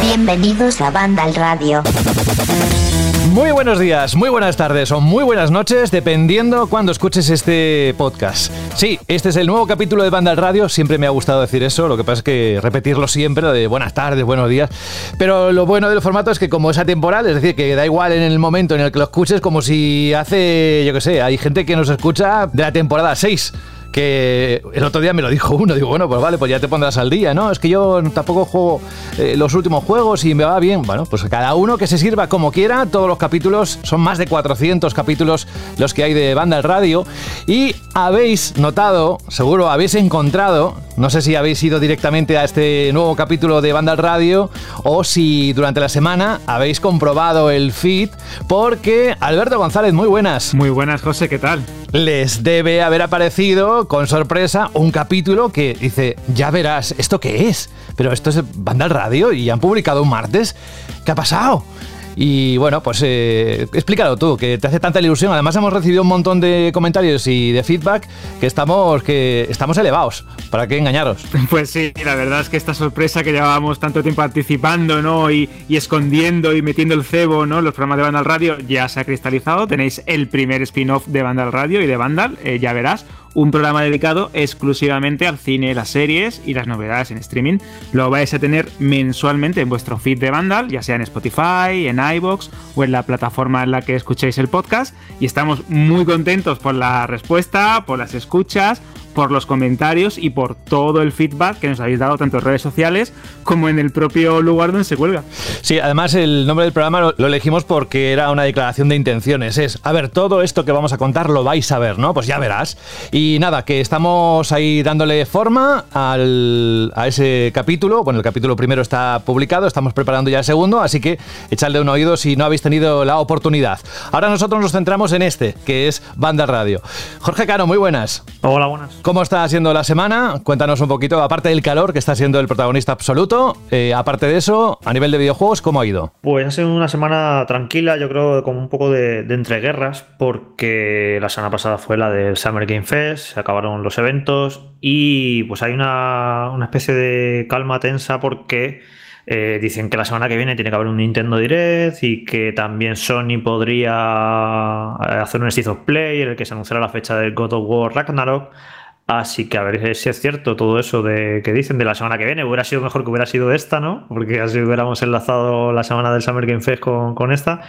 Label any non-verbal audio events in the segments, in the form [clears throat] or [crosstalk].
Bienvenidos a Banda al Radio. Muy buenos días, muy buenas tardes o muy buenas noches, dependiendo cuando escuches este podcast. Sí, este es el nuevo capítulo de Banda al Radio, siempre me ha gustado decir eso, lo que pasa es que repetirlo siempre, de buenas tardes, buenos días, pero lo bueno del formato es que como es atemporal, es decir, que da igual en el momento en el que lo escuches, como si hace, yo qué sé, hay gente que nos escucha de la temporada 6 que el otro día me lo dijo uno, digo, bueno, pues vale, pues ya te pondrás al día, ¿no? Es que yo tampoco juego eh, los últimos juegos y me va bien. Bueno, pues cada uno que se sirva como quiera, todos los capítulos, son más de 400 capítulos los que hay de Banda al Radio y habéis notado, seguro habéis encontrado, no sé si habéis ido directamente a este nuevo capítulo de Banda al Radio o si durante la semana habéis comprobado el feed porque Alberto González, muy buenas. Muy buenas, José, ¿qué tal? Les debe haber aparecido con sorpresa un capítulo que dice, ya verás, ¿esto qué es? Pero esto es Banda al Radio y han publicado un martes. ¿Qué ha pasado? Y bueno, pues eh, explícalo tú, que te hace tanta ilusión. Además hemos recibido un montón de comentarios y de feedback que estamos, que estamos elevados. ¿Para qué engañaros? [laughs] Pues sí, la verdad es que esta sorpresa que llevábamos tanto tiempo anticipando, ¿no? Y, escondiendo y metiendo el cebo, ¿no? Los programas de Vandal Radio ya se ha cristalizado. Tenéis el primer spin-off de Vandal Radio y de Vandal, eh, ya verás un programa dedicado exclusivamente al cine, las series y las novedades en streaming. Lo vais a tener mensualmente en vuestro feed de Vandal, ya sea en Spotify, en iBox o en la plataforma en la que escuchéis el podcast. Y estamos muy contentos por la respuesta, por las escuchas, por los comentarios y por todo el feedback que nos habéis dado tanto en redes sociales como en el propio lugar donde se cuelga. Sí, además el nombre del programa lo, elegimos porque era una declaración de intenciones. Es, a ver, todo esto que vamos a contar lo vais a ver, ¿no? Pues ya verás. Y nada, que estamos ahí dándole forma al, a ese capítulo. Bueno, el capítulo primero está publicado, estamos preparando ya el segundo, así que echadle un oído si no habéis tenido la oportunidad. Ahora nosotros nos centramos en este, que es Banda Radio. Jorge Caro, muy buenas. Hola, buenas. ¿Cómo está siendo la semana? Cuéntanos un poquito, aparte del calor que está siendo el protagonista absoluto, eh, aparte de eso, a nivel de videojuegos, ¿cómo ha ido? Pues ha sido una semana tranquila, yo creo, con un poco de, entreguerras, porque la semana pasada fue la del Summer Game Fest, se acabaron los eventos y pues hay una, una especie de calma tensa porque... Eh, dicen que la semana que viene tiene que haber un Nintendo Direct y que también Sony podría hacer un State of Play en el que se anunciará la fecha del God of War Ragnarok. Así que a ver si es cierto todo eso de que dicen de la semana que viene. Hubiera sido mejor que hubiera sido esta, ¿no? Porque así hubiéramos enlazado la semana del Summer Game Fest con, con esta.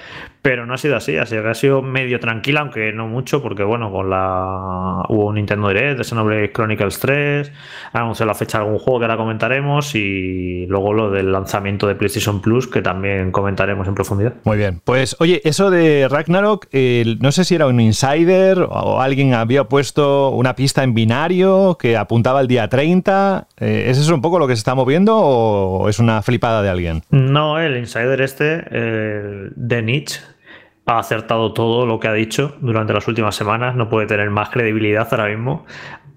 Pero no ha sido así. Así que ha sido medio tranquila, aunque no mucho, porque bueno, con la hubo un Nintendo Direct de Xenoblade Chronicles 3. Anunció la fecha de algún juego que ahora comentaremos. Y luego lo del lanzamiento de PlayStation Plus, que también comentaremos en profundidad. Muy bien. Pues oye, eso de Ragnarok, no sé si era un insider o alguien había puesto una pista en binario que apuntaba el día 30. Eh, ¿Es eso un poco lo que se está moviendo o es una flipada de alguien? No, el insider este, de Nietzsche, ha acertado todo lo que ha dicho durante las últimas semanas. No puede tener más credibilidad ahora mismo.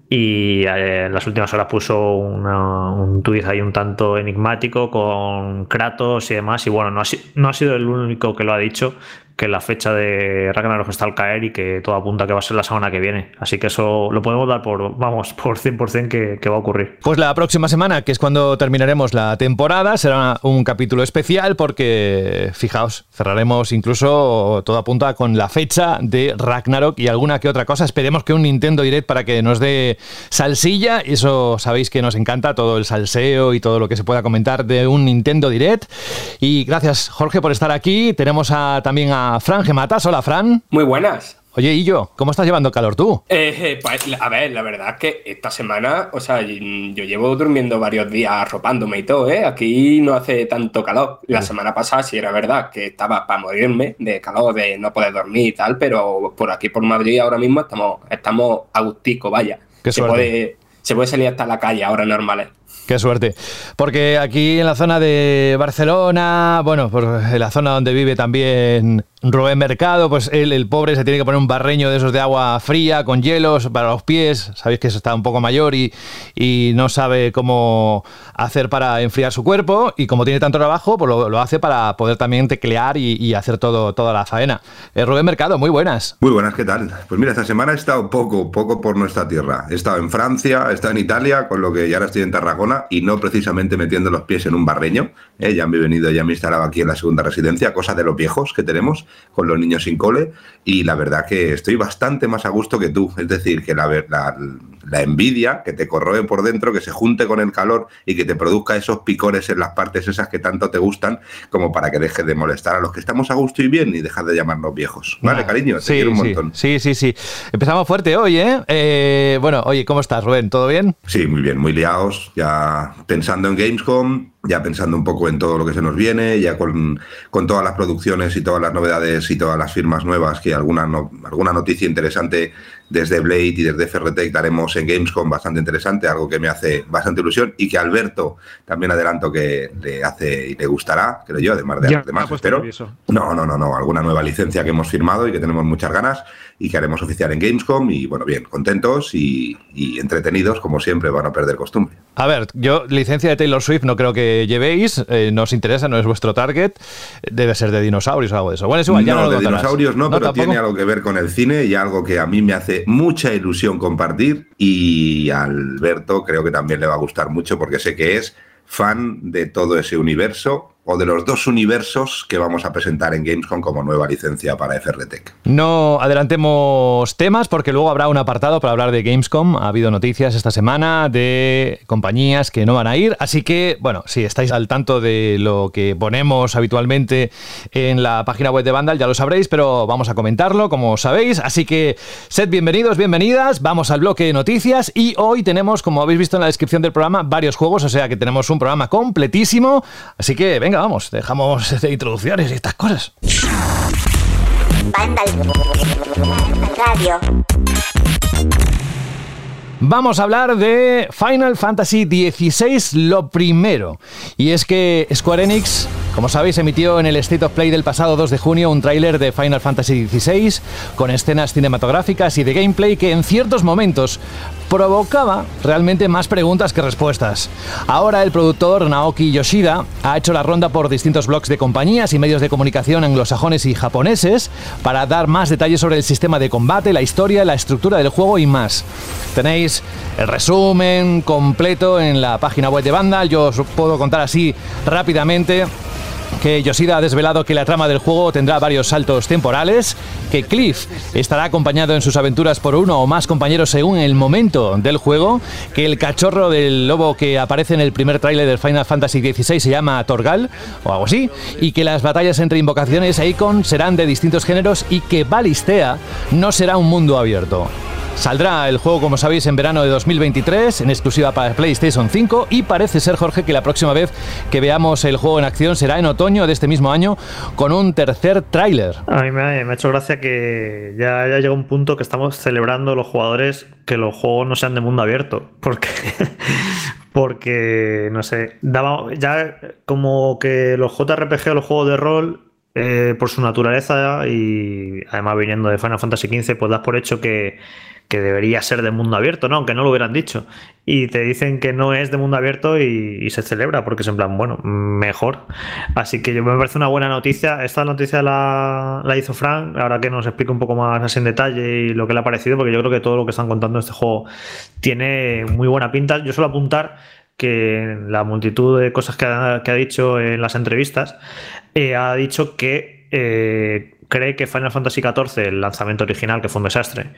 Y eh, en las últimas horas puso un tuit ahí un tanto enigmático con Kratos y demás. Y bueno, no no ha sido el único que lo ha dicho, que la fecha de Ragnarok está al caer y que todo apunta que va a ser la semana que viene. Así que eso lo podemos dar por, vamos, [laughs] por 100% que, que va a ocurrir. Pues la próxima semana, que es cuando terminaremos la temporada, será un capítulo especial porque, fijaos, cerraremos incluso todo apunta con la fecha de Ragnarok y alguna que otra cosa. Esperemos que un Nintendo Direct para que nos dé salsilla. Eso sabéis que nos encanta, todo el salseo y todo lo que se pueda comentar de un Nintendo Direct. Y gracias, Jorge, por estar aquí. Tenemos también a Fran Gematas. Hola, Fran. Muy buenas. Oye, ¿y yo? ¿Cómo estás llevando calor tú? Eh, eh, pues, a ver, la verdad es que esta semana, o sea, yo llevo durmiendo varios días arropándome y todo, ¿eh? Aquí no hace tanto calor. La semana pasada sí era verdad que estaba para morirme de calor, de no poder dormir y tal, pero por aquí, por Madrid, ahora mismo estamos, estamos agustico, vaya. Qué se, puede, se puede salir hasta la calle ahora normales. Qué suerte. Porque aquí en la zona de Barcelona, bueno, en la zona donde vive también Rubén Mercado, pues él, el pobre, se tiene que poner un barreño de esos de agua fría con hielos para los pies. Sabéis que eso está un poco mayor y, y no sabe cómo hacer para enfriar su cuerpo. Y como tiene tanto trabajo, pues lo, hace para poder también teclear y, hacer todo, toda la faena. Eh, Rubén Mercado, muy buenas. Muy buenas, ¿qué tal? Pues mira, esta semana he estado poco, poco por nuestra tierra. He estado en Francia, he estado en Italia, con lo que ya ahora estoy en Tarragona y no precisamente metiendo los pies en un barreño. ¿eh? Ya me he venido, ya me he instalado aquí en la segunda residencia, cosa de los viejos que tenemos con los niños sin cole. Y la verdad que estoy bastante más a gusto que tú. Es decir, que la, la, la envidia que te corroe por dentro, que se junte con el calor y que te produzca esos picores en las partes esas que tanto te gustan, como para que dejes de molestar a los que estamos a gusto y bien y dejar de llamarnos viejos. Vale, cariño, te sí, quiero un sí, montón. Sí, sí, sí. Empezamos fuerte hoy, ¿eh? ¿eh? Bueno, oye, ¿cómo estás, Rubén? ¿Todo bien? Sí, muy bien, muy liados, ya pensando en Gamescom, ya pensando un poco en todo lo que se nos viene, ya con, con todas las producciones y todas las novedades y todas las firmas nuevas, que alguna, no, alguna noticia interesante desde Blade y desde FRTech daremos en Gamescom bastante interesante, algo que me hace bastante ilusión y que Alberto también adelanto que le hace y le gustará, creo yo, además de ya, demás, espero. No, no, no, no, alguna nueva licencia que hemos firmado y que tenemos muchas ganas y que haremos oficial en Gamescom y bueno, bien, contentos y, y entretenidos como siempre, van a perder costumbre. A ver, yo licencia de Taylor Swift no creo que llevéis, eh, no os interesa, no es vuestro target, debe ser de dinosaurios o algo de eso. Bueno, es igual, ya no, no lo de dinosaurios no, no pero ¿tampoco? tiene algo que ver con el cine y algo que a mí me hace mucha ilusión compartir y a Alberto creo que también le va a gustar mucho porque sé que es fan de todo ese universo o de los dos universos que vamos a presentar en Gamescom como nueva licencia para FRTech. No adelantemos temas porque luego habrá un apartado para hablar de Gamescom. Ha habido noticias esta semana de compañías que no van a ir. Así que, bueno, si estáis al tanto de lo que ponemos habitualmente en la página web de Vandal, ya lo sabréis, pero vamos a comentarlo, como sabéis. Así que sed bienvenidos, bienvenidas. Vamos al bloque de noticias y hoy tenemos, como habéis visto en la descripción del programa, varios juegos, o sea que tenemos un programa completísimo. Así que, venga, vamos, dejamos de introducciones y estas cosas. Vandal. Radio. Vamos a hablar de Final Fantasy XVI, lo primero. Y es que Square Enix, como sabéis, emitió en el State of Play del pasado 2 de junio un tráiler de Final Fantasy XVI con escenas cinematográficas y de gameplay que en ciertos momentos provocaba realmente más preguntas que respuestas. Ahora el productor Naoki Yoshida ha hecho la ronda por distintos blogs de compañías y medios de comunicación anglosajones y japoneses para dar más detalles sobre el sistema de combate, la historia, la estructura del juego y más. Tenéis el resumen completo en la página web de Vandal, yo os puedo contar así rápidamente que Yoshida ha desvelado que la trama del juego tendrá varios saltos temporales, que Cliff estará acompañado en sus aventuras por uno o más compañeros según el momento del juego, que el cachorro del lobo que aparece en el primer tráiler del Final Fantasy XVI se llama Torgal o algo así, y que las batallas entre invocaciones e Icon serán de distintos géneros y que Balistea no será un mundo abierto. Saldrá el juego, como sabéis, en verano de 2023, en exclusiva para PlayStation 5 y parece ser, Jorge, que la próxima vez que veamos el juego en acción será en otoño de este mismo año con un tercer tráiler. A mí me ha, hecho gracia que ya, ya llega un punto que estamos celebrando los jugadores que los juegos no sean de mundo abierto, porque... [laughs] porque, no sé, daba ya como que los JRPG o los juegos de rol eh, por su naturaleza y además viniendo de Final Fantasy XV, pues das por hecho que, que, debería ser de mundo abierto, ¿no? Aunque no lo hubieran dicho. Y te dicen que no es de mundo abierto y, se celebra porque es en plan, bueno, mejor. Así que me parece una buena noticia. Esta noticia la, hizo Frank, ahora que nos explique un poco más en detalle y lo que le ha parecido, porque yo creo que todo lo que están contando este juego tiene muy buena pinta. Yo suelo apuntar que la multitud de cosas que ha, que ha dicho en las entrevistas, eh, ha dicho que eh, cree que Final Fantasy XIV, el lanzamiento original, que fue un desastre,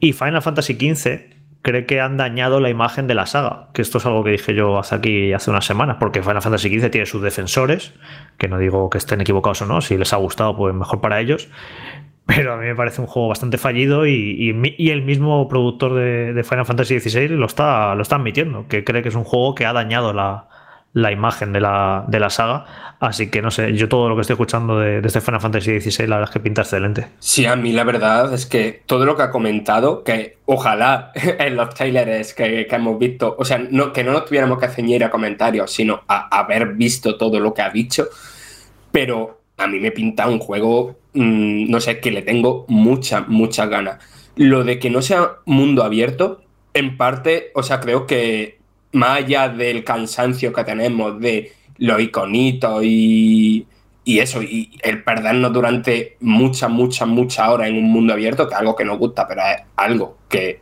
y Final Fantasy XV cree que han dañado la imagen de la saga, que esto es algo que dije yo hace aquí hace unas semanas, porque Final Fantasy XV tiene sus defensores, que no digo que estén equivocados o no, si les ha gustado, pues mejor para ellos, pero a mí me parece un juego bastante fallido y, el mismo productor de, de, Final Fantasy XVI lo está, lo está admitiendo, que cree que es un juego que ha dañado la, la imagen de la, de la saga. Así que no sé, yo todo lo que estoy escuchando de, de este Final Fantasy XVI, la verdad es que pinta excelente. Sí, a mí la verdad es que todo lo que ha comentado, que ojalá [laughs] en los trailers que, que hemos visto, o sea, no, que no nos tuviéramos que ceñir a comentarios, sino a, haber visto todo lo que ha dicho, pero a mí me pinta un juego, mmm, no sé, que le tengo muchas, muchas ganas. Lo de que no sea mundo abierto, en parte, o sea, creo que más allá del cansancio que tenemos de los iconitos y, y eso, y el perdernos durante muchas, muchas, muchas horas en un mundo abierto, que es algo que nos gusta, pero es algo que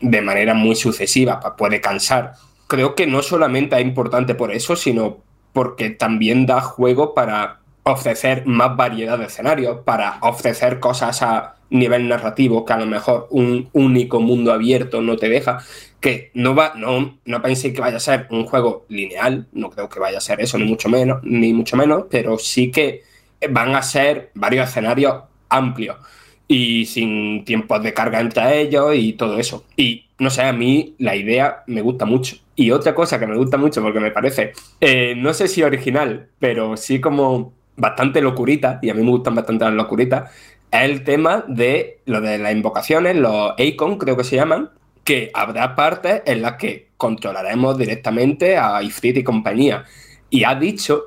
de manera muy sucesiva pues, puede cansar. Creo que no solamente es importante por eso, sino porque también da juego para ofrecer más variedad de escenarios, para ofrecer cosas a nivel narrativo que a lo mejor un único mundo abierto no te deja, que no va, no, no pensé que vaya a ser un juego lineal, no creo que vaya a ser eso, ni mucho menos, ni mucho menos, pero sí que van a ser varios escenarios amplios y sin tiempos de carga entre ellos y todo eso. Y no sé, a mí la idea me gusta mucho. Y otra cosa que me gusta mucho porque me parece, eh, no sé si original, pero sí como bastante locurita, y a mí me gustan bastante las locuritas, es el tema de lo de las invocaciones, los Acon creo que se llaman, que habrá partes en las que controlaremos directamente a Ifrit y compañía. Y ha dicho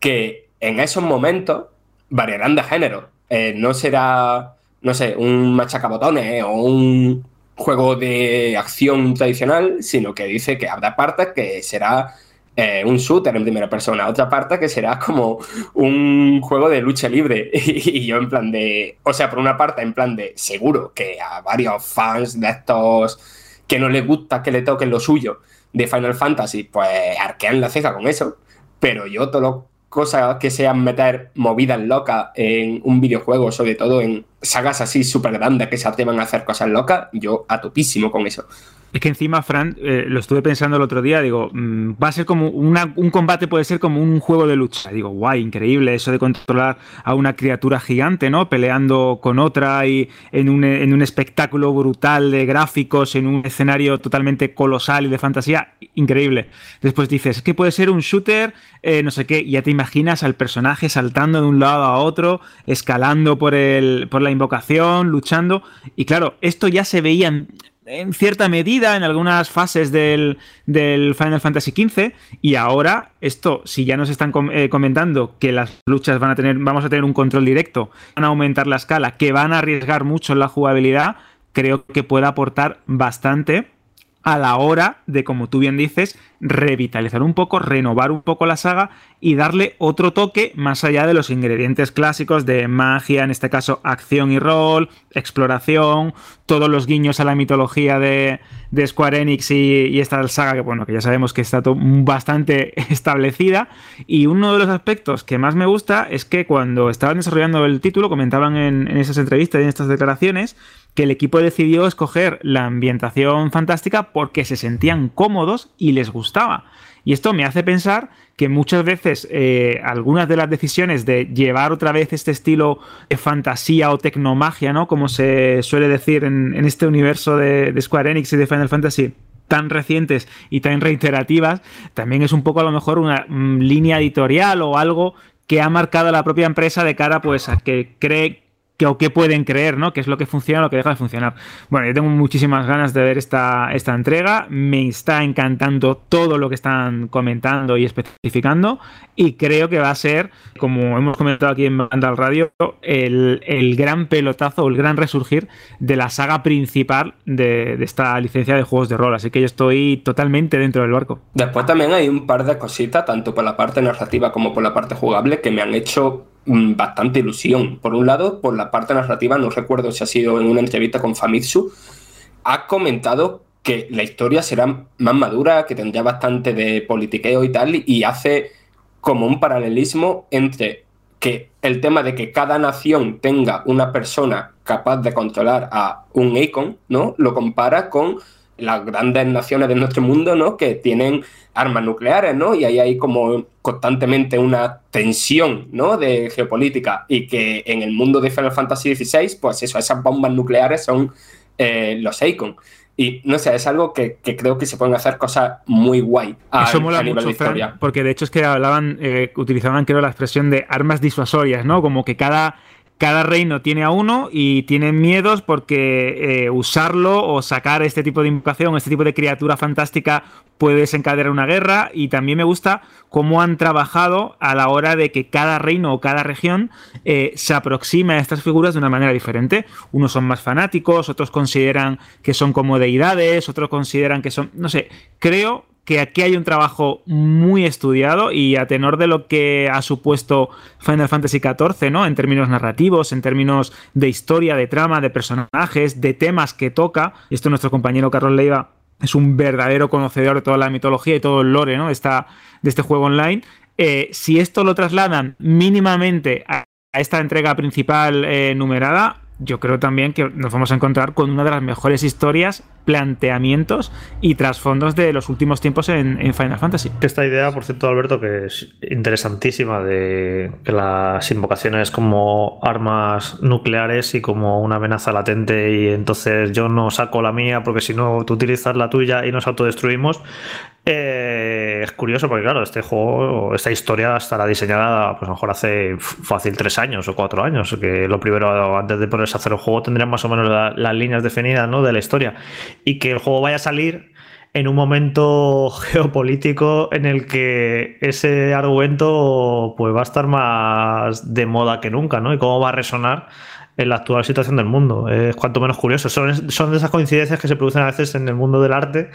que en esos momentos variarán de género. Eh, no será, no sé, un machacabotones o un juego de acción tradicional, sino que dice que habrá partes que será eh, un shooter en primera persona, otra parte que será como un juego de lucha libre. [laughs] y yo en plan de, o sea, por una parte en plan de, seguro que a varios fans de estos que no les gusta que le toquen lo suyo de Final Fantasy, pues arquean la ceja con eso. Pero yo todo lo cosas que sean meter movidas locas en un videojuego, sobre todo en sagas así súper grandes que se atrevan a hacer cosas locas, yo a topísimo con eso. Es que encima, Fran, eh, lo estuve pensando el otro día, digo, mmm, va a ser como un combate, puede ser como un juego de lucha. Digo, guay, increíble eso de controlar a una criatura gigante, ¿no? Peleando con otra y en un, en un espectáculo brutal de gráficos, en un escenario totalmente colosal y de fantasía, increíble. Después dices, es que puede ser un shooter, eh, no sé qué, y ya te imaginas al personaje saltando de un lado a otro, escalando por, el, por la invocación, luchando. Y claro, esto ya se veía en, cierta medida en algunas fases del, del, Final Fantasy XV y ahora esto, si ya nos están eh, comentando que las luchas van a tener, vamos a tener un control directo, van a aumentar la escala, que van a arriesgar mucho la jugabilidad, creo que puede aportar bastante a la hora de, como tú bien dices, revitalizar un poco, renovar un poco la saga y darle otro toque más allá de los ingredientes clásicos de magia, en este caso acción y rol, exploración, todos los guiños a la mitología de, de Square Enix y, esta saga que bueno, que ya sabemos que está bastante [laughs] establecida. Y uno de los aspectos que más me gusta es que cuando estaban desarrollando el título comentaban en, en esas entrevistas y en estas declaraciones que el equipo decidió escoger la ambientación fantástica porque se sentían cómodos y les gustaba. Y esto me hace pensar que muchas veces eh, algunas de las decisiones de llevar otra vez este estilo de fantasía o tecnomagia, ¿no? Como se suele decir en, este universo de, Square Enix y de Final Fantasy, tan recientes y tan reiterativas, también es un poco a lo mejor una mm, línea editorial o algo que ha marcado la propia empresa de cara pues a que cree o qué pueden creer, ¿no? Que es lo que funciona lo que deja de funcionar. Bueno, yo tengo muchísimas ganas de ver esta, esta entrega. Me está encantando todo lo que están comentando y especificando. Y creo que va a ser, como hemos comentado aquí en Vandal Radio, el, el gran pelotazo o el gran resurgir de la saga principal de, de, esta licencia de juegos de rol. Así que yo estoy totalmente dentro del barco. Después también hay un par de cositas, tanto por la parte narrativa como por la parte jugable, que me han hecho bastante ilusión. Por un lado, por la parte narrativa, no recuerdo si ha sido en una entrevista con Famitsu, ha comentado que la historia será más madura, que tendría bastante de politiqueo y tal, y hace como un paralelismo entre que el tema de que cada nación tenga una persona capaz de controlar a un Icon, ¿no? Lo compara con las grandes naciones de nuestro mundo, ¿no? Que tienen armas nucleares, ¿no? Y ahí hay como constantemente una tensión, ¿no? De geopolítica y que en el mundo de Final Fantasy XVI, pues eso, esas bombas nucleares son eh, los Icon. Y no sé, es algo que, que creo que se pueden hacer cosas muy guay a, Eso mola a nivel mucho, de historia. Fran, porque de hecho es que hablaban, eh, utilizaban creo la expresión de armas disuasorias, ¿no? Como que cada, cada reino tiene a uno y tienen miedos porque eh, usarlo o sacar este tipo de invocación, este tipo de criatura fantástica puede desencadenar una guerra y también me gusta cómo han trabajado a la hora de que cada reino o cada región eh, se aproxime a estas figuras de una manera diferente. Unos son más fanáticos, otros consideran que son como deidades, otros consideran que son, no sé, creo que aquí hay un trabajo muy estudiado y a tenor de lo que ha supuesto Final Fantasy XIV, ¿no? En términos narrativos, en términos de historia, de trama, de personajes, de temas que toca. Esto nuestro compañero Carlos Leiva es un verdadero conocedor de toda la mitología y todo el lore, ¿no? De, esta, de este juego online. Eh, si esto lo trasladan mínimamente a, esta entrega principal eh, numerada, yo creo también que nos vamos a encontrar con una de las mejores historias, planteamientos y trasfondos de los últimos tiempos en, Final Fantasy. Esta idea, por cierto, Alberto, que es interesantísima de que las invocaciones como armas nucleares y como una amenaza latente y entonces yo no saco la mía porque si no tú utilizas la tuya y nos autodestruimos. Eh, es curioso porque, claro, este juego, esta historia estará diseñada, pues a lo mejor hace fácil tres años o cuatro años. Que lo primero, antes de ponerse a hacer el juego, tendrían más o menos la- las líneas definidas ¿no? de la historia. Y que el juego vaya a salir en un momento [laughs] geopolítico en el que ese argumento pues va a estar más de moda que nunca, ¿no? Y cómo va a resonar en la actual situación del mundo. Es cuanto menos curioso. Son, son de esas coincidencias que se producen a veces en el mundo del arte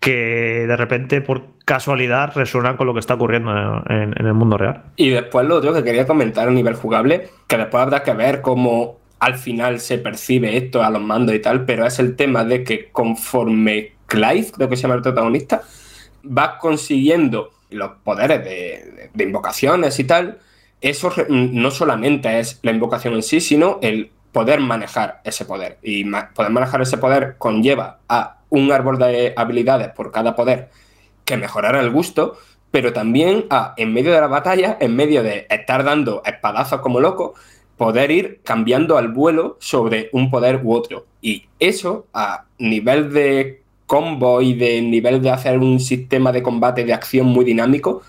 que de repente, por casualidad, resuenan con lo que está ocurriendo en, en el mundo real. Y después lo otro que quería comentar a nivel jugable, que después habrá que ver cómo al final se percibe esto a los mandos y tal, pero es el tema de que conforme Clive, creo que se llama el protagonista, va consiguiendo los poderes de, de invocaciones y tal, eso no solamente es la invocación en sí, sino el poder manejar ese poder. Y poder manejar ese poder conlleva a un árbol de habilidades por cada poder que mejorará el gusto, pero también a, en medio de la batalla, en medio de estar dando espadazos como loco, poder ir cambiando al vuelo sobre un poder u otro. Y eso, a nivel de combo y de nivel de hacer un sistema de combate de acción muy dinámico,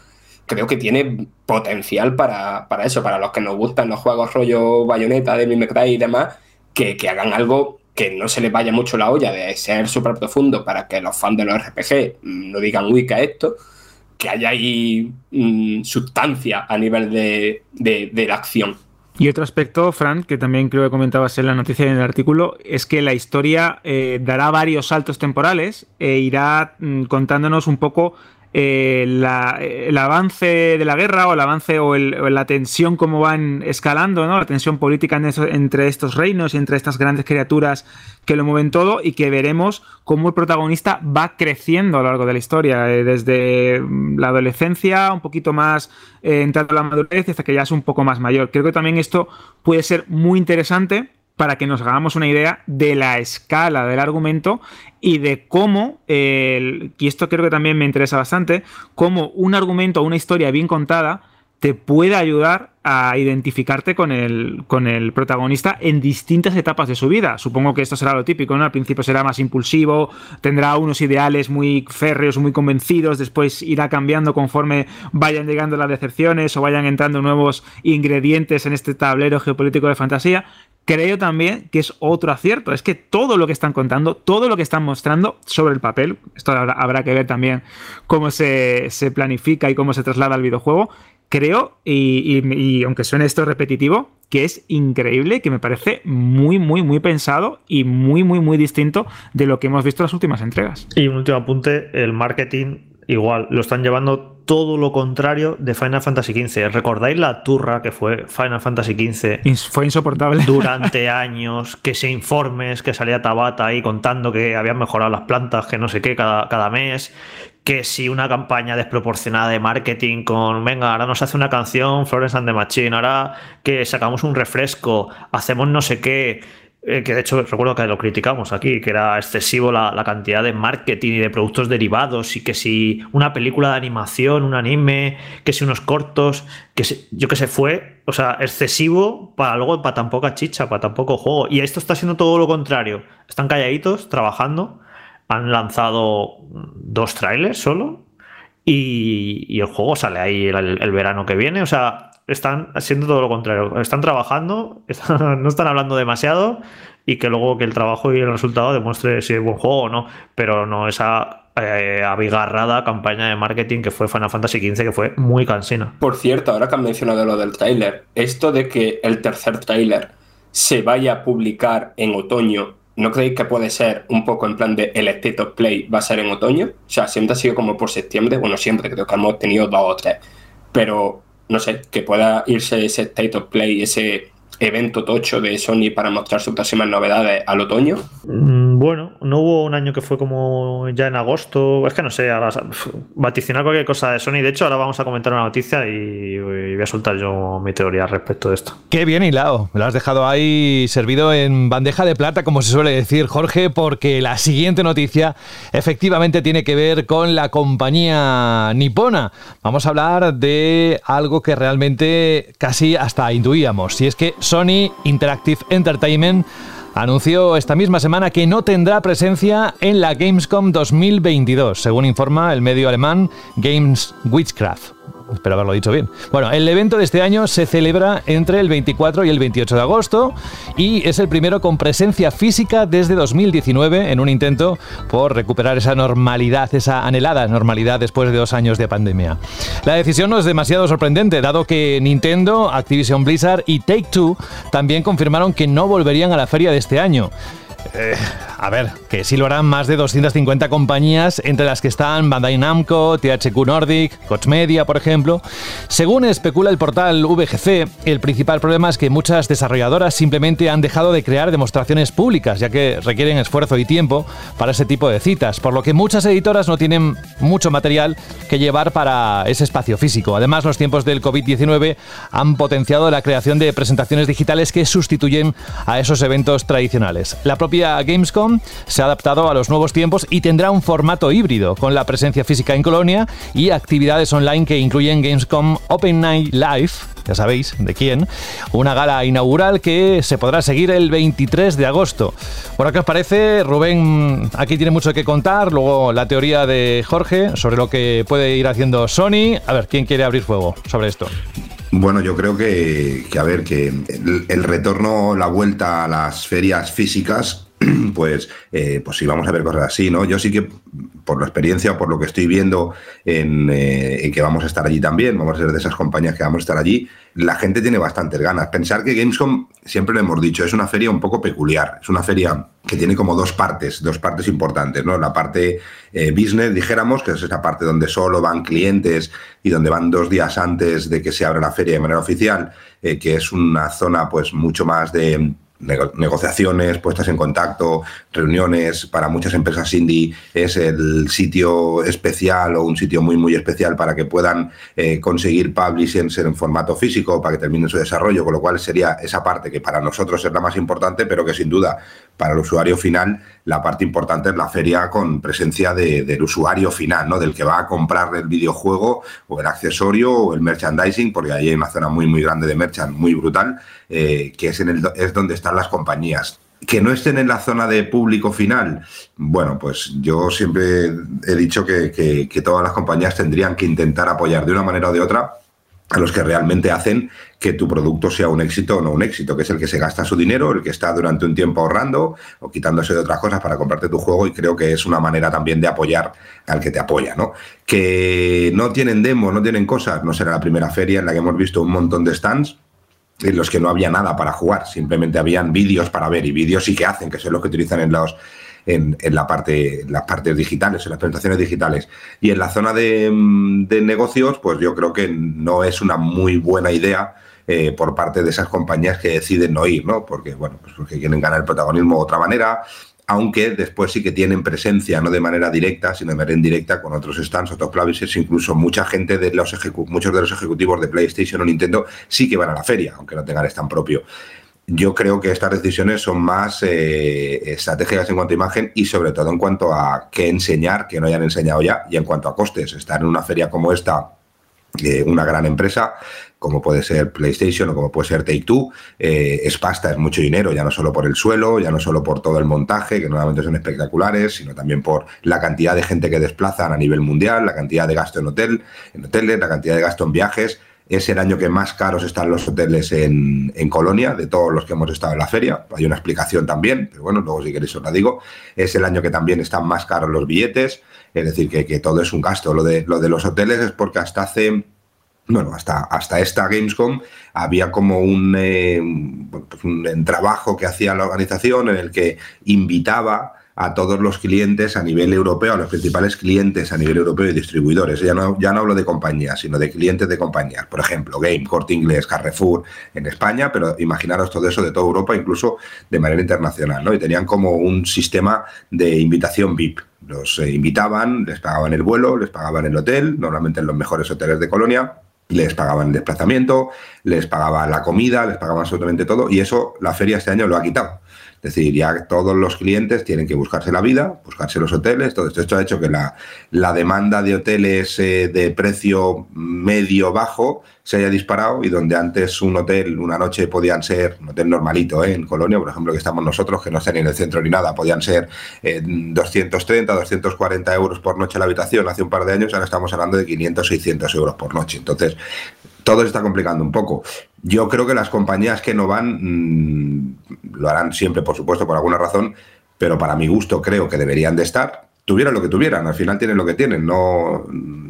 creo que tiene potencial para, para eso, para los que nos gustan los juegos rollo bayoneta, de May Cry y demás, que, que hagan algo que no se les vaya mucho la olla de ser súper profundo para que los fans de los RPG mm, no digan, uy, que esto, que haya ahí mm, sustancia a nivel de, de- de la acción. Y otro aspecto, Fran, que también creo que comentabas en la noticia y en el artículo, es que la historia eh, dará varios saltos temporales e irá mm, contándonos un poco eh, la- el avance de la guerra o el avance o, la tensión como van escalando. La tensión política entre estos reinos y entre estas grandes criaturas que lo mueven todo y que veremos cómo el protagonista va creciendo a lo largo de la historia, eh, desde la adolescencia, un poquito más eh, entrando a la madurez, hasta que ya es un poco más mayor. Creo que también esto puede ser muy interesante para que nos hagamos una idea de la escala del argumento y de cómo, eh, y esto creo que también me interesa bastante, cómo un argumento o una historia bien contada te puede ayudar a identificarte con el, con el protagonista en distintas etapas de su vida. Supongo que esto será lo típico, ¿no? Al principio será más impulsivo, tendrá unos ideales muy férreos, muy convencidos, después irá cambiando conforme vayan llegando las decepciones o vayan entrando nuevos ingredientes en este tablero geopolítico de fantasía. Creo también que es otro acierto, es que todo lo que están contando, todo lo que están mostrando sobre el papel, esto habrá, que ver también cómo se, se planifica y cómo se traslada al videojuego, creo, y, y- y aunque suene esto repetitivo, que es increíble, que me parece muy, muy, muy pensado y muy, muy, muy distinto de lo que hemos visto en las últimas entregas. Y un último apunte, el marketing igual, lo están llevando todo lo contrario de Final Fantasy XV. ¿Recordáis la turra que fue Final Fantasy XV? Fue insoportable. durante [laughs] años, que se informes, que salía Tabata ahí contando que habían mejorado las plantas, que no sé qué, cada, cada mes, que si una campaña desproporcionada de marketing con, venga, ahora nos hace una canción Florence and the Machine, ahora que sacamos un refresco, hacemos no sé qué, eh, que de hecho recuerdo que lo criticamos aquí, que era excesivo la, la cantidad de marketing y de productos derivados y que si una película de animación, un anime, que si unos cortos, que yo que sé, fue, o sea, excesivo para luego para tan poca chicha, para tan poco juego. Y esto está siendo todo lo contrario. Están calladitos, trabajando han lanzado dos trailers solo y, el juego sale ahí el, verano que viene. O sea, están haciendo todo lo contrario. Están trabajando, [laughs] no están hablando demasiado y que luego que el trabajo y el resultado demuestre si es buen juego o no. Pero no esa eh, abigarrada campaña de marketing que fue Final Fantasy XV, que fue muy cansina. Por cierto, ahora que han mencionado lo del tráiler, esto de que el tercer tráiler se vaya a publicar en otoño ¿No creéis que puede ser un poco en plan de el State of Play va a ser en otoño? O sea, siempre ha sido como por septiembre. Bueno, siempre creo que hemos tenido dos o tres. Pero no sé, que pueda irse ese State of Play, ese evento tocho de Sony para mostrar sus próximas novedades al otoño? Mm, bueno, no hubo un año que fue como ya en agosto. Es que no sé, ahora vaticinar cualquier cosa de Sony. De hecho, ahora vamos a comentar una noticia y voy a soltar yo mi teoría respecto de esto. Qué bien hilado. Lo has dejado ahí servido en bandeja de plata, como se suele decir, Jorge, porque la siguiente noticia efectivamente tiene que ver con la compañía nipona. Vamos a hablar de algo que realmente casi hasta intuíamos. Si es que Sony Interactive Entertainment anunció esta misma semana que no tendrá presencia en la Gamescom 2022, según informa el medio alemán Games Witchcraft. Espero haberlo dicho bien. Bueno, el evento de este año se celebra entre el 24 y el 28 de agosto y es el primero con presencia física desde 2019 en un intento por recuperar esa normalidad, esa anhelada normalidad después de dos años de pandemia. La decisión no es demasiado sorprendente, dado que Nintendo, Activision Blizzard y Take Two también confirmaron que no volverían a la feria de este año. Eh, a ver, que sí lo harán más de 250 compañías, entre las que están Bandai Namco, THQ Nordic, Koch Media, por ejemplo. Según especula el portal VGC, el principal problema es que muchas desarrolladoras simplemente han dejado de crear demostraciones públicas, ya que requieren esfuerzo y tiempo para ese tipo de citas, por lo que muchas editoras no tienen mucho material que llevar para ese espacio físico. Además, los tiempos del COVID-19 han potenciado la creación de presentaciones digitales que sustituyen a esos eventos tradicionales. La propia Gamescom se ha adaptado a los nuevos tiempos y tendrá un formato híbrido, con la presencia física en Colonia y actividades online que incluyen Gamescom Open Night Live, ya sabéis de quién, una gala inaugural que se podrá seguir el 23 de agosto. Bueno, ¿qué os parece? Rubén aquí tiene mucho que contar, luego la teoría de Jorge sobre lo que puede ir haciendo Sony. A ver, ¿quién quiere abrir fuego sobre esto? Bueno, yo creo que, a ver, que el, retorno, la vuelta a las ferias físicas, [clears throat] pues, eh, pues sí, vamos a ver cosas así, ¿no? Yo sí que, por la experiencia, por lo que estoy viendo en, eh, en, que vamos a estar allí también, vamos a ser de esas compañías que vamos a estar allí, la gente tiene bastantes ganas. Pensar que Gamescom, siempre lo hemos dicho, es una feria un poco peculiar. Es una feria que tiene como dos partes, dos partes importantes, ¿no? La parte eh, business, dijéramos, que es esa parte donde solo van clientes y donde van dos días antes de que se abra la feria de manera oficial, eh, que es una zona pues mucho más de negociaciones, puestas en contacto, reuniones. Para muchas empresas indie es el sitio especial o un sitio muy, muy especial para que puedan eh, conseguir publishers en formato físico, para que terminen su desarrollo, con lo cual sería esa parte que para nosotros es la más importante, pero que sin duda para el usuario final la parte importante es la feria con presencia del usuario final, ¿no? del que va a comprar el videojuego o el accesorio o el merchandising, porque ahí hay una zona muy, muy grande de merchand, muy brutal, eh, que es, en el, es donde están las compañías. Que no estén en la zona de público final, bueno, pues yo siempre he dicho que, que todas las compañías tendrían que intentar apoyar de una manera o de otra a los que realmente hacen que tu producto sea un éxito o no un éxito, que es el que se gasta su dinero, el que está durante un tiempo ahorrando o quitándose de otras cosas para comprarte tu juego y creo que es una manera también de apoyar al que te apoya, ¿no? Que no tienen demos, no tienen cosas, no será la primera feria en la que hemos visto un montón de stands en los que no había nada para jugar, simplemente habían vídeos para ver y vídeos sí que hacen, que son los que utilizan en los en, la parte, las partes digitales, en las presentaciones digitales. Y en la zona de, negocios, pues yo creo que no es una muy buena idea eh, por parte de esas compañías que deciden no ir, ¿no? Porque, bueno, pues porque quieren ganar el protagonismo de otra manera, aunque después sí que tienen presencia, no de manera directa, sino de manera indirecta con otros stands, otros publishers, incluso mucha gente de los muchos de los ejecutivos de PlayStation o Nintendo sí que van a la feria, aunque no tengan stand propio yo creo que estas decisiones son más eh, estratégicas en cuanto a imagen y sobre todo en cuanto a qué enseñar, que no hayan enseñado ya, y en cuanto a costes. Estar en una feria como esta eh, una gran empresa como puede ser PlayStation o como puede ser Take Two, eh, es pasta, es mucho dinero, ya no solo por el suelo, ya no solo por todo el montaje, que normalmente son espectaculares, sino también por la cantidad de gente que desplazan a nivel mundial, la cantidad de gasto en hotel, en hoteles, la cantidad de gasto en viajes. Es el año que más caros están los hoteles en, en, Colonia, de todos los que hemos estado en la feria. Hay una explicación también, pero bueno, luego si queréis os la digo. Es el año que también están más caros los billetes, es decir, que, que todo es un gasto. Lo de, lo de los hoteles es porque hasta hace bueno, hasta, hasta esta Gamescom había como un, eh, pues un, trabajo que hacía la organización en el que invitaba a todos los clientes a nivel europeo, a los principales clientes a nivel europeo y distribuidores. Ya no, ya no hablo de compañías, sino de clientes de compañías. Por ejemplo, Game, Corte Inglés, Carrefour en España, pero imaginaros todo eso de toda Europa, incluso de manera internacional. ¿no? Y tenían como un sistema de invitación VIP. Los eh, invitaban, les pagaban el vuelo, les pagaban el hotel, normalmente en los mejores hoteles de Colonia, les pagaban el desplazamiento, les pagaban la comida, les pagaban absolutamente todo y eso la feria este año lo ha quitado. Es decir, ya todos los clientes tienen que buscarse la vida, buscarse los hoteles, todo esto. Ha hecho que la, la demanda de hoteles eh, de precio medio-bajo se haya disparado y donde antes un hotel, una noche podían ser, un hotel normalito ¿eh? en Colonia, por ejemplo, que estamos nosotros, que no está ni en el centro ni nada, podían ser eh, 230, 240 euros por noche la habitación hace un par de años, ahora estamos hablando de 500, 600 euros por noche. Entonces, todo se está complicando un poco. Yo creo que las compañías que no van mmm, lo harán siempre, por supuesto, por alguna razón, pero para mi gusto creo que deberían de estar. Tuvieran lo que tuvieran, al final tienen lo que tienen. No,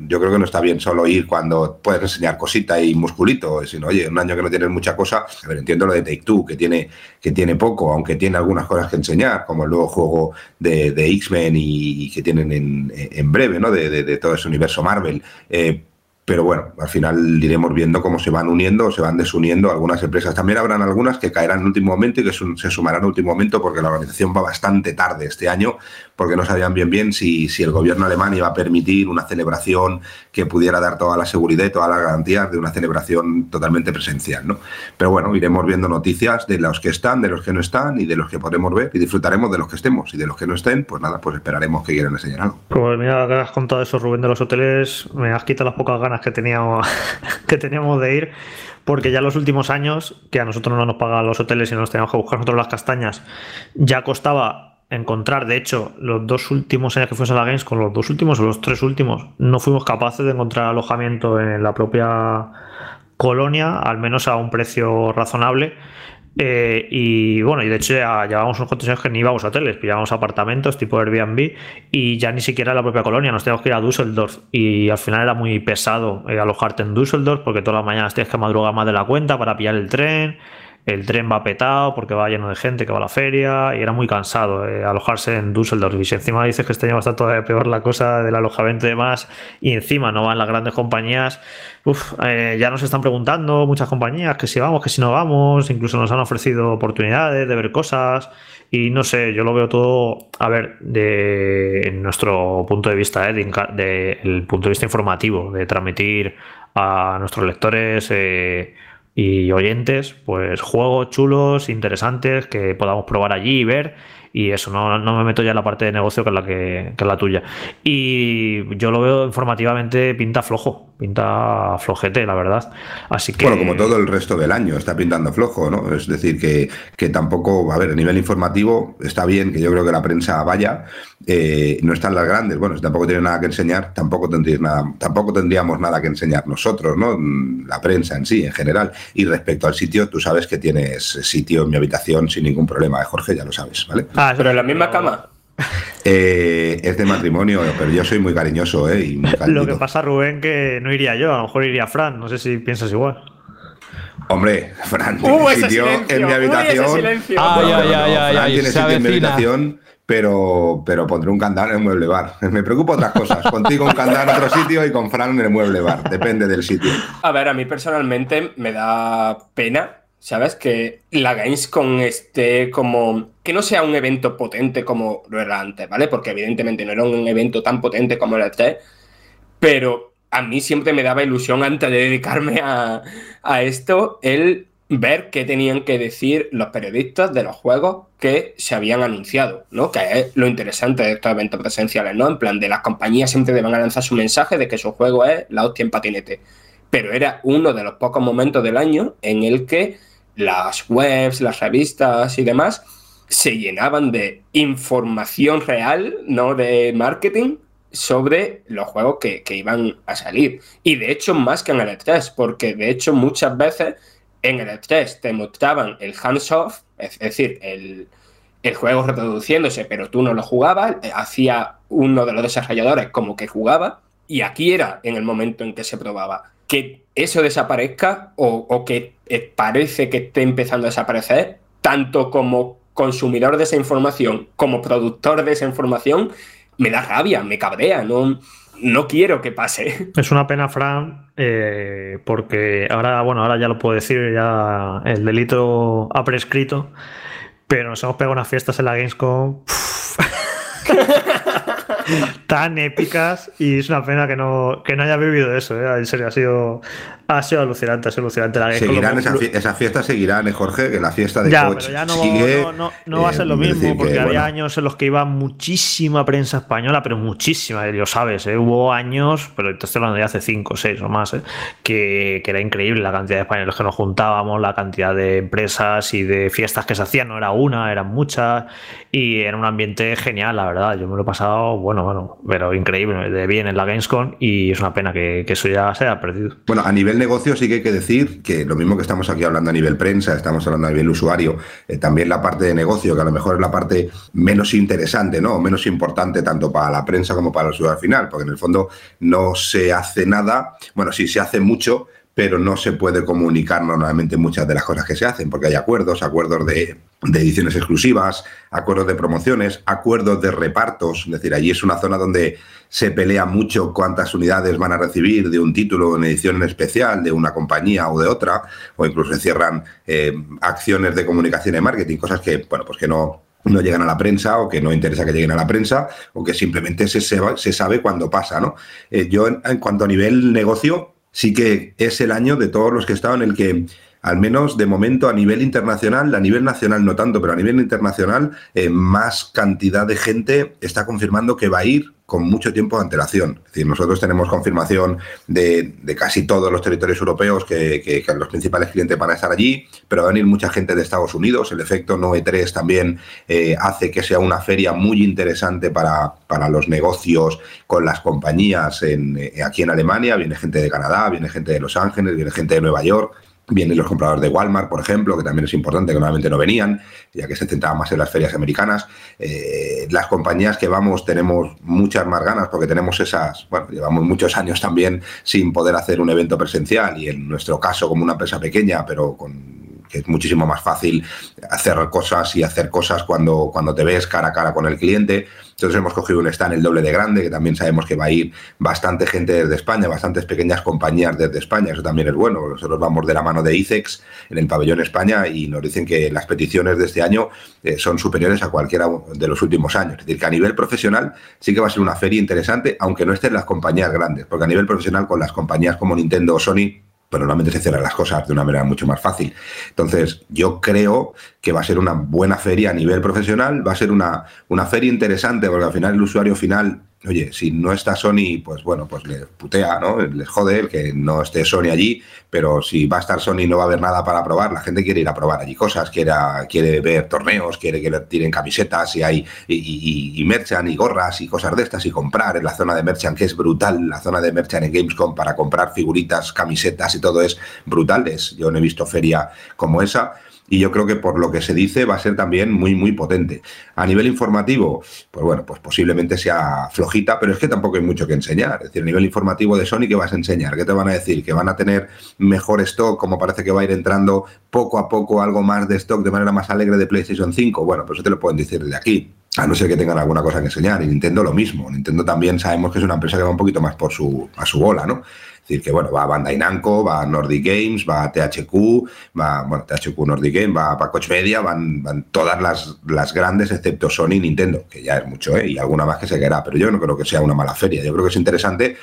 yo creo que no está bien solo ir cuando puedes enseñar cosita y musculito, sino, oye, un año que no tienes mucha cosa. Ver, entiendo lo de Take Two, que tiene, que tiene poco, aunque tiene algunas cosas que enseñar, como el nuevo juego de, X-Men y, que tienen en, en breve, ¿no? De, todo ese universo Marvel. Eh, pero bueno, al final iremos viendo cómo se van uniendo o se van desuniendo algunas empresas. También habrán algunas que caerán en último momento y que se sumarán en último momento porque la organización va bastante tarde este año, porque no sabían bien bien si, si el gobierno alemán iba a permitir una celebración que pudiera dar toda la seguridad y todas las garantías de una celebración totalmente presencial. ¿no? Pero bueno, iremos viendo noticias de los que están, de los que no están y de los que podremos ver y disfrutaremos de los que estemos y de los que no estén, pues nada, pues esperaremos que quieran enseñar algo. Pues mira, que has contado eso, Rubén, de los hoteles, me has quitado las pocas ganas que teníamos, [laughs] que teníamos de ir, porque ya los últimos años, que a nosotros no nos pagan los hoteles y nos teníamos que buscar nosotros las castañas, ya costaba encontrar, de hecho, los dos últimos años que fuimos a la Games, con los dos últimos o los tres últimos, no fuimos capaces de encontrar alojamiento en la propia colonia, al menos a un precio razonable. Eh, y bueno, y de hecho ya llevábamos unos cuantos años que ni íbamos a hoteles, pillábamos apartamentos tipo Airbnb y ya ni siquiera la propia colonia, nos teníamos que ir a Düsseldorf. Y al final era muy pesado eh, alojarte en Düsseldorf porque todas las mañanas tienes que madrugar más de la cuenta para pillar el tren, el tren va petado porque va lleno de gente que va a la feria y era muy cansado eh, alojarse en Düsseldorf. Y si encima dices que este año va a estar peor la cosa del alojamiento y demás y encima no van las grandes compañías Uf, eh, ya nos están preguntando muchas compañías que si vamos, que si no vamos, incluso nos han ofrecido oportunidades de ver cosas y no sé, yo lo veo todo, a ver, de nuestro punto de vista, eh, de, de, el punto de vista informativo, de transmitir a nuestros lectores eh, y oyentes, pues juegos chulos, interesantes, que podamos probar allí y ver y eso, no, no, me meto ya en la parte de negocio que es la que, que, es la tuya. Y yo lo veo informativamente pinta flojo, pinta flojete, la verdad. Así que. Bueno, como todo el resto del año, está pintando flojo, ¿no? Es decir, que, que tampoco, a ver, a nivel informativo está bien que yo creo que la prensa vaya, eh, no están las grandes, bueno, si tampoco tiene nada que enseñar, tampoco tendríamos nada, tampoco tendríamos nada que enseñar nosotros, ¿no? La prensa en sí, en general. Y respecto al sitio, tú sabes que tienes sitio en mi habitación sin ningún problema, ¿eh, Jorge? Ya lo sabes, ¿vale? Ah, pero en la misma cama. Eh, es de matrimonio, pero yo soy muy cariñoso, ¿eh? Y muy lo que pasa, Rubén, que no iría yo, a lo mejor iría Fran, no sé si piensas igual. Hombre, Fran tiene uh, sitio en mi habitación. Fran tiene sitio en mi habitación, pero, pero pondré un candado en el mueble bar. [laughs] Me preocupa otras cosas. Contigo un candado en otro sitio y con Fran en el mueble bar. Depende del sitio. A ver, a mí personalmente me da pena ¿Sabes? Que la Gamescom esté como. Que no sea un evento potente como lo era antes, ¿vale? Porque evidentemente no era un evento tan potente como el este. Pero a mí siempre me daba ilusión antes de dedicarme a, a esto el ver qué tenían que decir los periodistas de los juegos que se habían anunciado, ¿no? Que es lo interesante de estos eventos presenciales, ¿no? En plan, de las compañías siempre deben lanzar su mensaje de que su juego es la hostia en patinete. pero era uno de los pocos momentos del año en el que las webs, las revistas y demás se llenaban de información real, no de marketing, sobre los juegos que, iban a salir. Y de hecho, más que en el E3, porque de hecho muchas veces en el E3 te mostraban el hands-off, es decir, el, el, juego reproduciéndose, pero tú no lo jugabas, eh, hacía uno de los desarrolladores como que jugaba, y aquí era en el momento en que se probaba. Que eso desaparezca o que eh, parece que esté empezando a desaparecer, tanto como consumidor de esa información como productor de esa información, me da rabia, me cabrea, no, no quiero que pase. [laughs] Es una pena, Fran, eh, porque ahora, bueno, ahora ya lo puedo decir, ya el delito ha prescrito, pero nos hemos pegado unas fiestas en la Gamescom. [laughs] tan épicas y es una pena que no, que no haya vivido eso. ¿eh? En serio, ha sido, ha sido alucinante, ha sido alucinante. La seguirán esas fiestas seguirán, ¿eh, Jorge, que la fiesta de ya, pero ya no, no, va a ser lo eh, mismo, porque había años en los que iba muchísima prensa española, pero muchísima, lo sabes, ¿eh? hubo años, pero estoy hablando de hace 5 o 6 o más, que, que, era increíble la cantidad de españoles que nos juntábamos, la cantidad de empresas y de fiestas que se hacían, no era una, eran muchas, y era un ambiente genial, la verdad. Yo me lo he pasado, bueno, bueno, pero increíble, de bien en la Gamescom y es una pena que, que eso ya se haya perdido. Bueno, a nivel negocio sí que hay que decir que lo mismo que estamos aquí hablando a nivel prensa, estamos hablando a nivel usuario, eh, también la parte de negocio, que a lo mejor es la parte menos interesante, ¿no? Menos importante tanto para la prensa como para el usuario final, porque en el fondo no se hace nada, bueno, sí se hace mucho, pero no se puede comunicar normalmente muchas de las cosas que se hacen, porque hay acuerdos, acuerdos de, ediciones exclusivas, acuerdos de promociones, acuerdos de repartos, es decir, allí es una zona donde se pelea mucho cuántas unidades van a recibir de un título en edición especial de una compañía o de otra, o incluso se cierran eh, acciones de comunicación y marketing, cosas que, bueno, pues que no, no llegan a la prensa o que no interesa que lleguen a la prensa o que simplemente se, se, sabe cuando pasa, ¿no? Eh, yo, en, cuanto a nivel negocio, sí que es el año de todos los que he estado en el que, al menos de momento a nivel internacional, a nivel nacional no tanto, pero a nivel internacional, eh, más cantidad de gente está confirmando que va a ir con mucho tiempo de antelación. Nosotros tenemos confirmación de, casi todos los territorios europeos que, los principales clientes van a estar allí, pero va a venir mucha gente de Estados Unidos. El efecto Noe 3 también eh, hace que sea una feria muy interesante para, para los negocios con las compañías en, eh, aquí en Alemania. Viene gente de Canadá, viene gente de Los Ángeles, viene gente de Nueva York. Vienen los compradores de Walmart, por ejemplo, que también es importante, que normalmente no venían, ya que se centraban más en las ferias americanas. Eh, las compañías que vamos tenemos muchas más ganas porque tenemos esas, bueno, llevamos muchos años también sin poder hacer un evento presencial y en nuestro caso como una empresa pequeña, pero con que es muchísimo más fácil hacer cosas y hacer cosas cuando, cuando te ves cara a cara con el cliente. Entonces hemos cogido un stand el doble de grande, que también sabemos que va a ir bastante gente desde España, bastantes pequeñas compañías desde España, eso también es bueno. Nosotros vamos de la mano de ICEX en el pabellón España y nos dicen que las peticiones de este año eh, son superiores a cualquiera de los últimos años. Es decir, que a nivel profesional sí que va a ser una feria interesante, aunque no estén las compañías grandes, porque a nivel profesional con las compañías como Nintendo o Sony pero normalmente se cierran las cosas de una manera mucho más fácil. Entonces, yo creo que va a ser una buena feria a nivel profesional, va a ser una, una feria interesante, porque al final el usuario final oye, si no está Sony, pues bueno, pues le putea, ¿no? Les jode el que no esté Sony allí, pero si va a estar Sony no va a haber nada para probar, la gente quiere ir a probar allí cosas, quiere, quiere ver torneos, quiere que le tiren camisetas y hay y, y, y, merchan y gorras y cosas de estas y comprar en la zona de merchant, que es brutal, la zona de merchant en Gamescom para comprar figuritas, camisetas y todo es brutal, yo no he visto feria como esa y yo creo que por lo que se dice va a ser también muy, muy potente. A nivel informativo, pues bueno, pues posiblemente sea flojita, pero es que tampoco hay mucho que enseñar. Es decir, a nivel informativo de Sony, ¿qué vas a enseñar? ¿Qué te van a decir? ¿Que van a tener mejor stock, como parece que va a ir entrando poco a poco algo más de stock de manera más alegre de PlayStation 5? Bueno, pues eso te lo pueden decir desde aquí. A no ser que tengan alguna cosa que enseñar. Y Nintendo lo mismo. Nintendo también sabemos que es una empresa que va un poquito más por su, a su bola, ¿no? Decir, que bueno, va Bandai Namco, va Nordic Games, va THQ, va, bueno, THQ Nordic Games, va, va Coach Media, van, van todas las, las, grandes, excepto Sony y Nintendo, que ya es mucho, ¿eh? y alguna más que se quedará, pero yo no creo que sea una mala feria. Yo creo que es interesante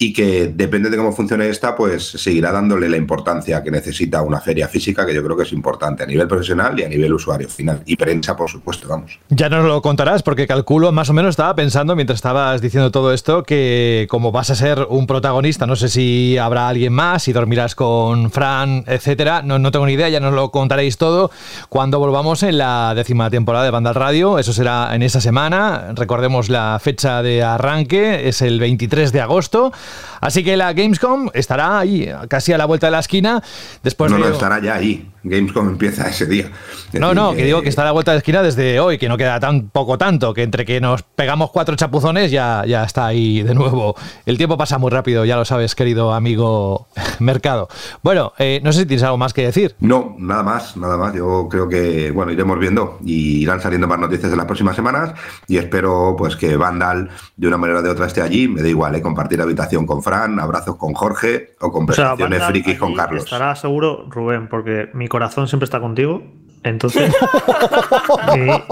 y que depende de cómo funcione esta, pues seguirá dándole la importancia que necesita una feria física, que yo creo que es importante a nivel profesional y a nivel usuario final. Y prensa, por supuesto, vamos. Ya nos lo contarás, porque calculo, más o menos estaba pensando mientras estabas diciendo todo esto, que como vas a ser un protagonista, no sé si habrá alguien más, si dormirás con Fran, etcétera, no, no tengo ni idea, ya nos lo contaréis todo cuando volvamos en la décima temporada de Banda Radio, eso será en esa semana, recordemos la fecha de arranque, es el 23 de agosto. Así que la Gamescom estará ahí, casi a la vuelta de la esquina. Después no, de- no, estará ya ahí. Gamescom empieza ese día. Es No, decir, no, que digo que está a la vuelta de la esquina desde hoy, que no queda tan poco tanto, que entre que nos pegamos cuatro chapuzones ya, ya está ahí de nuevo. El tiempo pasa muy rápido, ya lo sabes, querido amigo [laughs] Mercado. Bueno, eh, no sé si tienes algo más que decir. No, nada más, nada más. Yo creo que, bueno, iremos viendo y irán saliendo más noticias en las próximas semanas y espero pues que Vandal de una manera o de otra esté allí. Me da igual, ¿eh? compartir habitación con Fran, abrazos con Jorge o O sea, conversaciones frikis con Carlos. Estará seguro, Rubén, porque mi corazón siempre está contigo. Entonces, [laughs] mi-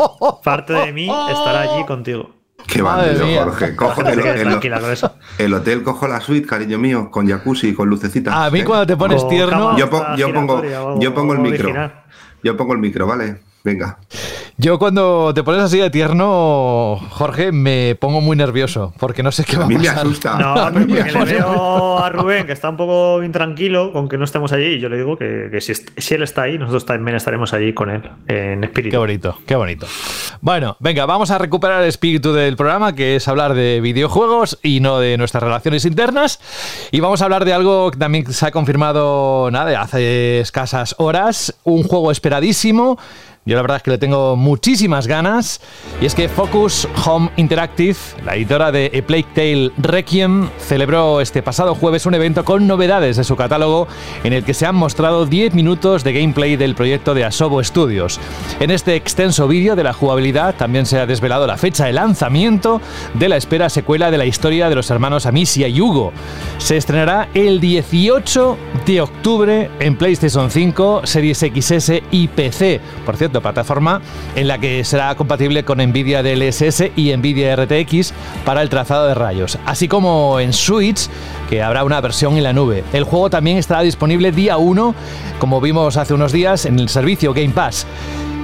parte de mí estará allí contigo. Qué bandido. Jorge. Cojo La el, el- hotel, cojo la suite, cariño mío, con jacuzzi, con lucecitas. A mí ¿eh? cuando te pones tierno... Yo, po- yo pongo, yo pongo el micro. original. Yo pongo el micro, ¿vale? Venga. Yo cuando te pones así de tierno, Jorge, me pongo muy nervioso, porque no sé qué va A a mí me pasar. asusta. No, A mí me porque le pone- veo a Rubén que está un poco intranquilo con que no estemos allí. Y yo le digo que, que si, él está ahí, nosotros también estaremos allí con él, en Qué espíritu. bonito, qué bonito. Bueno, venga, vamos a recuperar el espíritu del programa, que es hablar de videojuegos y no de nuestras relaciones internas. Y vamos a hablar de algo que también se ha confirmado, nada, hace escasas horas, un juego esperadísimo. Yo la verdad es que le tengo muchísimas ganas. Y es que Focus Home Interactive, la editora de A Plague Tale Requiem, celebró este pasado jueves un evento con novedades de su catálogo en el que se han mostrado 10 minutos de gameplay del proyecto de Asobo Studios. En este extenso vídeo de la jugabilidad también se ha desvelado la fecha de lanzamiento de la espera secuela de la historia de los hermanos Amicia y Hugo. Se estrenará el 18 de octubre en PlayStation 5, Series XS y PC. Por cierto, plataforma en la que será compatible con Nvidia DLSS y Nvidia RTX para el trazado de rayos, así como en Switch, que habrá una versión en la nube. El juego también estará disponible día 1, como vimos hace unos días, en el servicio Game Pass.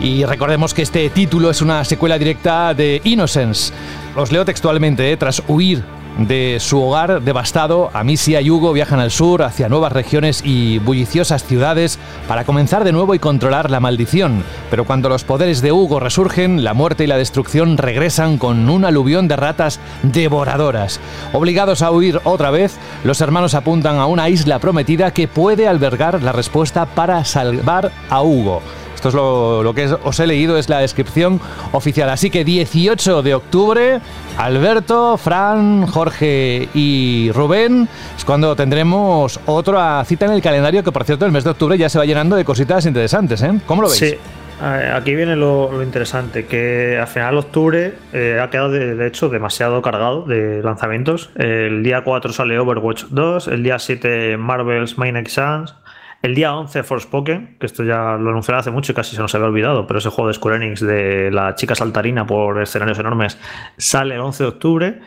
Y recordemos que este título es una secuela directa de Innocence. Os leo textualmente, ¿eh? tras huir de su hogar devastado, Amicia y Hugo viajan al sur hacia nuevas regiones y bulliciosas ciudades para comenzar de nuevo y controlar la maldición. Pero cuando los poderes de Hugo resurgen, la muerte y la destrucción regresan con un aluvión de ratas devoradoras. Obligados a huir otra vez, los hermanos apuntan a una isla prometida que puede albergar la respuesta para salvar a Hugo. Esto es lo, que os he leído, es la descripción oficial. Así que 18 de octubre, Alberto, Fran, Jorge y Rubén, es cuando tendremos otra cita en el calendario, que por cierto el mes de octubre ya se va llenando de cositas interesantes. ¿eh? ¿Cómo lo veis? Sí, aquí viene lo, interesante, que al final octubre eh, ha quedado de, de hecho demasiado cargado de lanzamientos. El día 4 sale Overwatch 2, el día 7 Marvel's Main Exams, el día 11 Forspoken, que esto ya lo anunciaron hace mucho y casi se nos había olvidado, pero ese juego de Square Enix de la chica saltarina por escenarios enormes sale el 11 de octubre.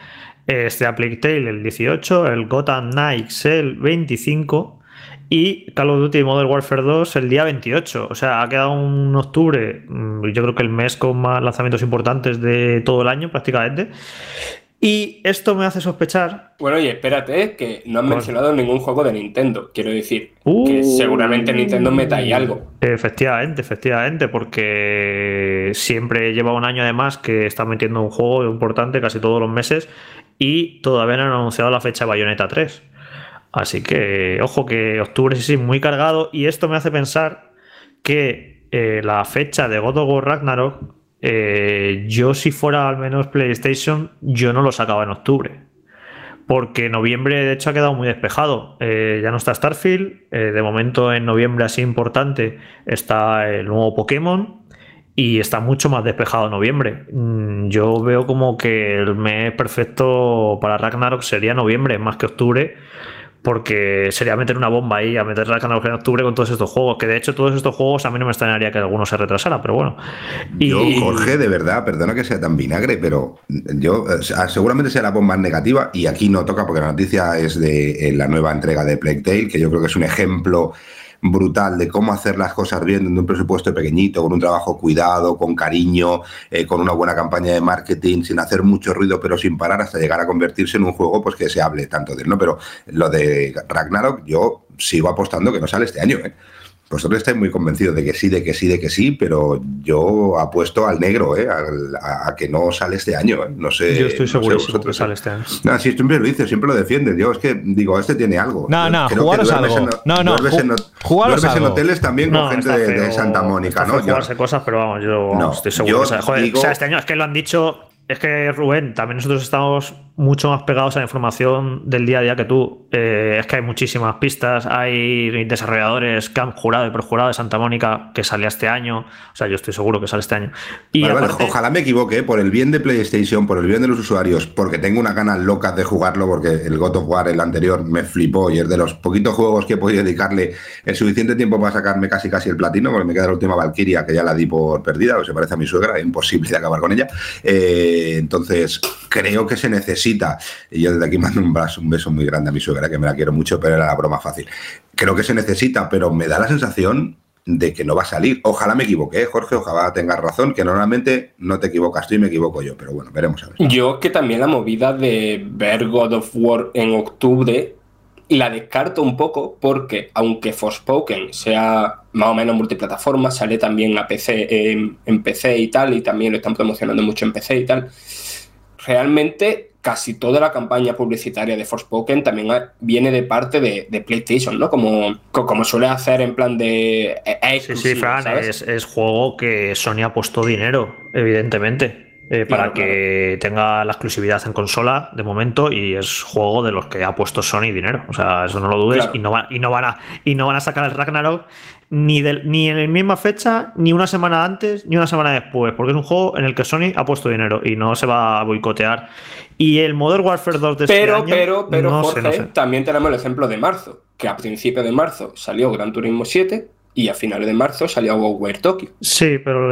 Este A Plague Tale el 18, el Gotham Knights el 25 y Call of Duty Modern Warfare 2 el día 28. O sea, ha quedado un octubre, mm, yo creo que el mes con más lanzamientos importantes de todo el año prácticamente. Y esto me hace sospechar. Bueno, y espérate, que no han mencionado ningún juego de Nintendo. Quiero decir, que Uh. seguramente Nintendo meta ahí algo. Efectivamente, efectivamente, porque siempre lleva un año además que está metiendo un juego importante casi todos los meses y todavía no han anunciado la fecha de Bayonetta 3. Así que, ojo, que octubre sí, sí, muy cargado. Y esto me hace pensar que eh, la fecha de God of War Ragnarok, eh, yo si fuera al menos PlayStation, yo no lo sacaba en octubre. Porque noviembre, de hecho, ha quedado muy despejado. Eh, ya no está Starfield. eh, de momento, en noviembre, así importante, está el nuevo Pokémon. Y está mucho más despejado noviembre. Mm, Yo veo como que el mes perfecto para Ragnarok sería noviembre, más que octubre. Porque sería meter una bomba ahí a meter la cronología en octubre con todos estos juegos. Que de hecho, todos estos juegos a mí no me extrañaría que alguno se retrasara, pero bueno. Yo, Jorge, de verdad, perdona que sea tan vinagre, pero yo seguramente sea la bomba negativa y aquí no toca porque la noticia es de la nueva entrega de Plague Tale, que yo creo que es un ejemplo brutal de cómo hacer las cosas bien en un presupuesto pequeñito, con un trabajo cuidado, con cariño, eh, con una buena campaña de marketing, sin hacer mucho ruido, pero sin parar hasta llegar a convertirse en un juego pues que se hable tanto de él, ¿no? Pero lo de Ragnarok, yo sigo apostando que no sale este año, ¿eh? Vosotros estáis muy convencidos de que sí, de que sí, de que sí, pero yo apuesto al negro, ¿eh? a, que no sale este año. ¿eh? No sé. Yo estoy seguro no que sale este año. No, sí, siempre lo dices, siempre lo defiendes. Yo es que digo, este tiene algo. No, no, jugaros algo. no, no, jugaros en, en hoteles también con gente de, Santa Mónica, ¿no? Jugarse cosas, pero vamos, yo no, estoy seguro. o sea, este año es que lo han dicho es que Rubén, también nosotros estamos mucho más pegados a la información del día a día que tú. Eh, es que hay muchísimas pistas, hay desarrolladores que han jurado y perjurado de Santa Mónica que salía este año. O sea, yo estoy seguro que sale este año. Y ojalá me equivoque, por el bien de PlayStation, por el bien de los usuarios, porque tengo una ganas locas de jugarlo, porque el God of War, el anterior, me flipó y es de los poquitos juegos que he podido dedicarle el suficiente tiempo para sacarme casi casi el platino, porque me queda la última Valkyria que ya la di por perdida, o se parece a mi suegra, es imposible de acabar con ella. Eh, entonces, creo que se necesita, y yo desde aquí [laughs] mando un, beso muy grande a mi suegra, que me la quiero mucho, pero era la broma fácil. Creo que se necesita, pero me da la sensación de que no va a salir. Ojalá me equivoque, ¿eh, Jorge, ojalá tengas razón, que normalmente no te equivocas tú y me equivoco yo, pero bueno, veremos a ver. Yo que también la movida de ver God of War en octubre la descarto un poco porque aunque Forspoken sea más o menos multiplataforma, sale también a PC, en, PC y tal, y también lo están promocionando mucho en PC y tal, realmente casi toda la campaña publicitaria de Forspoken también viene de parte de, PlayStation, ¿no? Como, como suele hacer en plan de... Eh, sí, sí, Fran, es, es, juego que Sony ha puesto dinero, evidentemente. Eh, para que tenga la exclusividad en consola de momento y es juego de los que ha puesto Sony dinero. O sea, eso no lo dudes y, no y, no van a, y no van a sacar el Ragnarok ni, ni en la misma fecha, ni una semana antes, ni una semana después, porque es un juego en el que Sony ha puesto dinero y no se va a boicotear. Y el Modern Warfare 2 de este pero, este Pero, pero, Jorge, también tenemos el ejemplo de marzo, que a principios de marzo salió Gran Turismo 7 y a finales de marzo salió WoW Tokyo. Sí, pero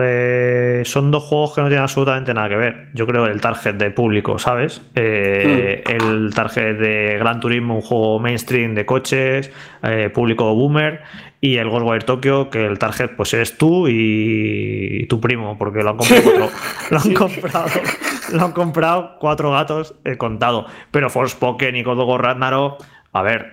son dos juegos que no tienen absolutamente nada que ver. Yo creo el target de público, ¿sabes? Eh, hmm. El target de Gran Turismo, un juego mainstream de coches, eh, público boomer, y el Ghostwire Tokyo, que el target pues eres tú y tu primo, porque lo han comprado, [laughs] lo han comprado, lo han comprado cuatro gatos he contado. Pero Forspoken y War Ragnarok, a ver, Mm,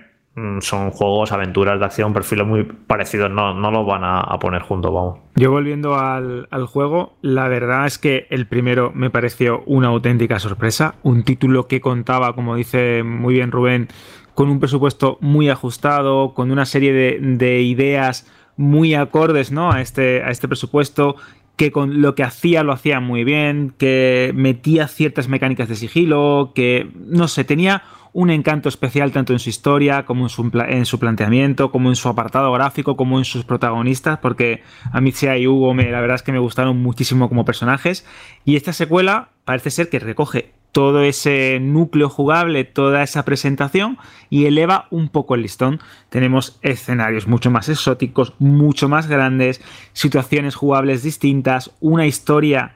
son juegos, aventuras de acción, perfiles muy parecidos, no, no los van a, poner juntos, vamos. Yo volviendo al, juego, la verdad es que el primero me pareció una auténtica sorpresa, un título que contaba, como dice muy bien Rubén, con un presupuesto muy ajustado, con una serie de, ideas muy acordes ¿no? a, este, a este presupuesto, que con lo que hacía lo hacía muy bien, que metía ciertas mecánicas de sigilo, que no sé, tenía un encanto especial tanto en su historia como en su, en su planteamiento, como en su apartado gráfico, como en sus protagonistas, porque a mí y Hugo me, la verdad es que me gustaron muchísimo como personajes. Y esta secuela parece ser que recoge todo ese núcleo jugable, toda esa presentación y eleva un poco el listón. Tenemos escenarios mucho más exóticos, mucho más grandes, situaciones jugables distintas, una historia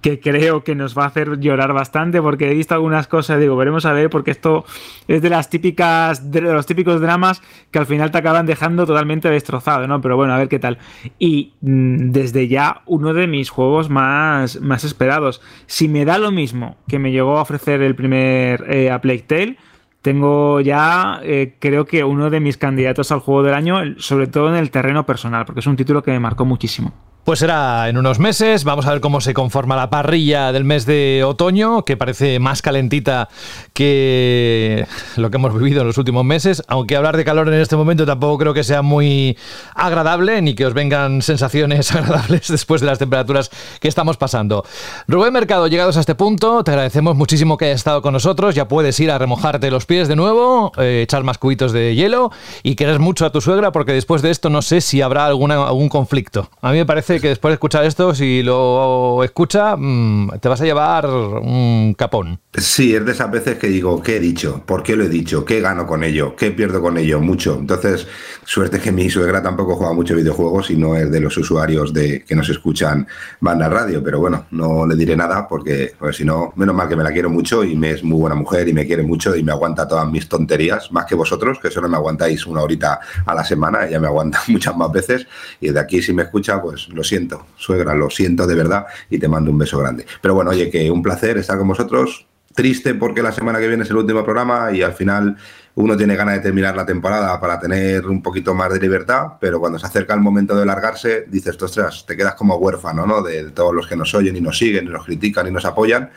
que creo que nos va a hacer llorar bastante porque he visto algunas cosas, digo, veremos a ver, porque esto es de las típicas, de los típicos dramas que al final te acaban dejando totalmente destrozado, ¿no? Pero bueno, a ver qué tal. Y mm, desde ya uno de mis juegos más, más esperados. Si me da lo mismo que me llegó a ofrecer el primer eh, a Plague Tale, tengo ya, eh, creo que uno de mis candidatos al juego del año, sobre todo en el terreno personal, porque es un título que me marcó muchísimo. Pues será en unos meses. Vamos a ver cómo se conforma la parrilla del mes de otoño, que parece más calentita que lo que hemos vivido en los últimos meses. Aunque hablar de calor en este momento tampoco creo que sea muy agradable, ni que os vengan sensaciones [laughs] agradables después de las temperaturas que estamos pasando. Rubén Mercado, llegados a este punto, te agradecemos muchísimo que hayas estado con nosotros. Ya puedes ir a remojarte los pies de nuevo, eh, echar más cubitos de hielo y querer mucho a tu suegra, porque después de esto no sé si habrá alguna, algún conflicto. A mí me parece que después de escuchar esto, si lo escucha, mm, te vas a llevar un capón. Sí, es de esas veces que digo, ¿qué he dicho? ¿Por qué lo he dicho? ¿Qué gano con ello? ¿Qué pierdo con ello? Mucho. Entonces, suerte que mi suegra tampoco juega mucho videojuegos y no es de los usuarios de que nos escuchan banda radio, pero bueno, no le diré nada porque pues, si no, menos mal que me la quiero mucho y me es muy buena mujer y me quiere mucho y me aguanta todas mis tonterías, más que vosotros, que solo me aguantáis una horita a la semana, ella me aguanta [laughs] muchas más veces y de aquí si me escucha, pues lo siento, suegra, lo siento de verdad y te mando un beso grande. Pero bueno, oye, que un placer estar con vosotros. Triste porque la semana que viene es el último programa y al final uno tiene ganas de terminar la temporada para tener un poquito más de libertad, pero cuando se acerca el momento de largarse, dices, ostras, te quedas como huérfano, ¿no? De, todos los que nos oyen y nos siguen, y nos critican y nos apoyan.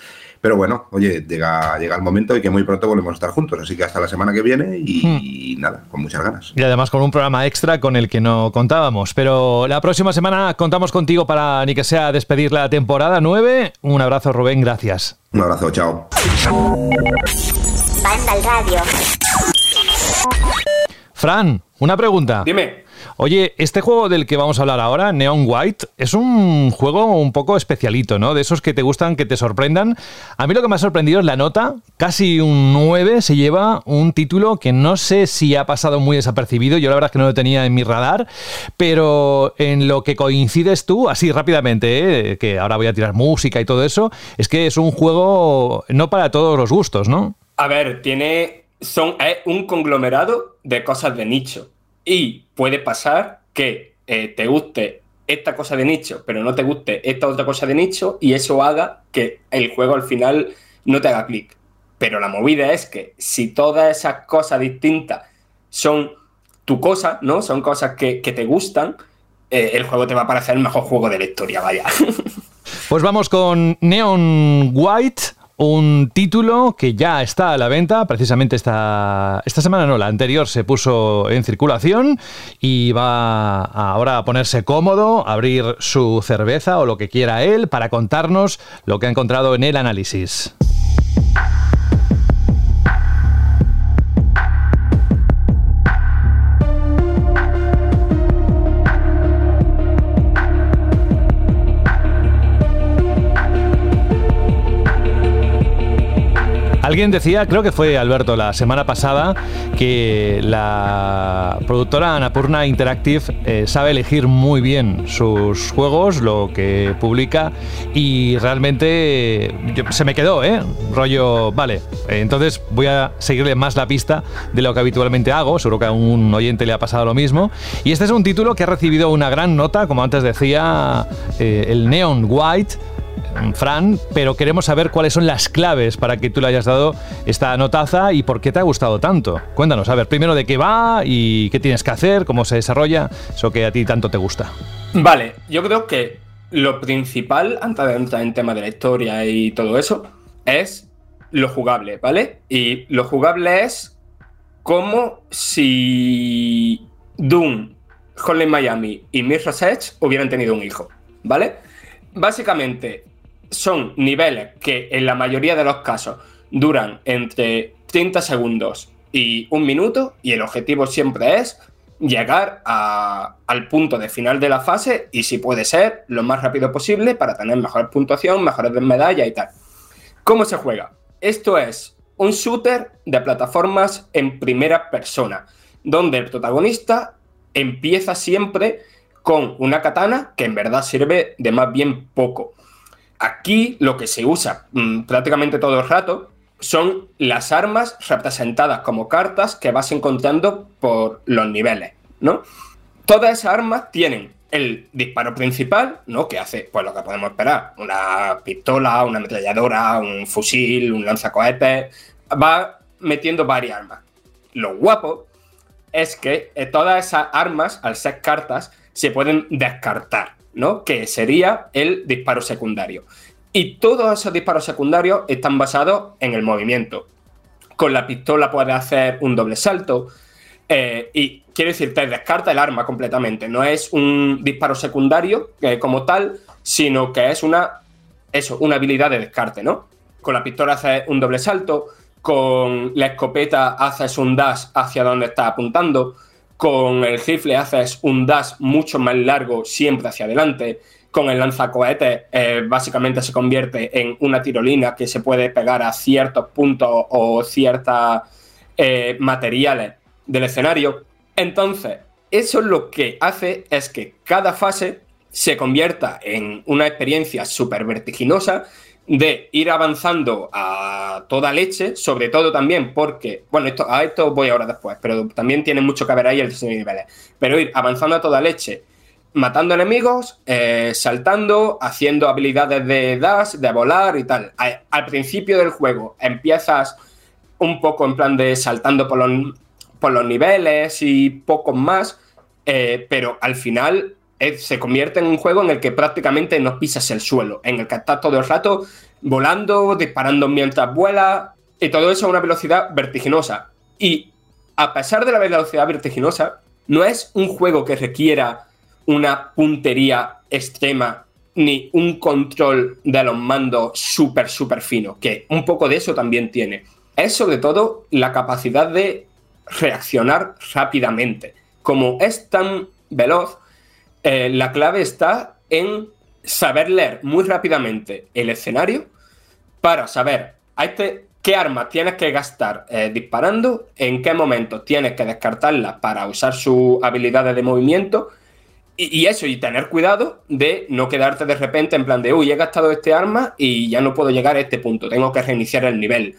Pero bueno, oye, llega, llega el momento y que muy pronto volvemos a estar juntos. Así que hasta la semana que viene y, nada, con muchas ganas. Y además con un programa extra con el que no contábamos. Pero la próxima semana contamos contigo para ni que sea despedir la temporada 9. Un abrazo, Rubén, gracias. Un abrazo, chao. Banda al radio. Fran, una pregunta. Dime. Oye, este juego del que vamos a hablar ahora, Neon White, es un juego un poco especialito, ¿no? De esos que te gustan, que te sorprendan. A mí lo que me ha sorprendido es la nota. Casi un 9 se lleva un título que no sé si ha pasado muy desapercibido. Yo la verdad es que no lo tenía en mi radar. Pero en lo que coincides tú, así rápidamente, ¿eh? que ahora voy a tirar música y todo eso, es que es un juego no para todos los gustos, ¿no? A ver, tiene. Son, un conglomerado de cosas de nicho. Y puede pasar que eh, te guste esta cosa de nicho, pero no te guste esta otra cosa de nicho, y eso haga que el juego al final no te haga clic. Pero la movida es que si todas esas cosas distintas son tu cosa, ¿no? Son cosas que, te gustan, eh, el juego te va a parecer el mejor juego de la historia, vaya. [laughs] Pues vamos con Neon White, un título que ya está a la venta, precisamente esta, esta semana no, la anterior se puso en circulación y va ahora a ponerse cómodo, abrir su cerveza o lo que quiera él para contarnos lo que ha encontrado en el análisis. Alguien decía, creo que fue Alberto la semana pasada, que la productora Anapurna Interactive eh, sabe elegir muy bien sus juegos, lo que publica, y realmente yo- se me quedó, ¿eh? Rollo, vale, eh, entonces voy a seguirle más la pista de lo que habitualmente hago, seguro que a un oyente le ha pasado lo mismo. Y este es un título que ha recibido una gran nota, como antes decía, eh, el Neon White. Fran, pero queremos saber cuáles son las claves para que tú le hayas dado esta notaza y por qué te ha gustado tanto. Cuéntanos, a ver, primero de qué va y qué tienes que hacer, cómo se desarrolla, eso que a ti tanto te gusta. Vale, yo creo que lo principal, antes de entrar en tema de la historia y todo eso, es lo jugable, ¿vale? Y lo jugable es como si Doom, Hotline Miami y Mirror's Edge hubieran tenido un hijo, ¿vale? Básicamente son niveles que en la mayoría de los casos duran entre 30 segundos y un minuto y el objetivo siempre es llegar al punto de final de la fase y si puede ser lo más rápido posible para tener mejor puntuación, mejores medallas y tal. ¿Cómo se juega? Esto es un shooter de plataformas en primera persona, donde el protagonista empieza siempre con una katana que en verdad sirve de más bien poco. Aquí lo que se usa mm, prácticamente todo el rato son las armas representadas como cartas que vas encontrando por los niveles, ¿no? Todas esas armas tienen el disparo principal, ¿no? Que hace, pues lo que podemos esperar, una pistola, una ametralladora, un fusil, un lanzacohetes, va metiendo varias armas. Lo guapo es que todas esas armas, al ser cartas, se pueden descartar, ¿no? Que sería el disparo secundario. Y todos esos disparos secundarios están basados en el movimiento. Con la pistola puedes hacer un doble salto. eh, y quiero decir, te descarta el arma completamente. No es un disparo secundario eh, como tal, sino que es una, eso, una habilidad de descarte, ¿no? Con la pistola haces un doble salto, con la escopeta haces un dash hacia donde estás apuntando, Con el rifle haces un dash mucho más largo siempre hacia adelante. Con el lanzacohetes eh, básicamente se convierte en una tirolina que se puede pegar a ciertos puntos o ciertos eh, materiales del escenario. Entonces, eso lo que hace es que cada fase se convierta en una experiencia súper vertiginosa de ir avanzando a toda leche, sobre todo también porque, bueno, esto, a esto voy ahora después, pero también tiene mucho que ver ahí el diseño de niveles, pero ir avanzando a toda leche, matando enemigos, eh, saltando, haciendo habilidades de dash, de volar y tal. al principio del juego empiezas un poco en plan de saltando por los, por los niveles y poco más, eh, pero al final se convierte en un juego en el que prácticamente no pisas el suelo, en el que estás todo el rato volando, disparando mientras vuelas, y todo eso a una velocidad vertiginosa. Y a pesar de la velocidad vertiginosa, no es un juego que requiera una puntería extrema ni un control de los mandos súper, súper fino, que un poco de eso también tiene. Es sobre todo la capacidad de reaccionar rápidamente. Como es tan veloz, eh, la clave está en saber leer muy rápidamente el escenario para saber a este, qué armas tienes que gastar eh, disparando, en qué momento tienes que descartarla para usar sus habilidades de movimiento y, eso, y tener cuidado de no quedarte de repente en plan de, uy, he gastado este arma y ya no puedo llegar a este punto, tengo que reiniciar el nivel.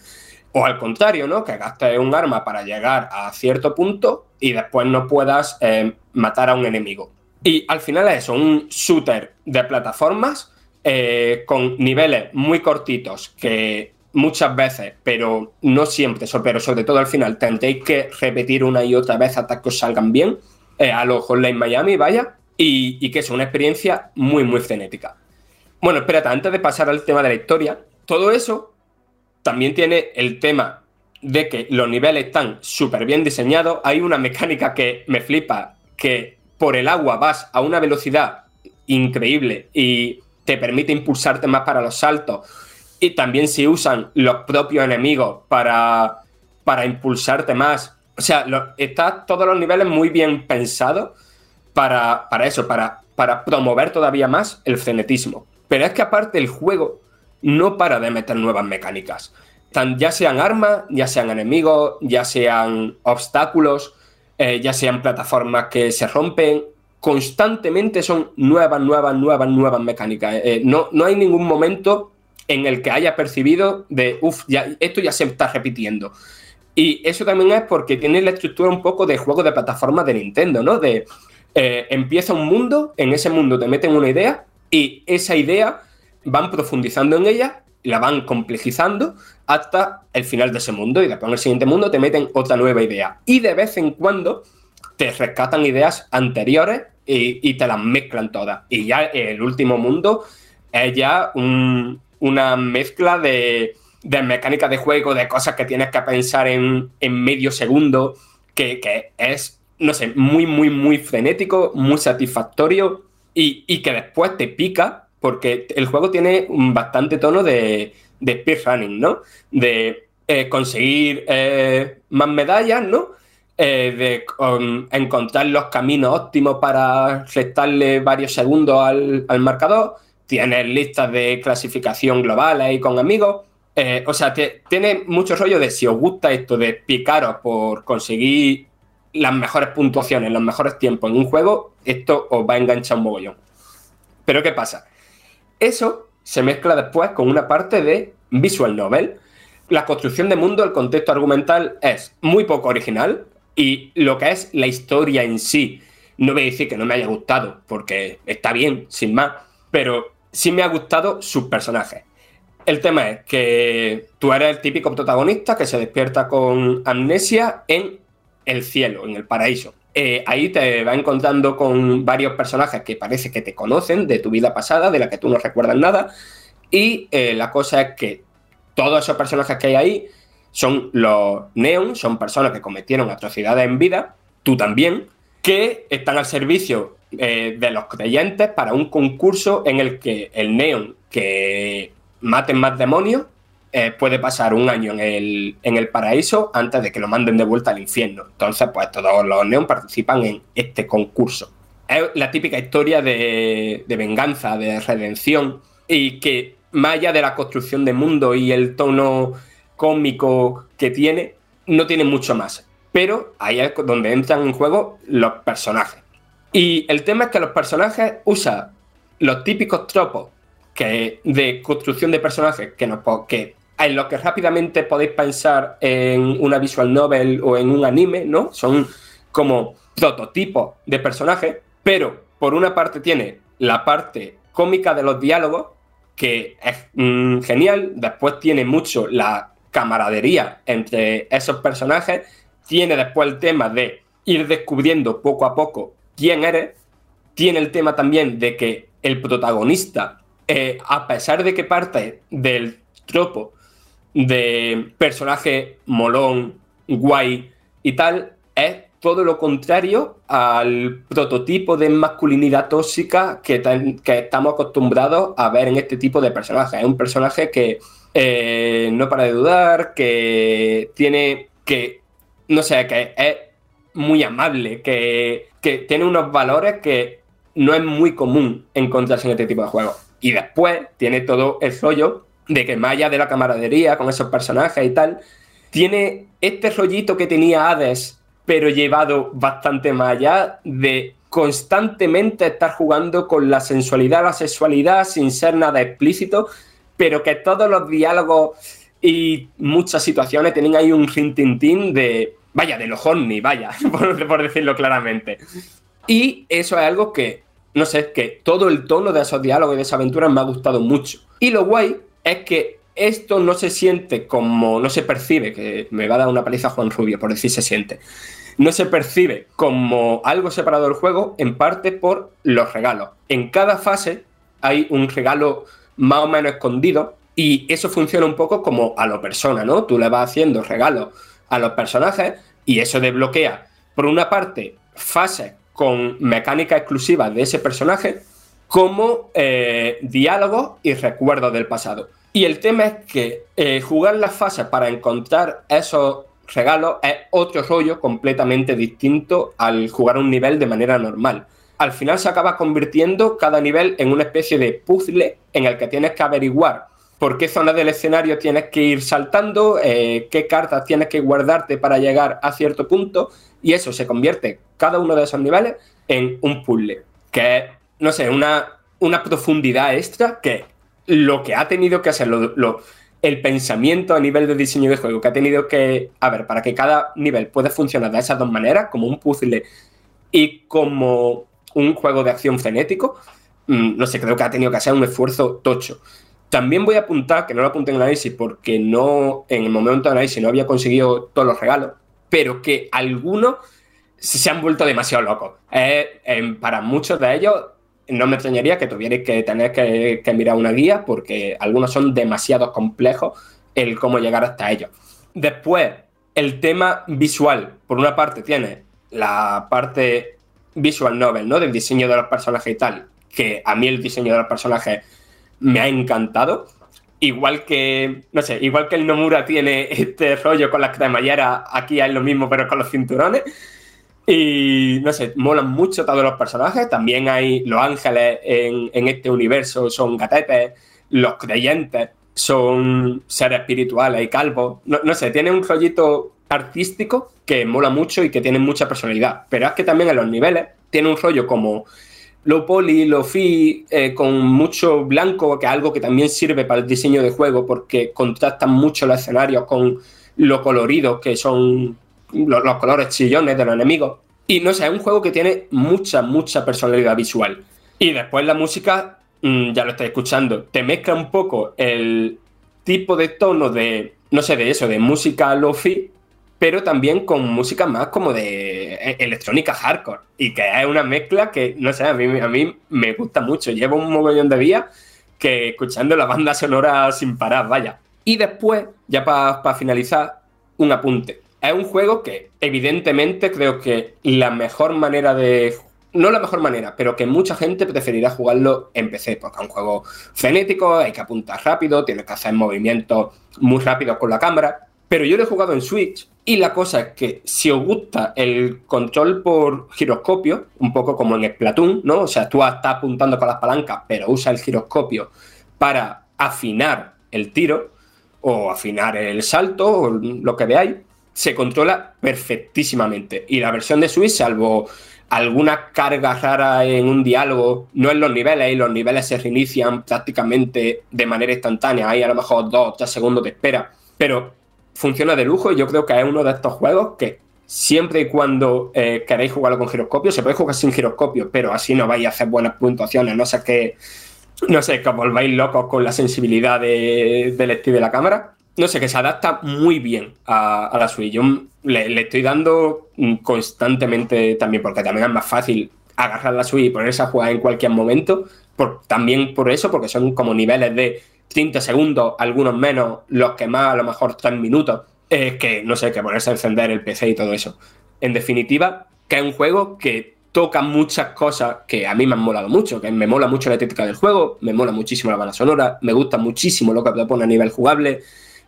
O al contrario, ¿no? Que gastes un arma para llegar a cierto punto y después no puedas eh, matar a un enemigo. Y al final es un shooter de plataformas eh, con niveles muy cortitos que muchas veces, pero no siempre, pero sobre todo al final, tendréis que repetir una y otra vez hasta que os salgan bien, eh, a los Hotline Miami, vaya, y, que es una experiencia muy, muy frenética. Bueno, espérate, antes de pasar al tema de la historia, todo eso también tiene el tema de que los niveles están súper bien diseñados. Hay una mecánica que me flipa, que por el agua vas a una velocidad increíble y te permite impulsarte más para los saltos. Y también se usan los propios enemigos para, para impulsarte más. O sea, está todos los niveles muy bien pensados para, para eso, para, para promover todavía más el frenetismo. Pero es que aparte el juego no para de meter nuevas mecánicas. ya sean armas, ya sean enemigos, ya sean obstáculos. Eh, ya sean plataformas que se rompen, constantemente son nuevas, nuevas, nuevas, nuevas mecánicas. Eh, no, no hay ningún momento en el que haya percibido de, uff, esto ya se está repitiendo. Y eso también es porque tiene la estructura un poco de juego de plataforma de Nintendo, ¿no? De eh, empieza un mundo, en ese mundo te meten una idea y esa idea van profundizando en ella, la van complejizando hasta el final de ese mundo y después en el siguiente mundo te meten otra nueva idea. Y de vez en cuando te rescatan ideas anteriores y, te las mezclan todas. Y ya el último mundo es ya una mezcla de, de, mecánica de juego, de cosas que tienes que pensar en, medio segundo, que, es, no sé, muy, muy, muy frenético, muy satisfactorio y, y que después te pica porque el juego tiene un bastante tono de, speedrunning, ¿no? De eh, conseguir eh, más medallas, ¿no? Eh, de encontrar los caminos óptimos para restarle varios segundos al, marcador. Tienes listas de clasificación global ahí con amigos. o sea, tiene mucho rollo de si os gusta esto de picaros por conseguir las mejores puntuaciones, los mejores tiempos en un juego, esto os va a enganchar un mogollón. Pero ¿qué pasa? Eso se mezcla después con una parte de visual novel. La construcción de mundo, el contexto argumental es muy poco original y lo que es la historia en sí, no voy a decir que no me haya gustado, porque está bien, sin más, pero sí me ha gustado sus personajes. El tema es que tú eres el típico protagonista que se despierta con amnesia en el cielo, en el paraíso. Eh, ahí te va encontrando con varios personajes que parece que te conocen de tu vida pasada, de la que tú no recuerdas nada. Y eh, la cosa es que todos esos personajes que hay ahí son los Neon, son personas que cometieron atrocidades en vida, tú también, que están al servicio eh, de los creyentes para un concurso en el que el Neon que maten más demonios eh, puede pasar un año en el, en el paraíso antes de que lo manden de vuelta al infierno. Entonces, pues todos los Neon participan en este concurso. Es la típica historia de, de venganza, de redención, y que más allá de la construcción de mundo y el tono cómico que tiene, no tiene mucho más. Pero ahí es donde entran en juego los personajes. Y el tema es que los personajes usan los típicos tropos que, de construcción de personajes que, nos, que en los que rápidamente podéis pensar en una visual novel o en un anime, ¿no? Son como prototipos de personajes, pero por una parte tiene la parte cómica de los diálogos, que es mm, genial, después tiene mucho la camaradería entre esos personajes, tiene después el tema de ir descubriendo poco a poco quién eres, tiene el tema también de que el protagonista, eh, a pesar de que parte del tropo de personaje molón, guay y tal, es todo lo contrario al prototipo de masculinidad tóxica que, que estamos acostumbrados a ver en este tipo de personajes. Es un personaje que eh, no para de dudar, que tiene que, no sé, que es muy amable, que, que tiene unos valores que no es muy común encontrarse en este tipo de juegos. Y después tiene todo el rollo de que más allá de la camaradería con esos personajes y tal, tiene este rollito que tenía Hades, pero llevado bastante más allá de constantemente estar jugando con la sensualidad, la sexualidad, sin ser nada explícito, pero que todos los diálogos y muchas situaciones tienen ahí un rintintín de, vaya, de los horny, vaya, [laughs] por, por decirlo claramente. Y eso es algo que, no sé, que todo el tono de esos diálogos y de esa aventura me ha gustado mucho. Y lo guay es que esto no se siente como, no se percibe, que me va a dar una paliza Juan Rubio por decir se siente, no se percibe como algo separado del juego, en parte por los regalos. En cada fase hay un regalo más o menos escondido y eso funciona un poco como a lo persona, ¿no? Tú le vas haciendo regalos a los personajes y eso desbloquea, por una parte, fases con mecánicas exclusivas de ese personaje como eh, diálogos y recuerdos del pasado. Y el tema es que eh, jugar las fases para encontrar esos regalos es otro rollo completamente distinto al jugar un nivel de manera normal. Al final se acaba convirtiendo cada nivel en una especie de puzzle en el que tienes que averiguar por qué zonas del escenario tienes que ir saltando, eh, qué cartas tienes que guardarte para llegar a cierto punto, y eso se convierte, cada uno de esos niveles, en un puzzle, que es no sé, una, una profundidad extra que lo que ha tenido que hacer el pensamiento a nivel de diseño de juego, que ha tenido que, a ver, para que cada nivel pueda funcionar de esas dos maneras, como un puzzle y como un juego de acción frenético, mm, no sé, creo que ha tenido que hacer un esfuerzo tocho. También voy a apuntar, que no lo apunté en el análisis porque no, en el momento del análisis no había conseguido todos los regalos, pero que algunos se han vuelto demasiado locos. para muchos de ellos no me extrañaría que tuvierais que tener que, mirar una guía porque algunos son demasiado complejos el cómo llegar hasta ellos. Después, el tema visual. Por una parte, tiene la parte visual novel, ¿no? Del diseño de los personajes y tal, que a mí el diseño de los personajes me ha encantado. Igual que, no sé, igual que el Nomura tiene este rollo con las cremalleras, aquí hay lo mismo, pero con los cinturones. Y no sé, molan mucho todos los personajes. También hay los ángeles en, este universo, son gatetes. Los creyentes son seres espirituales y calvos. No, sé, tiene un rollito artístico que mola mucho y que tiene mucha personalidad. Pero es que también en los niveles tiene un rollo como lo poli, lo fi, eh, con mucho blanco, que es algo que también sirve para el diseño de juego porque contrastan mucho los escenarios con lo coloridos que son los, colores chillones de los enemigos. Y no sé, es un juego que tiene mucha, mucha personalidad visual. Y después la música, mm, ya lo estáis escuchando, te mezcla un poco el tipo de tono de, no sé, de eso, de música lofi, pero también con música más como de e, electrónica hardcore. Y que es una mezcla que, no sé, a mí, a mí me gusta mucho. Llevo un mogollón de días que escuchando la banda sonora sin parar, vaya. Y después, ya para finalizar, un apunte es un juego que evidentemente creo que la mejor manera de no la mejor manera, pero que mucha gente preferirá jugarlo en PC, porque es un juego frenético, hay que apuntar rápido, tienes que hacer movimientos muy rápidos con la cámara. Pero yo lo he jugado en Switch y la cosa es que si os gusta el control por giroscopio, un poco como en Splatoon, ¿no? O sea, tú estás apuntando con las palancas, pero usa el giroscopio para afinar el tiro o afinar el salto o lo que veáis, se controla perfectísimamente. Y la versión de Switch, salvo alguna carga rara en un diálogo, no en los niveles, y los niveles se reinician prácticamente de manera instantánea, hay a lo mejor dos o tres segundos de espera, pero funciona de lujo y yo creo que es uno de estos juegos que siempre y cuando eh, queréis jugarlo con giroscopio, se puede jugar sin giroscopio, pero así no vais a hacer buenas puntuaciones, no sé qué, no sé, que os volváis locos con la sensibilidad del estilo de la cámara no sé, que se adapta muy bien a, la Switch. Yo le, estoy dando constantemente también, porque también es más fácil agarrar la Switch y ponerse a jugar en cualquier momento. Por, también por eso, porque son como niveles de 30 segundos, algunos menos, los que más, a lo mejor 3 minutos. Que, no sé, que ponerse a encender el PC y todo eso. En definitiva, que es un juego que toca muchas cosas que a mí me han molado mucho, que me mola mucho la estética del juego, me mola muchísimo la banda sonora, me gusta muchísimo lo que propone a nivel jugable,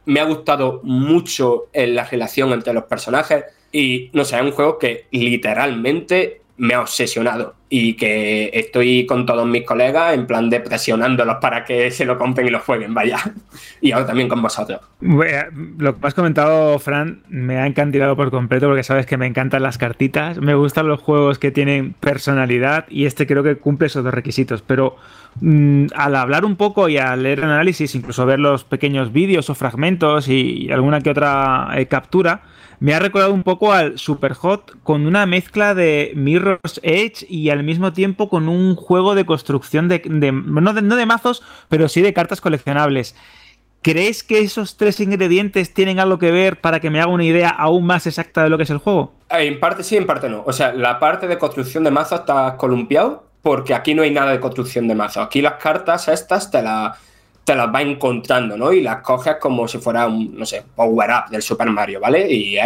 me ha gustado mucho en la relación entre los personajes y no sé, es un juego que literalmente me ha obsesionado y que estoy con todos mis colegas en plan de presionándolos para que se lo compren y lo jueguen, vaya. [laughs] Y ahora también con vosotros. Lo que has comentado, Fran, me ha encantado por completo porque sabes que me encantan las cartitas, me gustan los juegos que tienen personalidad y este creo que cumple esos dos requisitos, pero mm, al hablar un poco y al leer el análisis, incluso ver los pequeños vídeos o fragmentos y alguna que otra eh, captura, me ha recordado un poco al Superhot con una mezcla de Mirror's Edge y al mismo tiempo con un juego de construcción de, no, de mazos, pero sí de cartas coleccionables. ¿Crees que esos tres ingredientes tienen algo que ver para que me haga una idea aún más exacta de lo que es el juego? Eh, en parte sí, en parte no. O sea, la parte de construcción de mazos está columpiado porque aquí no hay nada de construcción de mazos. Aquí las cartas estas te las te las va encontrando, ¿no? Y las coges como si fuera un, no sé, power up del Super Mario, ¿vale? Y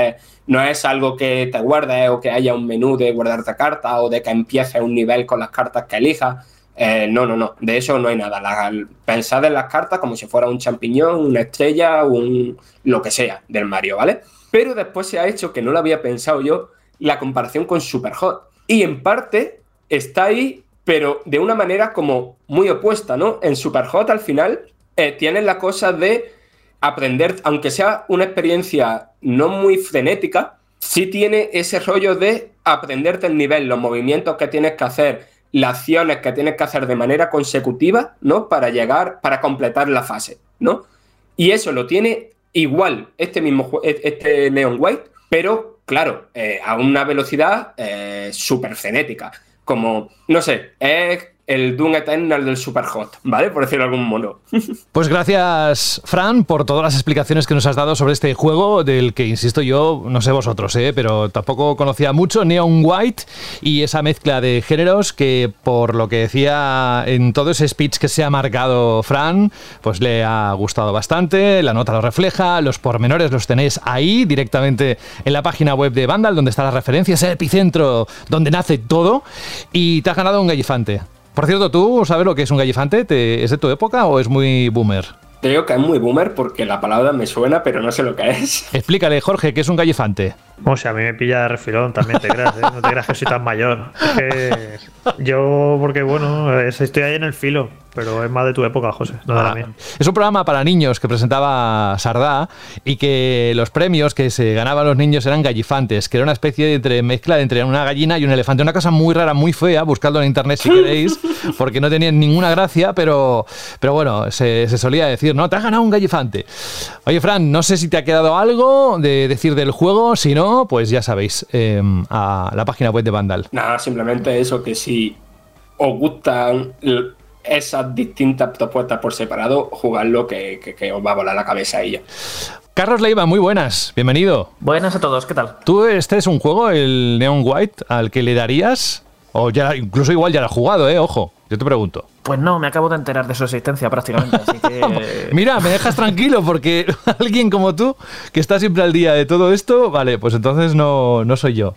no es algo que te guardes o que haya un menú de guardarte cartas o de que empieces un nivel con las cartas que elijas. Eh, no, no, no, de eso no hay nada. La, pensad en las cartas como si fuera un champiñón, una estrella, un lo que sea del Mario, ¿vale? Pero después se ha hecho, que no lo había pensado yo, la comparación con Superhot. Y en parte está ahí pero de una manera como muy opuesta, ¿no? En Superhot al final eh, tienes la cosa de aprender, aunque sea una experiencia no muy frenética, sí tiene ese rollo de aprenderte el nivel, los movimientos que tienes que hacer, las acciones que tienes que hacer de manera consecutiva, ¿no? Para llegar, para completar la fase, ¿no? Y eso lo tiene igual este mismo e-, este Neon White, pero claro, eh, a una velocidad eh, súper frenética como, no sé, es el Doom Eternal del Superhot, ¿vale? Por decirlo de algún modo. [laughs] Pues gracias, Fran, por todas las explicaciones que nos has dado sobre este juego, del que, insisto yo, no sé vosotros, ¿eh? pero tampoco conocía mucho, Neon White, y esa mezcla de géneros que, por lo que decía en todo ese speech que se ha marcado Fran, pues le ha gustado bastante, la nota lo refleja, los pormenores los tenéis ahí, directamente en la página web de Vandal, donde está la referencia, es el epicentro donde nace todo, y te has ganado un gallifante. Por cierto, ¿tú sabes lo que es un gallifante? ¿Es de tu época o es muy boomer? Creo que es muy boomer porque la palabra me suena, pero no sé lo que es. [laughs] Explícale, Jorge, ¿qué es un gallifante? O sea, a mí me pilla de refilón también, te creas, ¿eh? No te creas que soy tan mayor. yo, porque bueno, estoy ahí en el filo pero es más de tu época, José, no de la ah, mía. Es un programa para niños que presentaba Sardá y que los premios que se ganaban los niños eran gallifantes, que era una especie de mezcla entre una gallina y un elefante. Una cosa muy rara, muy fea, buscadlo en internet si [laughs] queréis, porque no tenían ninguna gracia, pero, pero bueno, se, solía decir, ¿no? Te has ganado un gallifante. Oye, Fran, no sé si te ha quedado algo de decir del juego, si no, pues ya sabéis, em, a la página web de Vandal. Nada, simplemente eso, que si os gustan esas distintas propuestas por separado, jugarlo que, que, os va a volar la cabeza a ella. Carlos Leiva, muy buenas, bienvenido. Buenas a todos, ¿qué tal? ¿Tú este es un juego, el Neon White, al que le darías? O ya, incluso igual ya lo has jugado, ¿eh? Ojo, yo te pregunto. Pues no, me acabo de enterar de su existencia prácticamente, así que... [laughs] Mira, me dejas tranquilo porque [laughs] alguien como tú, que está siempre al día de todo esto, vale, pues entonces no, no soy yo.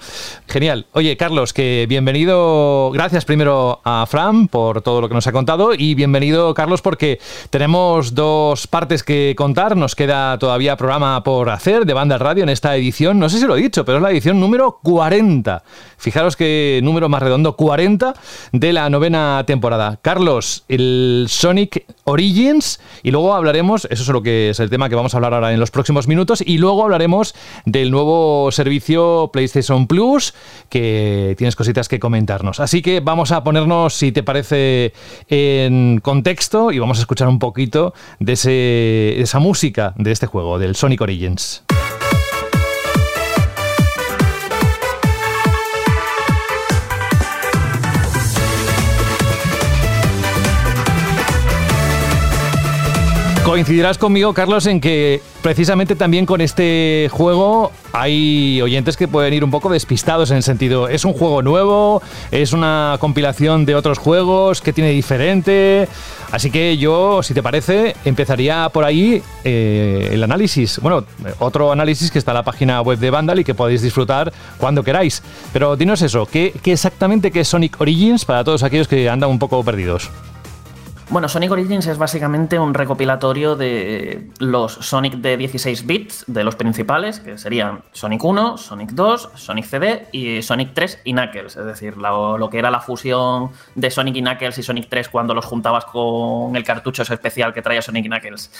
Genial. Oye, Carlos, que bienvenido, gracias primero a Fran por todo lo que nos ha contado y bienvenido, Carlos, porque tenemos dos partes que contar, nos queda todavía programa por hacer de Banda Radio en esta edición, no sé si lo he dicho, pero es la edición número 40. Fijaros qué número más redondo, 40 de la novena temporada. Carlos, el Sonic Origins y luego hablaremos, eso es lo que es el tema que vamos a hablar ahora en los próximos minutos y luego hablaremos del nuevo servicio PlayStation Plus que tienes cositas que comentarnos. Así que vamos a ponernos, si te parece, en contexto y vamos a escuchar un poquito de, ese, de esa música de este juego, del Sonic Origins. Coincidirás conmigo, Carlos, en que precisamente también con este juego hay oyentes que pueden ir un poco despistados en el sentido, es un juego nuevo, es una compilación de otros juegos, que tiene diferente? Así que yo, si te parece, empezaría por ahí eh, el análisis. Bueno, otro análisis que está en la página web de Vandal y que podéis disfrutar cuando queráis. Pero dinos eso, ¿qué, qué exactamente qué es Sonic Origins para todos aquellos que andan un poco perdidos? Bueno, Sonic Origins es básicamente un recopilatorio de los Sonic de 16 bits, de los principales, que serían Sonic 1, Sonic 2, Sonic CD y Sonic 3 y Knuckles. Es decir, lo, que era la fusión de Sonic y Knuckles y Sonic 3 cuando los juntabas con el cartucho especial que traía Sonic y Knuckles.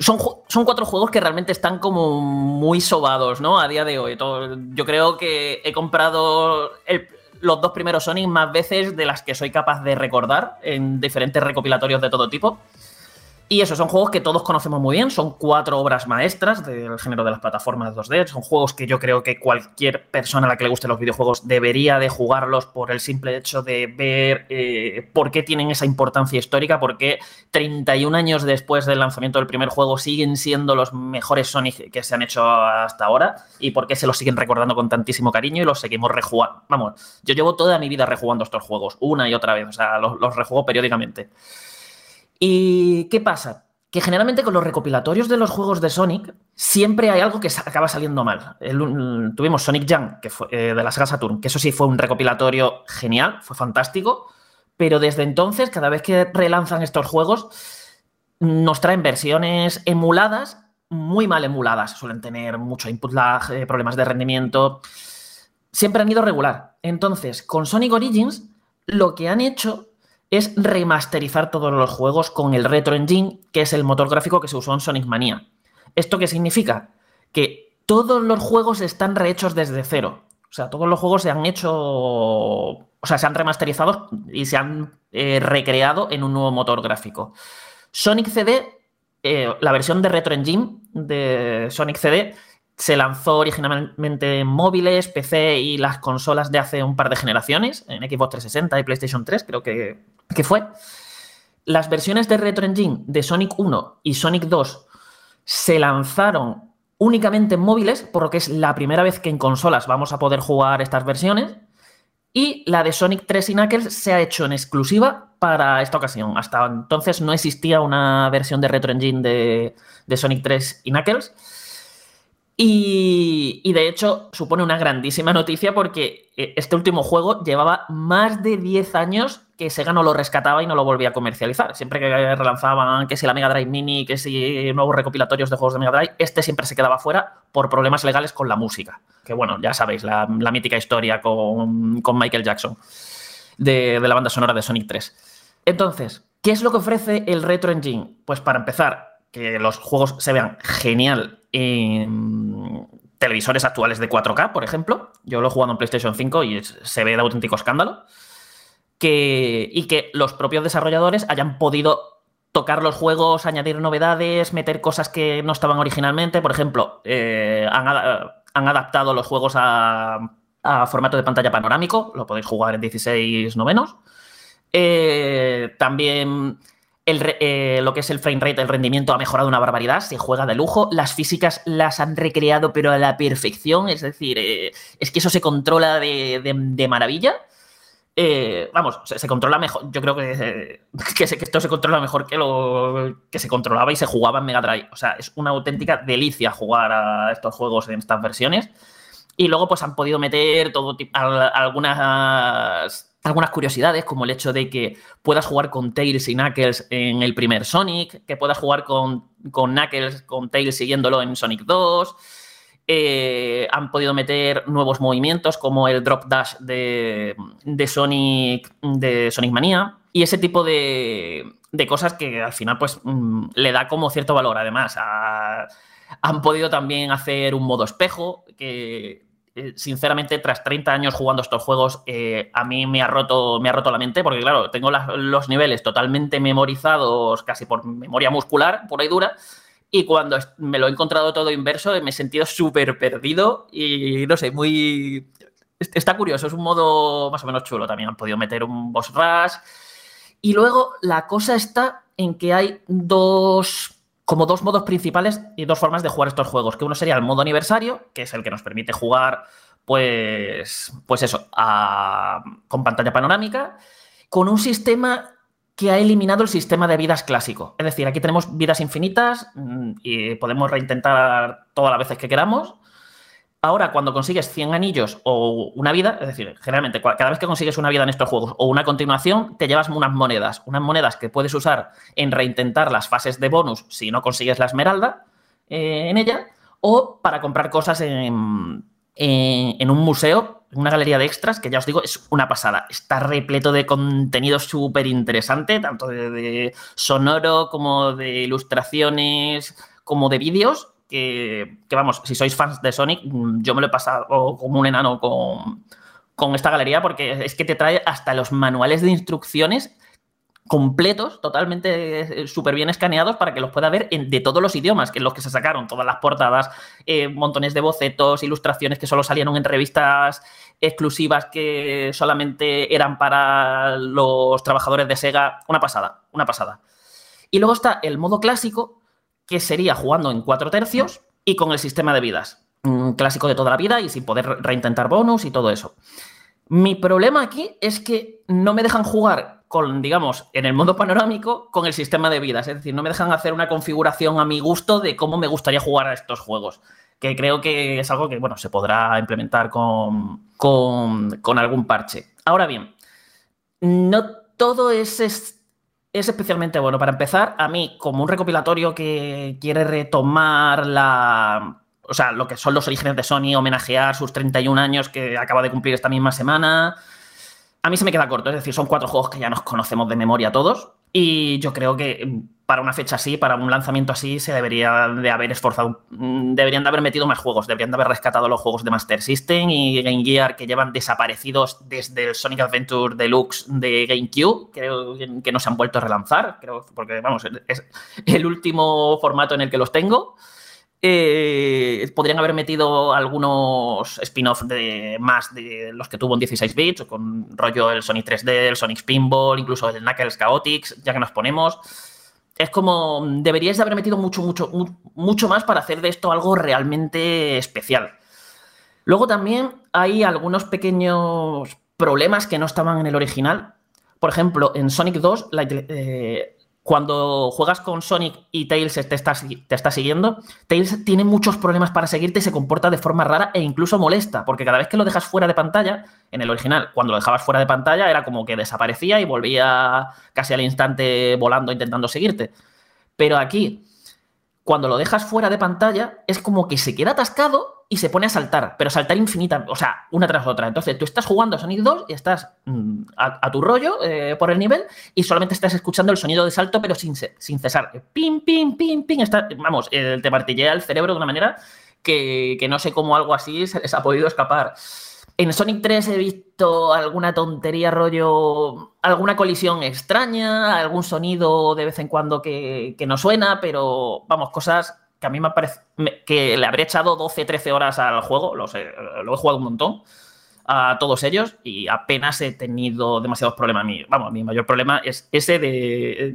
Son, son, cuatro juegos que realmente están como muy sobados, ¿no? A día de hoy. Todo, yo creo que he comprado el, los dos primeros Sonic más veces de las que soy capaz de recordar en diferentes recopilatorios de todo tipo. Y eso, son juegos que todos conocemos muy bien, son cuatro obras maestras del género de las plataformas 2D, son juegos que yo creo que cualquier persona a la que le gusten los videojuegos debería de jugarlos por el simple hecho de ver eh, por qué tienen esa importancia histórica, por qué 31 años después del lanzamiento del primer juego siguen siendo los mejores Sonic que se han hecho hasta ahora y por qué se los siguen recordando con tantísimo cariño y los seguimos rejugando. Vamos, yo llevo toda mi vida rejugando estos juegos, una y otra vez, o sea, los, los rejuego periódicamente. ¿Y qué pasa? Que generalmente con los recopilatorios de los juegos de Sonic siempre hay algo que acaba saliendo mal. Tuvimos Sonic Jam, que fue eh, de la saga Saturn, que eso sí fue un recopilatorio genial, fue fantástico, pero desde entonces, cada vez que relanzan estos juegos, nos traen versiones emuladas, muy mal emuladas, suelen tener mucho input lag, eh, problemas de rendimiento, siempre han ido regular. Entonces, con Sonic Origins, lo que han hecho es remasterizar todos los juegos con el Retro Engine, que es el motor gráfico que se usó en Sonic Mania. ¿Esto qué significa? Que todos los juegos están rehechos desde cero. O sea, todos los juegos se han hecho. O sea, se han remasterizado y se han eh, recreado en un nuevo motor gráfico. Sonic CD, eh, la versión de Retro Engine de Sonic CD, se lanzó originalmente en móviles, PC y las consolas de hace un par de generaciones, en Xbox 360 y PlayStation 3, creo que, que fue. Las versiones de Retro Engine de Sonic 1 y Sonic 2 se lanzaron únicamente en móviles, por lo que es la primera vez que en consolas vamos a poder jugar estas versiones. Y la de Sonic 3 y Knuckles se ha hecho en exclusiva para esta ocasión. Hasta entonces no existía una versión de Retro Engine de, de Sonic 3 y Knuckles. Y, de hecho supone una grandísima noticia porque eh, este último juego llevaba más de 10 años que Sega no lo rescataba y no lo volvía a comercializar. Siempre que relanzaban que si la Mega Drive Mini, que si nuevos recopilatorios de juegos de Mega Drive, este siempre se quedaba fuera por problemas legales con la música. Que bueno, ya sabéis, la, la mítica historia con, con Michael Jackson de, de la banda sonora de Sonic 3. Entonces, ¿qué es lo que ofrece el Retro Engine? Pues para empezar, que los juegos se vean genial televisores actuales de 4K, por ejemplo. Yo lo he jugado en PlayStation 5 y se ve de auténtico escándalo. Que, y que los propios desarrolladores hayan podido tocar los juegos, añadir novedades, meter cosas que no estaban originalmente. Por ejemplo, eh, han, adaptado los juegos a, a, formato de pantalla panorámico, lo podéis jugar en 16 novenos. Eh, también el, eh, lo que es el frame rate, el rendimiento ha mejorado una barbaridad, se juega de lujo, las físicas las han recreado pero a la perfección, es decir, eh, es que eso se controla de, de, de, maravilla. eh, vamos, se, controla mejor. Yo creo que, [laughs] que, se, que, esto se controla mejor que lo que se controlaba y se jugaba en Mega Drive. O sea, es una auténtica delicia jugar a estos juegos en estas versiones. Y luego, pues han podido meter todo tipo, algunas algunas curiosidades, como el hecho de que puedas jugar con Tails y Knuckles en el primer Sonic, que puedas jugar con, con Knuckles, con Tails siguiéndolo en Sonic 2. Eh, han podido meter nuevos movimientos como el drop dash de, de Sonic de Sonic Mania y ese tipo de, de cosas que al final pues mm, le da como cierto valor además han podido también hacer un modo espejo que sinceramente, tras 30 años jugando estos juegos, eh, a mí me ha, roto, me ha roto la mente, porque claro, tengo los niveles totalmente memorizados, casi por memoria muscular, pura y dura, y cuando me lo he encontrado todo inverso, me he sentido súper perdido y no sé, muy... Está curioso, es un modo más o menos chulo. También han podido meter un boss rush. Y luego la cosa está en que hay dos como dos modos principales y dos formas de jugar estos juegos. Que uno sería el modo aniversario, que es el que nos permite jugar, pues, pues eso, a, con pantalla panorámica, con un sistema que ha eliminado el sistema de vidas clásico. Es decir, aquí tenemos vidas infinitas mm, y podemos reintentar todas las veces que queramos. Ahora, cuando consigues 100 anillos o una vida, es decir, generalmente cada vez que consigues una vida en estos juegos o una continuación, te llevas unas monedas. Unas monedas que puedes usar en reintentar las fases de bonus si no consigues la esmeralda eh, en ella, o para comprar cosas en, un museo, una galería de extras, que ya os digo, es una pasada. Está repleto de contenido súper interesante, tanto de, de sonoro como de ilustraciones, como de vídeos que, vamos, si sois fans de Sonic, yo me lo he pasado como un enano con, con esta galería porque es que te trae hasta los manuales de instrucciones completos, totalmente eh, súper bien escaneados para que los pueda ver de todos los idiomas, que en los que se sacaron todas las portadas, eh, montones de bocetos, ilustraciones que solo salieron en revistas exclusivas que solamente eran para los trabajadores de Sega. Una pasada, una pasada. Y luego está el modo clásico, que sería jugando en cuatro tercios y con el sistema de vidas. Un clásico de toda la vida y sin poder reintentar bonus y todo eso. Mi problema aquí es que no me dejan jugar con, digamos, en el modo panorámico con el sistema de vidas. Es decir, no me dejan hacer una configuración a mi gusto de cómo me gustaría jugar a estos juegos. Que creo que es algo que, bueno, se podrá implementar con, con, con algún parche. Ahora bien, no todo es, es es especialmente bueno. Para empezar, a mí, como un recopilatorio que quiere retomar la. O sea, lo que son los orígenes de Sony, homenajear sus 31 años que acaba de cumplir esta misma semana. A mí se me queda corto, es decir, son cuatro juegos que ya nos conocemos de memoria todos. Y yo creo que para una fecha así, para un lanzamiento así, se debería de haber esforzado, deberían de haber metido más juegos, deberían de haber rescatado los juegos de Master System y Game Gear que llevan desaparecidos desde el Sonic Adventure Deluxe de GameCube, creo que no se han vuelto a relanzar, creo, porque vamos, es el último formato en el que los tengo. Eh, podrían haber metido algunos spin-off de más de los que tuvo en 16 bits, con rollo el Sonic 3D, el Sonic Spinball, incluso el Knuckles Chaotix, ya que nos ponemos. Es como, deberíais de haber metido mucho, mucho, mucho más para hacer de esto algo realmente especial. Luego también hay algunos pequeños problemas que no estaban en el original. Por ejemplo, en Sonic 2, la, eh, cuando juegas con Sonic y Tails te está, te está, siguiendo, Tails tiene muchos problemas para seguirte y se comporta de forma rara e incluso molesta, porque cada vez que lo dejas fuera de pantalla, en el original, cuando lo dejabas fuera de pantalla era como que desaparecía y volvía casi al instante volando intentando seguirte. Pero aquí, cuando lo dejas fuera de pantalla, es como que se queda atascado y se pone a saltar, pero saltar infinita, o sea, una tras otra. Entonces, tú estás jugando a Sonic 2 y estás a, a, tu rollo eh, por el nivel y solamente estás escuchando el sonido de salto, pero sin, sin cesar. Pim, pim, pim, pim. Está, vamos, eh, te martillea el cerebro de una manera que, que no sé cómo algo así se les ha podido escapar. En Sonic 3 he visto alguna tontería, rollo, alguna colisión extraña, algún sonido de vez en cuando que, no suena, pero vamos, cosas que a mí me parece que le habré echado 12, 13 horas al juego, lo, sé, lo he jugado un montón a todos ellos y apenas he tenido demasiados problemas. Mi, vamos, mi mayor problema es ese de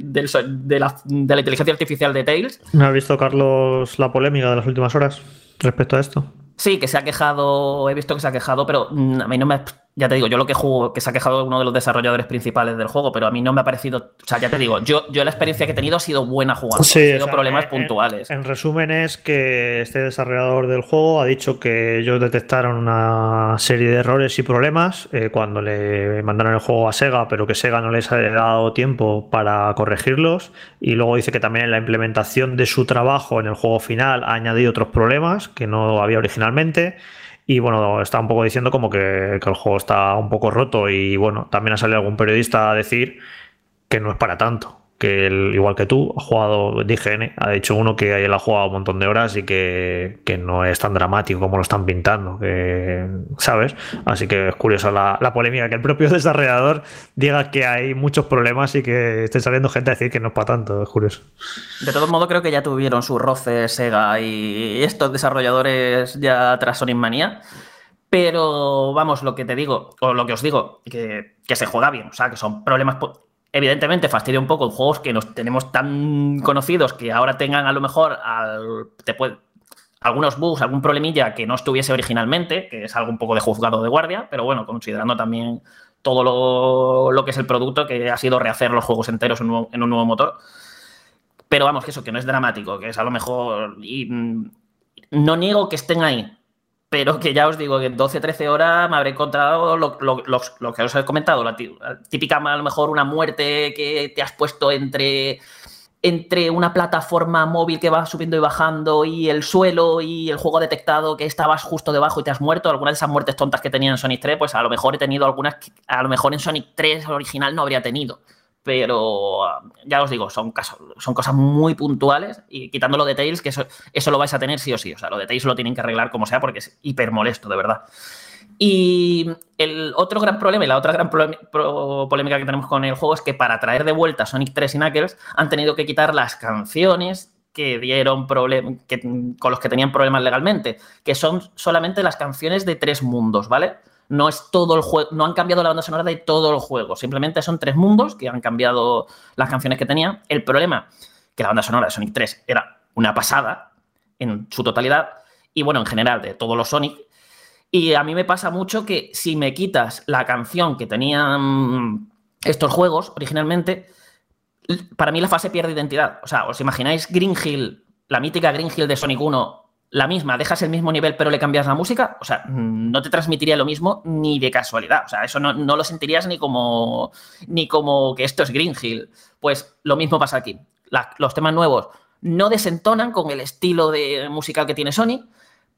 la inteligencia artificial de Tails. ¿No ha visto, Carlos, la polémica de las últimas horas respecto a esto? Sí, que se ha quejado, he visto que se ha quejado, pero a mí no me, ya te digo, yo lo que juego, que se ha quejado uno de los desarrolladores principales del juego, pero a mí no me ha parecido, o sea, ya te digo, yo, yo la experiencia que he tenido ha sido buena jugando, Sí, ha o sido sea, problemas en- puntuales. En resumen es que este desarrollador del juego ha dicho que ellos detectaron una serie de errores y problemas eh, cuando le mandaron el juego a Sega, pero que Sega no les ha dado tiempo para corregirlos. Y luego dice que también en la implementación de su trabajo en el juego final ha añadido otros problemas que no había originalmente. Y bueno, está un poco diciendo como que, que el juego está un poco roto y bueno, también ha salido algún periodista a decir que no es para tanto. Que él, igual que tú, ha jugado DGN, ha dicho uno que él ha jugado un montón de horas y que, que no es tan dramático como lo están pintando, que, ¿sabes? Así que es curiosa la, la polémica, que el propio [laughs] desarrollador diga que hay muchos problemas y que esté saliendo gente a decir que no es para tanto, es curioso. De todos modos, creo que ya tuvieron su roce Sega y estos desarrolladores ya tras Sonic Manía. Pero vamos, lo que te digo, o lo que os digo, que, que se juega bien. O sea, que son problemas. Evidentemente, fastidia un poco en juegos que nos tenemos tan conocidos que ahora tengan a lo mejor algunos bugs, algún problemilla que no estuviese originalmente, que es algo un poco de juzgado de guardia, pero bueno, considerando también todo lo, que es el producto, que ha sido rehacer los juegos enteros en un nuevo- en un nuevo motor. Pero vamos, que eso, que no es dramático, que es a lo mejor. Y, mm, no niego que estén ahí, pero que ya os digo que en 12, 13 horas me habré encontrado lo, lo- los- lo que os he comentado, la tí- la típica, a lo mejor una muerte que te has puesto entre, entre una plataforma móvil que va subiendo y bajando y el suelo y el juego detectado que estabas justo debajo y te has muerto. Algunas de esas muertes tontas que tenía en Sonic 3, pues a lo mejor he tenido algunas que a lo mejor en Sonic 3 original no habría tenido pero ya os digo, son, casos, son cosas muy puntuales y quitando lo de Tails, que eso, eso lo vais a tener sí o sí. O sea, lo de Tails lo tienen que arreglar como sea porque es hiper molesto, de verdad. Y el otro gran problema y la otra gran polémica que tenemos con el juego es que para traer de vuelta Sonic 3 y Knuckles han tenido que quitar las canciones que dieron que, con los que tenían problemas legalmente, que son solamente las canciones de tres mundos, ¿vale? No es todo el juego, no han cambiado la banda sonora de todo el juego, simplemente son tres mundos que han cambiado las canciones que tenían. El problema que la banda sonora de Sonic 3 era una pasada en su totalidad y bueno, en general de todos los Sonic. Y a mí me pasa mucho que si me quitas la canción que tenían estos juegos originalmente, para mí la fase pierde identidad. O sea, ¿os imagináis Green Hill, la mítica Green Hill de Sonic 1, la misma, dejas el mismo nivel pero le cambias la música? O sea, no te transmitiría lo mismo ni de casualidad. O sea, eso no, no lo sentirías ni como, ni como que esto es Green Hill. Pues lo mismo pasa aquí. La- los temas nuevos no desentonan con el estilo de musical que tiene Sonic,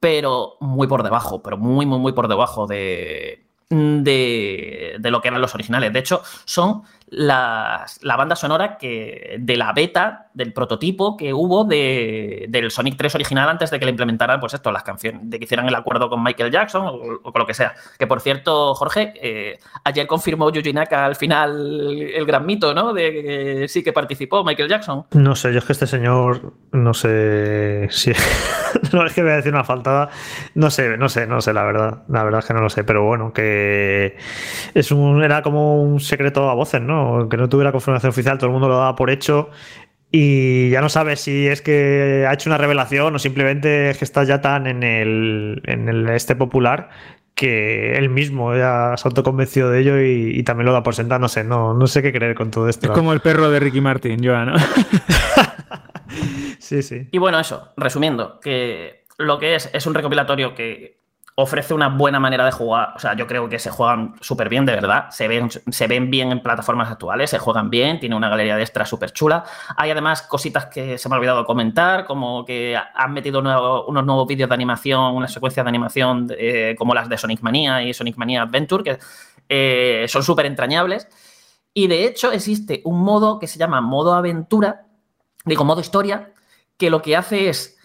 pero muy por debajo, pero muy, muy, muy por debajo de, de, de lo que eran los originales. De hecho, son las, la banda sonora que de la beta, del prototipo que hubo de, del Sonic 3 original antes de que le implementaran, pues esto, las canciones, de que hicieran el acuerdo con Michael Jackson o, con lo que sea. Que por cierto, Jorge, eh, ayer confirmó Yuji Naka al final el gran mito, ¿no? De que sí que participó Michael Jackson. No sé, yo es que este señor, no sé si. [laughs] no es que voy a decir una faltada. No sé, no sé, no sé, la verdad. La verdad es que no lo sé, pero bueno, que es un, era como un secreto a voces, ¿no? Que no tuviera confirmación oficial, todo el mundo lo daba por hecho. Y ya no sabes si es que ha hecho una revelación o simplemente es que está ya tan en el, en el este popular que él mismo ya se ha autoconvencido de ello y, y también lo da por sentado. No sé, no, no sé qué creer con todo esto. Es como el perro de Ricky Martin, Joan, ¿no? [laughs] Sí, sí. Y bueno, eso, resumiendo, que lo que es es un recopilatorio que ofrece una buena manera de jugar. O sea, yo creo que se juegan súper bien, de verdad. Se ven, se ven bien en plataformas actuales, se juegan bien, tiene una galería de extras súper chula. Hay además cositas que se me ha olvidado comentar, como que han metido nuevo- unos nuevos vídeos de animación, unas secuencias de animación eh, como las de Sonic Mania y Sonic Mania Adventure, que eh, son súper entrañables. Y de hecho existe un modo que se llama modo aventura, digo modo historia, que lo que hace es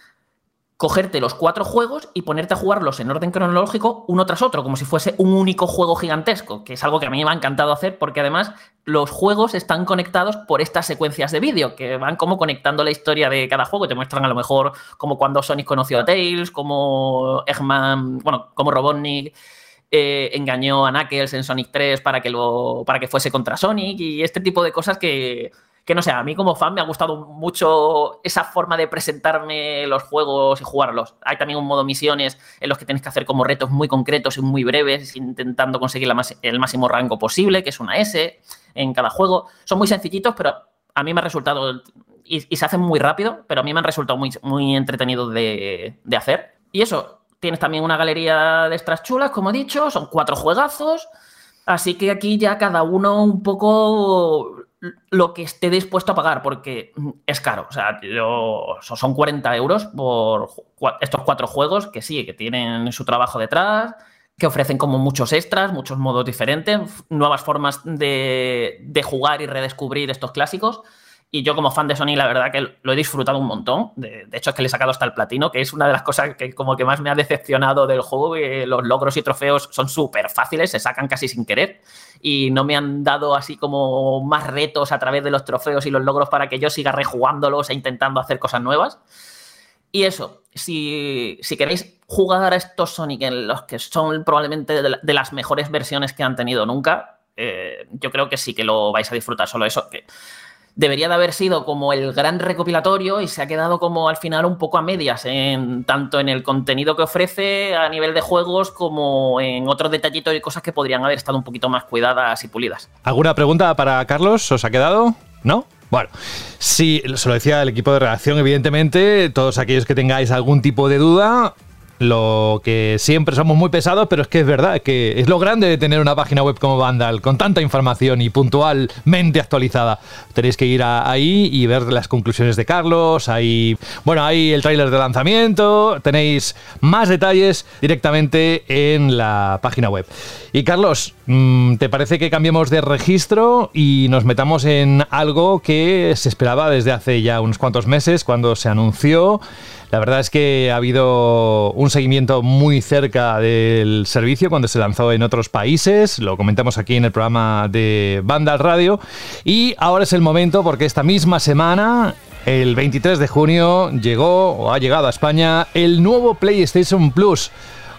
cogerte los cuatro juegos y ponerte a jugarlos en orden cronológico uno tras otro, como si fuese un único juego gigantesco, que es algo que a mí me ha encantado hacer porque además los juegos están conectados por estas secuencias de vídeo, que van como conectando la historia de cada juego. Te muestran a lo mejor como cuando Sonic conoció a Tails, como Eggman, bueno, como Robotnik eh, engañó a Knuckles en Sonic 3 para que, lo, para que fuese contra Sonic y este tipo de cosas que, que no sé, a mí como fan me ha gustado mucho esa forma de presentarme los juegos y jugarlos. Hay también un modo misiones en los que tienes que hacer como retos muy concretos y muy breves, intentando conseguir el máximo rango posible, que es una S en cada juego. Son muy sencillitos, pero a mí me ha resultado, y, y se hacen muy rápido, pero a mí me han resultado muy, muy entretenidos de, de hacer. Y eso, tienes también una galería de extras chulas, como he dicho, son cuatro juegazos. Así que aquí ya cada uno un poco lo que esté dispuesto a pagar, porque es caro. O sea, son 40 euros por estos cuatro juegos que sí, que tienen su trabajo detrás, que ofrecen como muchos extras, muchos modos diferentes, nuevas formas de, de jugar y redescubrir estos clásicos. Y yo como fan de Sony, la verdad que lo he disfrutado un montón. De, hecho, es que le he sacado hasta el platino, que es una de las cosas que como que más me ha decepcionado del juego. los logros y trofeos son súper fáciles, se sacan casi sin querer. Y no me han dado así como más retos a través de los trofeos y los logros para que yo siga rejugándolos e intentando hacer cosas nuevas. Y eso, si, si queréis jugar a estos Sonic en los que son probablemente de las mejores versiones que han tenido nunca, eh, yo creo que sí que lo vais a disfrutar. Solo eso, que debería de haber sido como el gran recopilatorio y se ha quedado como al final un poco a medias, tanto en el contenido que ofrece a nivel de juegos como en otros detallitos y cosas que podrían haber estado un poquito más cuidadas y pulidas. ¿Alguna pregunta para Carlos? ¿Os ha quedado? ¿No? Bueno, sí, se lo decía el equipo de redacción, evidentemente, todos aquellos que tengáis algún tipo de duda, lo que siempre somos muy pesados, pero es que es verdad, que es lo grande de tener una página web como Vandal, con tanta información y puntualmente actualizada. Tenéis que ir ahí y ver las conclusiones de Carlos, hay, bueno, hay el tráiler de lanzamiento, tenéis más detalles directamente en la página web. Y Carlos, mm, ¿te parece que cambiemos de registro y nos metamos en algo que se esperaba desde hace ya unos cuantos meses cuando se anunció? La verdad es que ha habido un seguimiento muy cerca del servicio cuando se lanzó en otros países, lo comentamos aquí en el programa de Banda Radio, y ahora es el momento porque esta misma semana, el 23 de junio, llegó o ha llegado a España el nuevo PlayStation Plus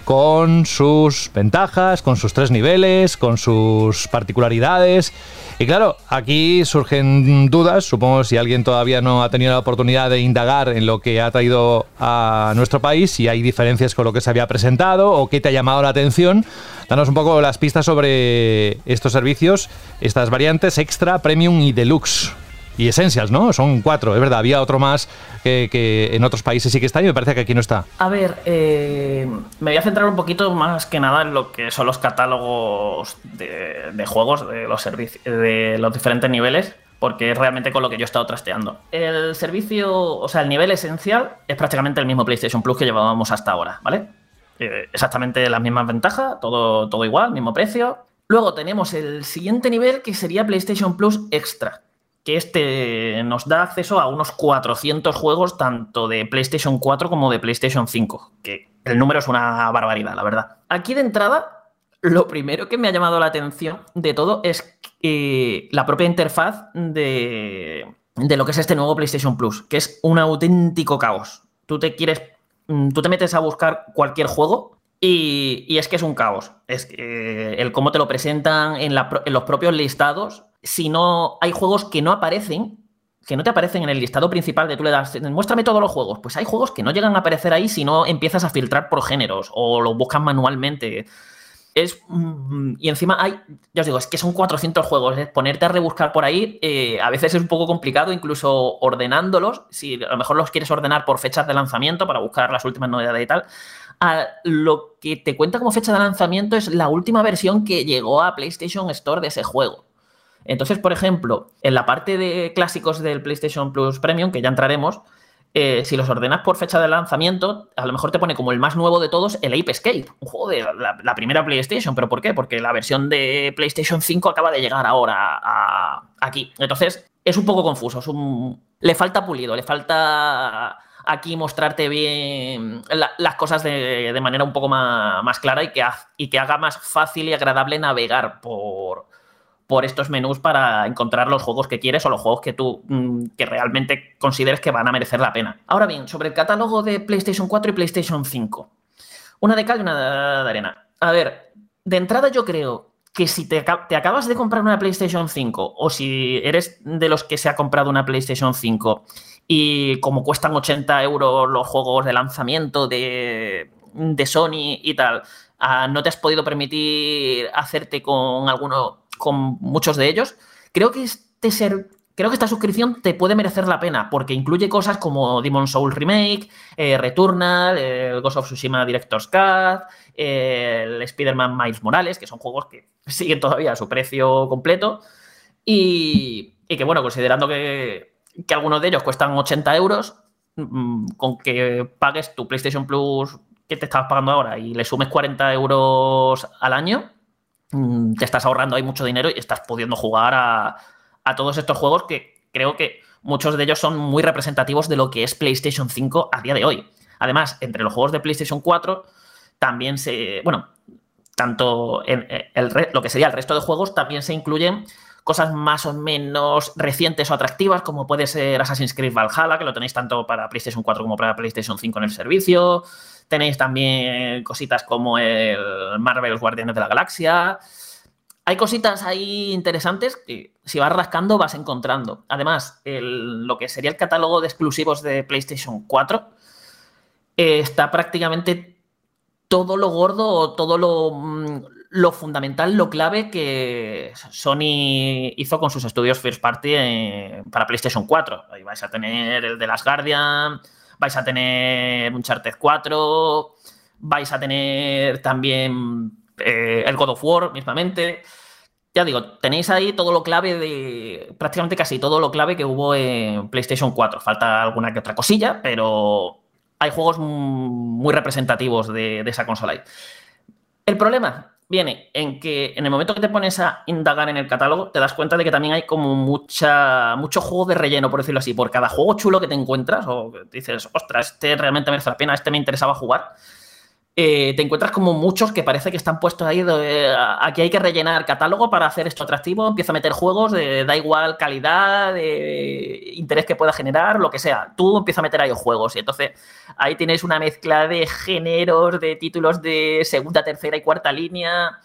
con sus ventajas, con sus tres niveles, con sus particularidades. Y claro, aquí surgen dudas, supongo si alguien todavía no ha tenido la oportunidad de indagar en lo que ha traído a nuestro país, si hay diferencias con lo que se había presentado o qué te ha llamado la atención. Danos un poco las pistas sobre estos servicios, estas variantes extra, premium y deluxe. Y Essentials, ¿no? Son cuatro, es verdad. Había otro más que, en otros países sí que está y me parece que aquí no está. A ver, eh, me voy a centrar un poquito más que nada en lo que son los catálogos de, juegos de los, servici- de los diferentes niveles, porque es realmente con lo que yo he estado trasteando. El servicio, o sea, el nivel esencial es prácticamente el mismo PlayStation Plus que llevábamos hasta ahora, ¿vale? Eh, exactamente las mismas ventajas, todo, todo igual, mismo precio. Luego tenemos el siguiente nivel que sería PlayStation Plus Extra, que este nos da acceso a unos 400 juegos tanto de PlayStation 4 como de PlayStation 5, que el número es una barbaridad, la verdad. Aquí de entrada, lo primero que me ha llamado la atención de todo es eh, la propia interfaz de, de lo que es este nuevo PlayStation Plus, que es un auténtico caos. Tú te quieres, mm, tú te metes a buscar cualquier juego y, y es que es un caos. Es eh, el cómo te lo presentan en los propios listados. Si no hay juegos que no aparecen, que no te aparecen en el listado principal de tú le das, muéstrame todos los juegos. Pues hay juegos que no llegan a aparecer ahí si no empiezas a filtrar por géneros o lo buscas manualmente. Es, mm, y encima hay, ya os digo, es que son 400 juegos. ¿eh? Ponerte a rebuscar por ahí eh, a veces es un poco complicado, incluso ordenándolos. Si a lo mejor los quieres ordenar por fechas de lanzamiento para buscar las últimas novedades y tal. lo que te cuenta como fecha de lanzamiento es la última versión que llegó a PlayStation Store de ese juego. Entonces, por ejemplo, en la parte de clásicos del PlayStation Plus Premium, que ya entraremos, eh, si los ordenas por fecha de lanzamiento, a lo mejor te pone como el más nuevo de todos el Ape Escape, un juego de la, primera PlayStation. ¿Pero por qué? Porque la versión de PlayStation 5 acaba de llegar ahora aquí. Entonces, es un poco confuso. le falta pulido, le falta aquí mostrarte bien la- las cosas de, de manera un poco más, más clara y que haga más fácil y agradable navegar por, por estos menús para encontrar los juegos que quieres o los juegos que tú mm, que realmente consideres que van a merecer la pena. Ahora bien, sobre el catálogo de PlayStation 4 y PlayStation 5. Una de cal y una de arena. A ver, de entrada yo creo que si te, aca- te acabas de comprar una PlayStation 5 o si eres de los que se ha comprado una PlayStation 5 y como cuestan 80 euros los juegos de lanzamiento de, de Sony y tal, ah, no te has podido permitir hacerte con alguno, con muchos de ellos, creo que este ser, creo que esta suscripción te puede merecer la pena porque incluye cosas como Demon Soul Remake, eh, Returnal, Ghost of Tsushima Director's Cut, el Spider-Man Miles Morales, que son juegos que [laughs] siguen todavía a su precio completo y, y que bueno, considerando que, que algunos de ellos cuestan 80 euros, mm, con que pagues tu PlayStation Plus que te estabas pagando ahora y le sumes 40 euros al año, mm, te estás ahorrando ahí mucho dinero y estás pudiendo jugar a, a todos estos juegos que creo que muchos de ellos son muy representativos de lo que es PlayStation 5 a día de hoy. Además, entre los juegos de PlayStation 4 también se, bueno, tanto en eh, el lo que sería el resto de juegos también se incluyen cosas más o menos recientes o atractivas, como puede ser Assassin's Creed Valhalla, que lo tenéis tanto para PlayStation 4 como para PlayStation 5 en el servicio. Tenéis también cositas como el Marvel Guardianes de la Galaxia. Hay cositas ahí interesantes que si vas rascando vas encontrando. Además, lo que sería el catálogo de exclusivos de PlayStation 4 eh, está prácticamente todo lo gordo todo lo, mm, lo fundamental, lo clave que Sony hizo con sus estudios First Party eh, para PlayStation 4. Ahí vais a tener el de Las Guardian, vais a tener Uncharted 4, vais a tener también eh, el God of War mismamente. Ya digo, tenéis ahí todo lo clave de. prácticamente casi todo lo clave que hubo en PlayStation 4. Falta alguna que otra cosilla, pero hay juegos muy representativos de, de esa consola ahí. El problema viene en que en el momento que te pones a indagar en el catálogo, te das cuenta de que también hay como mucha, mucho juego de relleno, por decirlo así. Por cada juego chulo que te encuentras, o dices, ostras, este realmente merece la pena, este me interesaba jugar, eh, te encuentras como muchos que parece que están puestos ahí. eh, aquí hay que rellenar catálogo para hacer esto atractivo. Empieza a meter juegos, de, da igual calidad, interés que pueda generar, lo que sea. Tú empieza a meter ahí juegos. Y entonces ahí tienes una mezcla de géneros, de títulos de segunda, tercera y cuarta línea.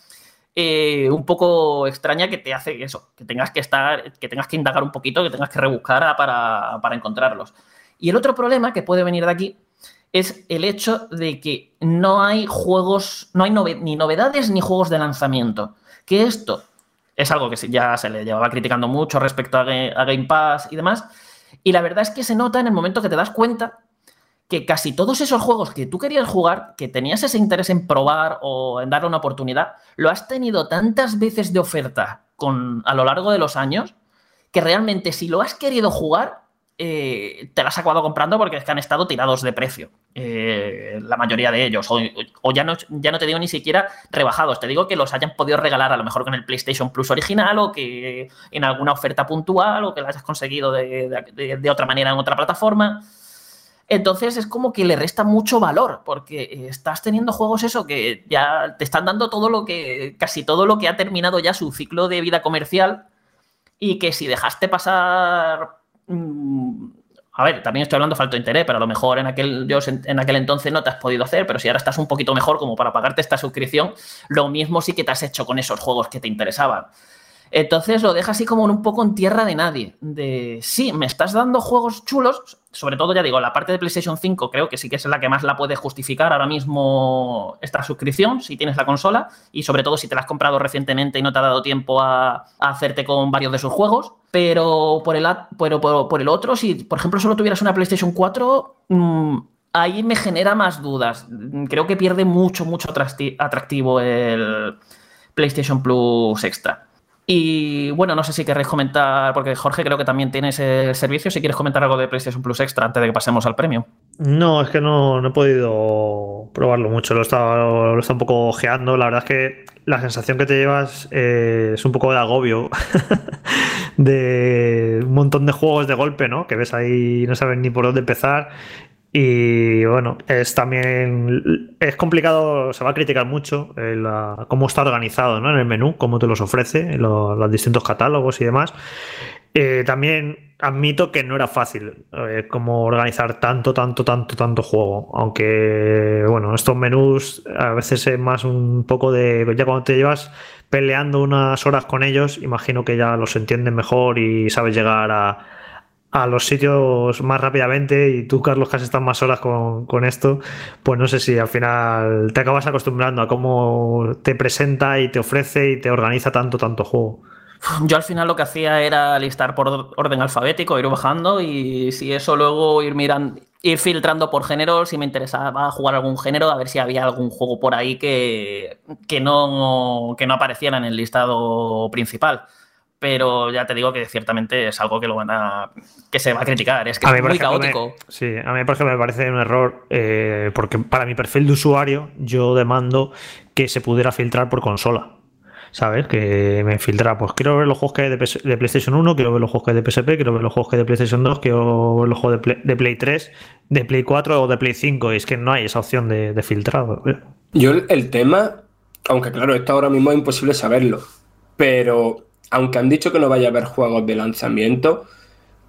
eh, un poco extraña que te hace eso, que tengas que estar, que tengas que indagar un poquito, que tengas que rebuscar para encontrarlos. Y el otro problema que puede venir de aquí es el hecho de que no hay juegos, no hay ni novedades ni juegos de lanzamiento. Que esto es algo que ya se le llevaba criticando mucho respecto a, a Game Pass y demás. Y la verdad es que se nota en el momento que te das cuenta que casi todos esos juegos que tú querías jugar, que tenías ese interés en probar o en darle una oportunidad, lo has tenido tantas veces de oferta con, a lo largo de los años que realmente si lo has querido jugar, eh, te lo has acabado comprando porque es que han estado tirados de precio. eh, la mayoría de ellos. O, ya, no, ya no te digo ni siquiera rebajados. Te digo que los hayan podido regalar a lo mejor con el PlayStation Plus original o que en alguna oferta puntual o que la hayas conseguido de, de- de otra manera en otra plataforma. Entonces es como que le resta mucho valor, porque estás teniendo juegos eso que ya te están dando todo lo que, casi todo lo que ha terminado ya su ciclo de vida comercial y que si dejaste pasar... mm, a ver, también estoy hablando falta de interés, pero a lo mejor en aquel, en aquel entonces no te has podido hacer, pero si ahora estás un poquito mejor como para pagarte esta suscripción, lo mismo sí que te has hecho con esos juegos que te interesaban. Entonces lo deja así como un poco en tierra de nadie. De sí, me estás dando juegos chulos. Sobre todo, ya digo, la parte de PlayStation 5 creo que sí que es la que más la puede justificar ahora mismo esta suscripción, si tienes la consola. Y sobre todo si te la has comprado recientemente y no te ha dado tiempo a, hacerte con varios de sus juegos. Pero por el, otro, si por ejemplo solo tuvieras una PlayStation 4, mm, ahí me genera más dudas. Creo que pierde mucho, mucho atracti- atractivo el PlayStation Plus Extra. Y bueno, no sé si queréis comentar, porque Jorge creo que también tienes el servicio, si quieres comentar algo de PlayStation Plus Extra antes de que pasemos al premio. No, es que no, no he podido probarlo mucho, lo he estado, lo he estado un poco ojeando. La verdad es que la sensación que te llevas eh, es un poco de agobio [laughs] de un montón de juegos de golpe, ¿no? Que ves ahí y no sabes ni por dónde empezar. Y bueno, es también es complicado, se va a criticar mucho eh, la- cómo está organizado ¿no? en el menú, cómo te los ofrece, lo- los distintos catálogos y demás. Eh, también admito que no era fácil eh, como organizar tanto, tanto, tanto, tanto juego. Aunque, bueno, estos menús a veces es más un poco de. Ya cuando te llevas peleando unas horas con ellos, imagino que ya los entiendes mejor y sabes llegar a, a los sitios más rápidamente y tú, Carlos, que has estado más horas con, con, esto, pues no sé si al final te acabas acostumbrando a cómo te presenta y te ofrece y te organiza tanto, tanto juego. Yo al final lo que hacía era listar por orden alfabético, ir bajando y si eso luego ir mirando, ir filtrando por género, si me interesaba jugar algún género, a ver si había algún juego por ahí que, que, no, que no apareciera en el listado principal pero ya te digo que ciertamente es algo que lo van a que se va a criticar es que es muy caótico sí a mí por ejemplo me parece un error eh, porque para mi perfil de usuario yo demando que se pudiera filtrar por consola ¿sabes? Que me filtra, pues quiero ver los juegos que hay de, de, PlayStation 1, quiero ver los juegos que hay de PSP, quiero ver los juegos que hay de PlayStation 2, quiero ver los juegos de Play, de Play 3, de Play 4 o de Play 5, y es que no hay esa opción de, de filtrado. Yo el tema, aunque claro, esto ahora mismo es imposible saberlo, pero aunque han dicho que no vaya a haber juegos de lanzamiento,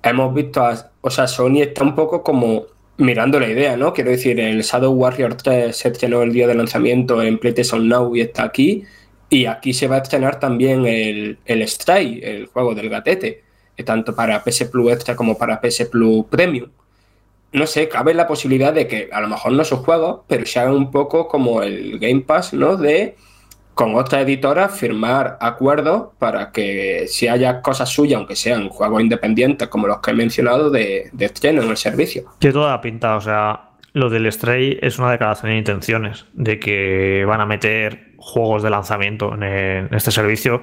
hemos visto, a, o sea, Sony está un poco como mirando la idea, ¿no? Quiero decir, el Shadow Warrior 3 se estrenó el día de lanzamiento en PlayStation Now y está aquí, y aquí se va a estrenar también el, el Stray, el juego del gatete, tanto para PS Plus Extra como para PS Plus Premium. No sé, cabe la posibilidad de que a lo mejor no son juegos, pero se haga un poco como el Game Pass, ¿no? De con otra editora firmar acuerdos para que si haya cosas suyas, aunque sean juegos independientes como los que he mencionado, de, de estreno en el servicio. Que toda pinta, o sea, lo del Stray es una declaración de intenciones, de que van a meter juegos de lanzamiento en, este servicio.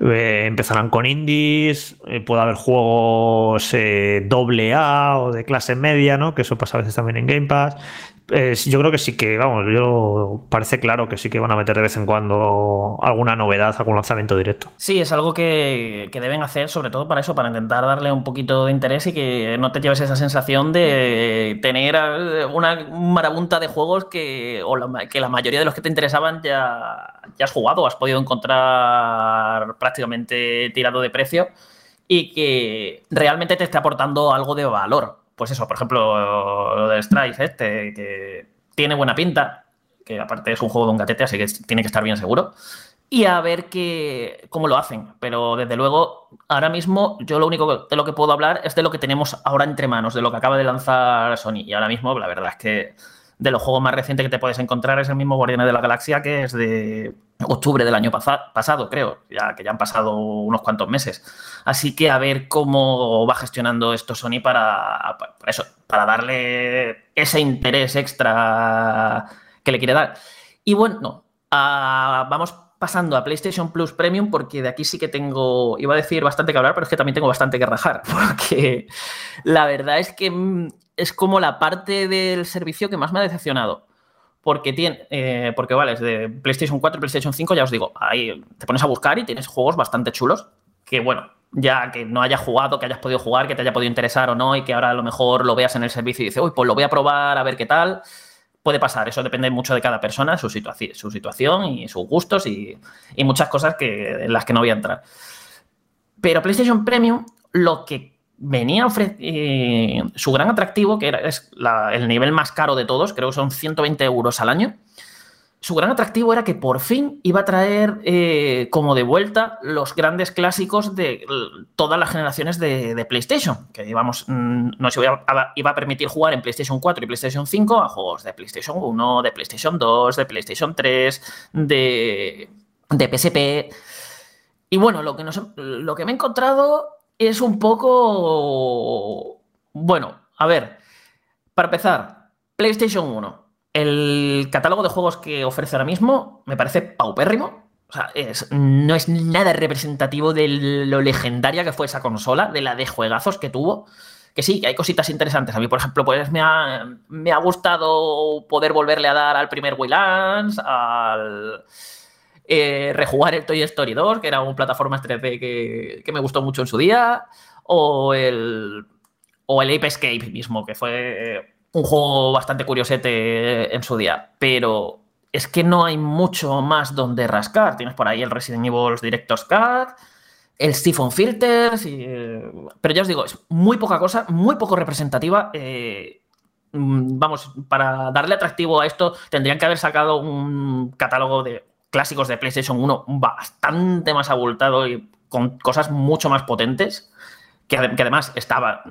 Eh, empezarán con indies, eh, puede haber juegos eh, doble A o de clase media, ¿no? Que eso pasa a veces también en Game Pass. Yo creo que sí que, vamos, yo parece claro que sí que van a meter de vez en cuando alguna novedad, algún lanzamiento directo. Sí, es algo que, deben hacer, sobre todo para eso, para intentar darle un poquito de interés y que no te lleves esa sensación de tener una marabunta de juegos que, o la, que la mayoría de los que te interesaban ya, ya has jugado has podido encontrar prácticamente tirado de precio y que realmente te esté aportando algo de valor pues eso, por ejemplo, lo del Strife este, que tiene buena pinta, que aparte es un juego de un gatete, así que tiene que estar bien seguro. Y a ver qué, cómo lo hacen. Pero desde luego, ahora mismo, yo lo único de lo que puedo hablar es de lo que tenemos ahora entre manos, de lo que acaba de lanzar Sony. Y ahora mismo, la verdad es que de los juegos más recientes que te puedes encontrar es el mismo Guardianes de la Galaxia, que es de octubre del año pasado, creo, ya que ya han pasado unos cuantos meses. Así que a ver cómo va gestionando esto Sony para, para eso, para darle ese interés extra que le quiere dar. Y bueno, vamos pasando a PlayStation Plus Premium porque de aquí sí que tengo, iba a decir bastante que hablar, pero es que también tengo bastante que rajar, [laughs] porque la verdad es que mm, es como la parte del servicio que más me ha decepcionado. Porque tiene, eh, porque vale, es de PlayStation 4 y PlayStation 5, ya os digo, ahí te pones a buscar y tienes juegos bastante chulos. Que bueno, ya que no hayas jugado, que hayas podido jugar, que te haya podido interesar o no, y que ahora a lo mejor lo veas en el servicio y dices, uy, pues lo voy a probar a ver qué tal. Puede pasar, eso depende mucho de cada persona, su, situación, su situación y sus gustos y, y muchas cosas que, en las que no voy a entrar. Pero PlayStation Premium, lo que venía eh, su gran atractivo, que era, es el nivel más caro de todos, creo que son 120 euros al año. Su gran atractivo era que por fin iba a traer eh, como de vuelta los grandes clásicos de todas las generaciones de, PlayStation, que íbamos, mm, no se iba a, iba a, permitir jugar en PlayStation 4 y PlayStation 5 a juegos de PlayStation 1, de PlayStation 2, de PlayStation 3, de, de PSP. Y bueno, lo que, lo que me he encontrado es un poco... Bueno, a ver, para empezar, PlayStation 1. El catálogo de juegos que ofrece ahora mismo me parece paupérrimo. O sea, no es nada representativo de lo legendaria que fue esa consola, de la de juegazos que tuvo. Que sí, que hay cositas interesantes. A mí, por ejemplo, pues me ha, me ha gustado poder volverle a dar al primer Waylands, al eh, rejugar el Toy Story 2, que era un plataforma 3D que, me gustó mucho en su día, o el, o el Ape Escape mismo, que fue un juego bastante curiosete en su día, pero es que no hay mucho más donde rascar. Tienes por ahí el Resident Evil Director's Cut, el Siphon Filters, pero ya os digo, es muy poca cosa, muy poco representativa. Eh, mm, vamos, para darle atractivo a esto, tendrían que haber sacado un catálogo de clásicos de PlayStation 1 bastante más abultado y con cosas mucho más potentes, que, ade- que además estaba,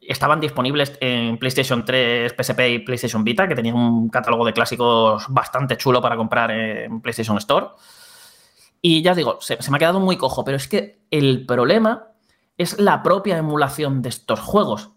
estaban disponibles en PlayStation 3, PSP y PlayStation Vita, que tenían un catálogo de clásicos bastante chulo para comprar en PlayStation Store. Y ya os digo, se, se me ha quedado muy cojo, pero es que el problema es la propia emulación de estos juegos,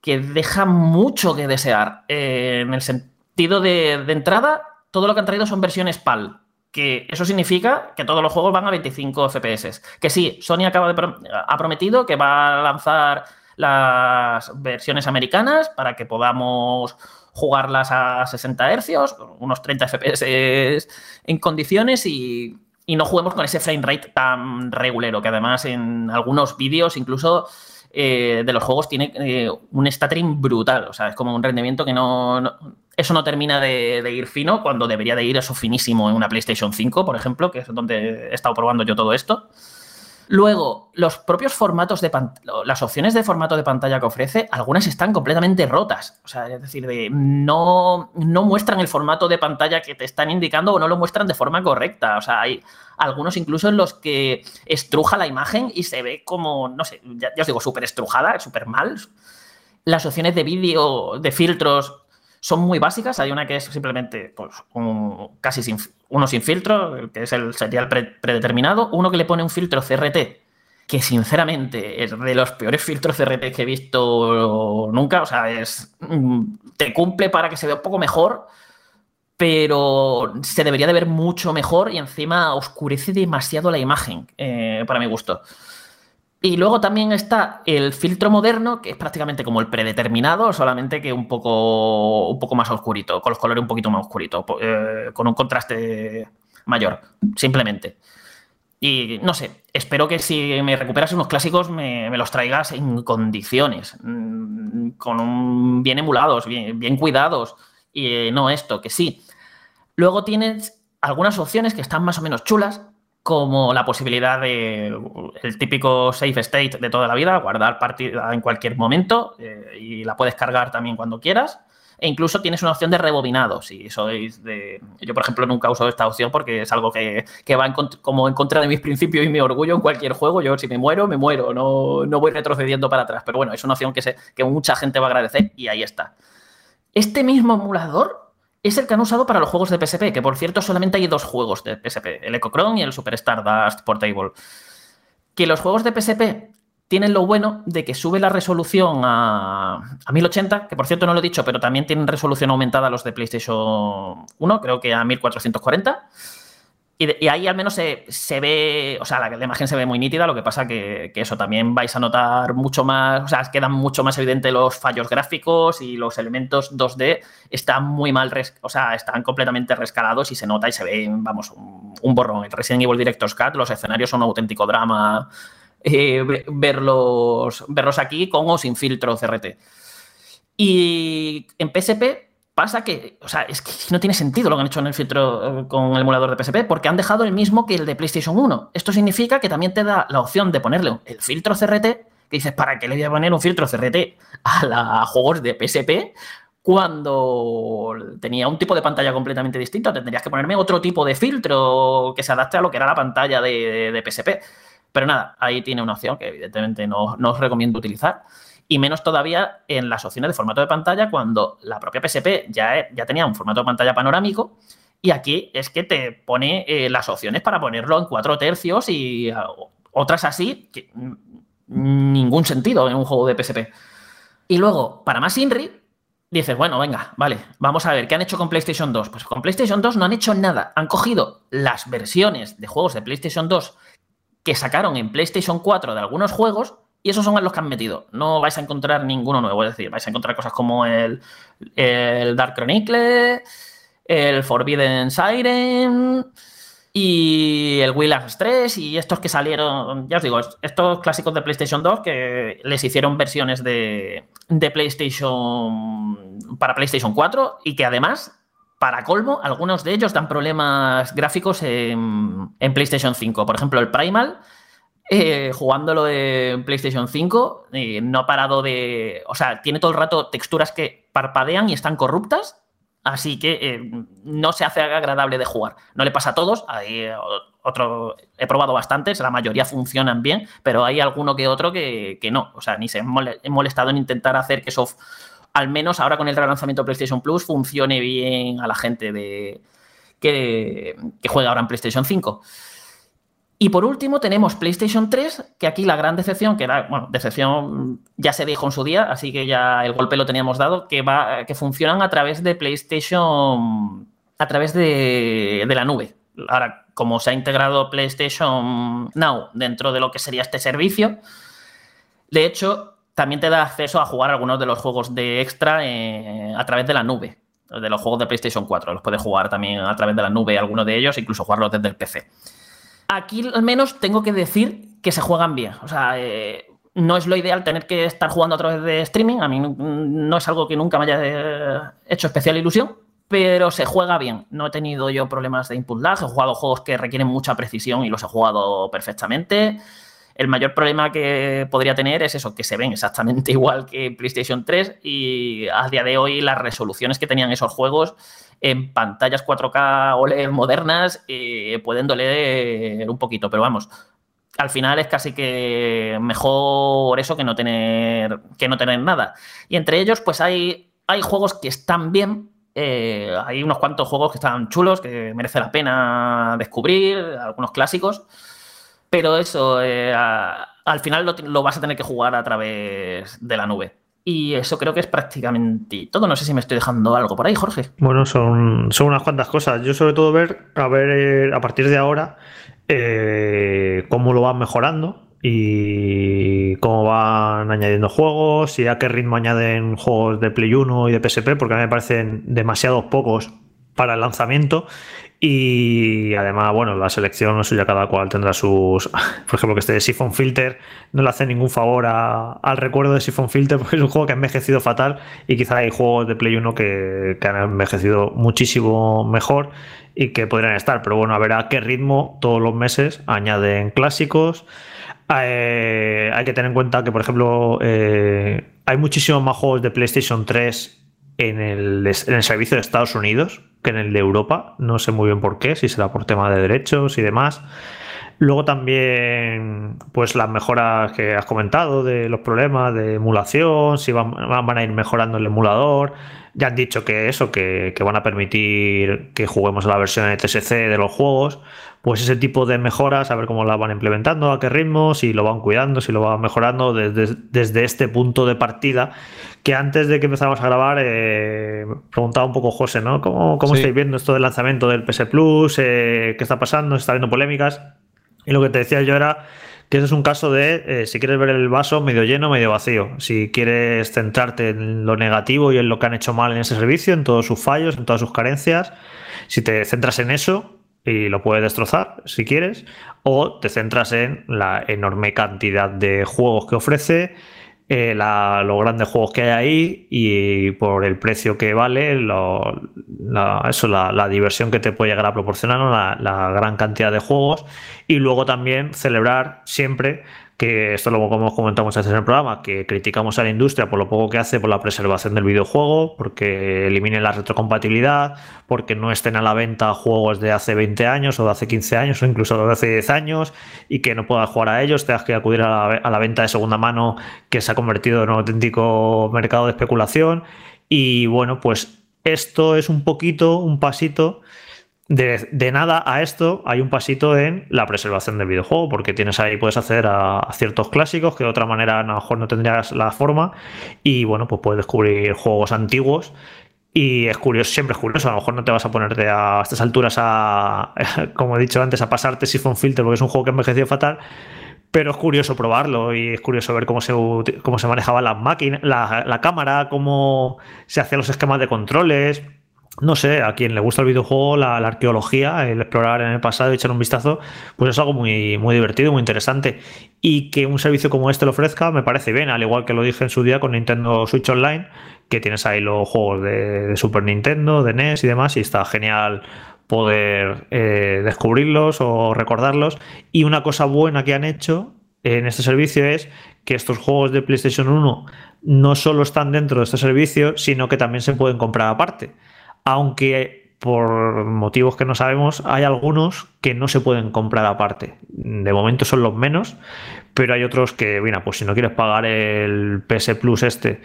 que deja mucho que desear. Eh, en el sentido de, de entrada, todo lo que han traído son versiones PAL, que eso significa que todos los juegos van a 25 FPS. Que sí, Sony acaba de ha prometido que va a lanzar las versiones americanas para que podamos jugarlas a 60 Hz, unos 30 FPS en condiciones y, y no juguemos con ese frame rate tan regulero, que además en algunos vídeos incluso eh, de los juegos tiene eh, un stuttering brutal, o sea, es como un rendimiento que no... eso no termina de, de ir fino cuando debería de ir eso finísimo en una PlayStation 5, por ejemplo, que es donde he estado probando yo todo esto. Luego, los propios formatos de las opciones de formato de pantalla que ofrece, algunas están completamente rotas. O sea, es decir, de, no, no muestran el formato de pantalla que te están indicando o no lo muestran de forma correcta. O sea, hay algunos incluso en los que estruja la imagen y se ve como, no sé, ya, ya os digo, súper estrujada, súper mal. Las opciones de vídeo, de filtros, son muy básicas. Hay una que es simplemente pues, un, casi sin, uno sin filtro, que es el, pre- predeterminado, uno que le pone un filtro CRT, que sinceramente es de los peores filtros CRT que he visto nunca. O sea, es mm, te cumple para que se vea un poco mejor, pero se debería de ver mucho mejor y encima oscurece demasiado la imagen, eh, para mi gusto. Y luego también está el filtro moderno, que es prácticamente como el predeterminado, solamente que un poco, un poco más oscurito, con los colores un poquito más oscuritos, eh, con un contraste mayor, simplemente. Y no sé, espero que si me recuperas unos clásicos me, los traigas en condiciones, mm, con bien emulados, bien, cuidados, y no esto, que sí. Luego tienes algunas opciones que están más o menos chulas, como la posibilidad de el típico save state de toda la vida, guardar partida en cualquier momento eh, y la puedes cargar también cuando quieras. E incluso tienes una opción de rebobinado, si sois de... Yo, por ejemplo, nunca uso esta opción porque es algo que, que va en cont- como en contra de mis principios y mi orgullo en cualquier juego. Yo, si me muero, me muero, no, no voy retrocediendo para atrás. Pero bueno, es una opción que, sé, que mucha gente va a agradecer y ahí está. Este mismo emulador es el que han usado para los juegos de PSP, que por cierto solamente hay dos juegos de PSP, el Echocron y el Super Stardust Portable. Que los juegos de PSP tienen lo bueno de que sube la resolución a, a 1080, que por cierto no lo he dicho, pero también tienen resolución aumentada los de PlayStation 1, creo que a 1440. Y, ahí al menos se, se ve, o sea, la, imagen se ve muy nítida, lo que pasa que, eso también vais a notar mucho más, o sea, quedan mucho más evidentes los fallos gráficos y los elementos 2D están muy mal, res- o sea, están completamente rescalados y se nota y se ve, vamos, un, borrón. Resident Evil Director's Cut, los escenarios son un auténtico drama eh, ve- verlos, verlos aquí con o sin filtro CRT. Y en PSP pasa que, o sea, es que no tiene sentido lo que han hecho en el filtro eh, con el emulador de PSP, porque han dejado el mismo que el de PlayStation 1. Esto significa que también te da la opción de ponerle el filtro CRT, que dices, ¿para qué le voy a poner un filtro CRT a, la, juegos de PSP? Cuando tenía un tipo de pantalla completamente distinto, tendrías que ponerme otro tipo de filtro que se adapte a lo que era la pantalla de, de PSP. Pero nada, ahí tiene una opción que evidentemente no, no os recomiendo utilizar y menos todavía en las opciones de formato de pantalla cuando la propia PSP ya, ya tenía un formato de pantalla panorámico y aquí es que te pone eh, las opciones para ponerlo en 4 tercios y uh, otras así, que ningún sentido en un juego de PSP. Y luego, para más INRI, dices, bueno, venga, vale, vamos a ver, ¿qué han hecho con PlayStation 2? Pues con PlayStation 2 no han hecho nada, han cogido las versiones de juegos de PlayStation 2 que sacaron en PlayStation 4 de algunos juegos y esos son los que han metido. No vais a encontrar ninguno nuevo. Es decir, vais a encontrar cosas como el, el Dark Chronicle, el Forbidden Siren y el Wheelers 3 y estos que salieron, ya os digo, estos clásicos de PlayStation 2 que les hicieron versiones de, de PlayStation para PlayStation 4 y que además para colmo, algunos de ellos dan problemas gráficos en, PlayStation 5. Por ejemplo, el Primal eh, jugándolo en PlayStation 5. eh, no ha parado de. O sea, tiene todo el rato texturas que parpadean y están corruptas. Así que eh, no se hace agradable de jugar. No le pasa a todos. Hay eh, otro, he probado bastantes, la mayoría funcionan bien, pero hay alguno que otro que, que no. O sea, ni se han molestado en intentar hacer que eso, al menos ahora con el relanzamiento de PlayStation Plus, funcione bien a la gente de, que, que juega ahora en PlayStation 5. Y por último tenemos PlayStation 3, que aquí la gran decepción, que era, bueno, decepción ya se dijo en su día, así que ya el golpe lo teníamos dado, que va, funcionan a través de PlayStation, a través de, de la nube. Ahora, como se ha integrado PlayStation Now dentro de lo que sería este servicio, de hecho, también te da acceso a jugar algunos de los juegos de extra eh, a través de la nube, de los juegos de PlayStation 4. Los puedes jugar también a través de la nube, algunos de ellos, incluso jugarlos desde el PC. Aquí al menos tengo que decir que se juegan bien. O sea, eh, no es lo ideal tener que estar jugando a través de streaming. A mí no, no es algo que nunca me haya eh, hecho especial ilusión, pero se juega bien. No he tenido yo problemas de input lag. He jugado juegos que requieren mucha precisión y los he jugado perfectamente. El mayor problema que podría tener es eso, que se ven exactamente [laughs] igual que PlayStation 3 y a día de hoy las resoluciones que tenían esos juegos en pantallas 4K OLED modernas eh, pueden doler un poquito, pero vamos, al final es casi que mejor eso que no tener, que no tener nada. Y entre ellos, pues hay, hay juegos que están bien. eh, hay unos cuantos juegos que están chulos, que merece la pena descubrir, algunos clásicos. Pero eso, eh, al final lo, lo vas a tener que jugar a través de la nube. Y eso creo que es prácticamente todo. No sé si me estoy dejando algo por ahí, Jorge. Bueno, son, son unas cuantas cosas. Yo sobre todo ver, a ver, eh, a partir de ahora, eh, cómo lo van mejorando y cómo van añadiendo juegos y a qué ritmo añaden juegos de Play 1 y de PSP, porque a mí me parecen demasiados pocos para el lanzamiento. Y además, bueno, la selección, eso ya cada cual tendrá sus. [laughs] Por ejemplo, que este de Siphon Filter no le hace ningún favor a- al recuerdo de Siphon Filter, [laughs] porque es un juego que ha envejecido fatal. Y quizá hay juegos de Play 1 que, han envejecido muchísimo mejor y que podrían estar. Pero bueno, a ver a qué ritmo todos los meses añaden clásicos. Eh, hay que tener en cuenta que, por ejemplo, eh, hay muchísimos más juegos de PlayStation 3 en el, en el servicio de Estados Unidos que en el de Europa. No sé muy bien por qué, si será por tema de derechos y demás. Luego también, pues las mejoras que has comentado de los problemas de emulación, si van, van a ir mejorando el emulador. Ya han dicho que eso, que, que van a permitir que juguemos a la versión TSC de los juegos. Pues ese tipo de mejoras, a ver cómo las van implementando, a qué ritmo, si lo van cuidando, si lo van mejorando desde, desde este punto de partida. Que antes de que empezáramos a grabar, eh, preguntaba un poco José, ¿no? ¿Cómo, cómo Sí. estáis viendo esto del lanzamiento del PS Plus? Eh, ¿Qué está pasando? ¿Está habiendo polémicas? Y lo que te decía yo era que ese es un caso de eh, si quieres ver el vaso medio lleno, medio vacío. Si quieres centrarte en lo negativo y en lo que han hecho mal en ese servicio, en todos sus fallos, en todas sus carencias, si te centras en eso y lo puedes destrozar si quieres, o te centras en la enorme cantidad de juegos que ofrece, eh, la- los grandes juegos que hay ahí y por el precio que vale, lo- la, eso, la, diversión que te puede llegar a proporcionar, la gran cantidad de juegos. Y luego también celebrar siempre que esto lo hemos comentado muchas veces en el programa, que criticamos a la industria por lo poco que hace por la preservación del videojuego, porque eliminen la retrocompatibilidad, porque no estén a la venta juegos de hace 20 años o de hace 15 años o incluso de hace 10 años y que no puedas jugar a ellos, tengas que acudir a la, a la venta de segunda mano que se ha convertido en un auténtico mercado de especulación. Y bueno, pues esto es un poquito, un pasito de, nada a esto hay un pasito en la preservación del videojuego, porque tienes ahí, puedes acceder a, ciertos clásicos que de otra manera a lo mejor no tendrías la forma, y bueno, pues puedes descubrir juegos antiguos. Y es curioso, siempre es curioso. A lo mejor no te vas a ponerte a, estas alturas a, [laughs] como he dicho antes, a pasarte Siphon Filter porque es un juego que ha envejecido fatal. Pero es curioso probarlo y es curioso ver cómo se, cómo se manejaban las máquinas, la, la cámara, cómo se hacían los esquemas de controles. No sé, a quien le gusta el videojuego, la, arqueología, el explorar en el pasado y echar un vistazo, pues es algo muy, muy divertido, muy interesante. Y que un servicio como este lo ofrezca me parece bien, al igual que lo dije en su día con Nintendo Switch Online, que tienes ahí los juegos de, de Super Nintendo, de NES y demás, y está genial poder eh, descubrirlos o recordarlos. Y una cosa buena que han hecho en este servicio es que estos juegos de PlayStation 1 no solo están dentro de este servicio, sino que también se pueden comprar aparte. Aunque por motivos que no sabemos, hay algunos que no se pueden comprar aparte. De momento son los menos, pero hay otros que, bueno, pues si no quieres pagar el PS Plus este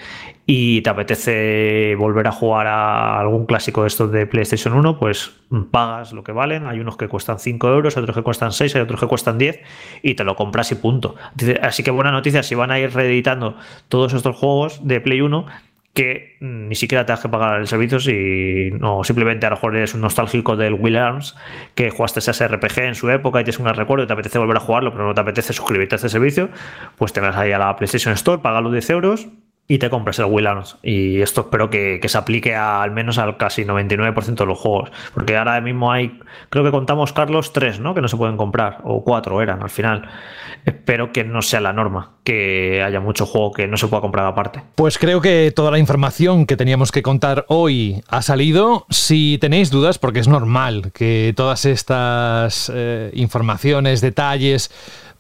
y te apetece volver a jugar a algún clásico de estos de PlayStation 1, pues pagas lo que valen. Hay unos que cuestan 5 euros, otros que cuestan 6, hay otros que cuestan 10 y te lo compras y punto. Así que buena noticia, si van a ir reeditando todos estos juegos de Play 1, que ni siquiera te has que pagar el servicio si no simplemente a lo mejor eres un nostálgico del Will Arms que jugaste ese RPG en su época y tienes un recuerdo y te apetece volver a jugarlo pero no te apetece suscribirte a este servicio pues te ahí a la PlayStation Store pagas los 10 euros y te compras el Will Arms. Y esto espero que, se aplique al menos al casi 99% de los juegos. Porque ahora mismo hay, creo que contamos, Carlos, tres, ¿no? Que no se pueden comprar. O cuatro eran al final. Espero que no sea la norma, que haya mucho juego que no se pueda comprar aparte. Pues creo que toda la información que teníamos que contar hoy ha salido. Si tenéis dudas, porque es normal que todas estas eh, informaciones, detalles,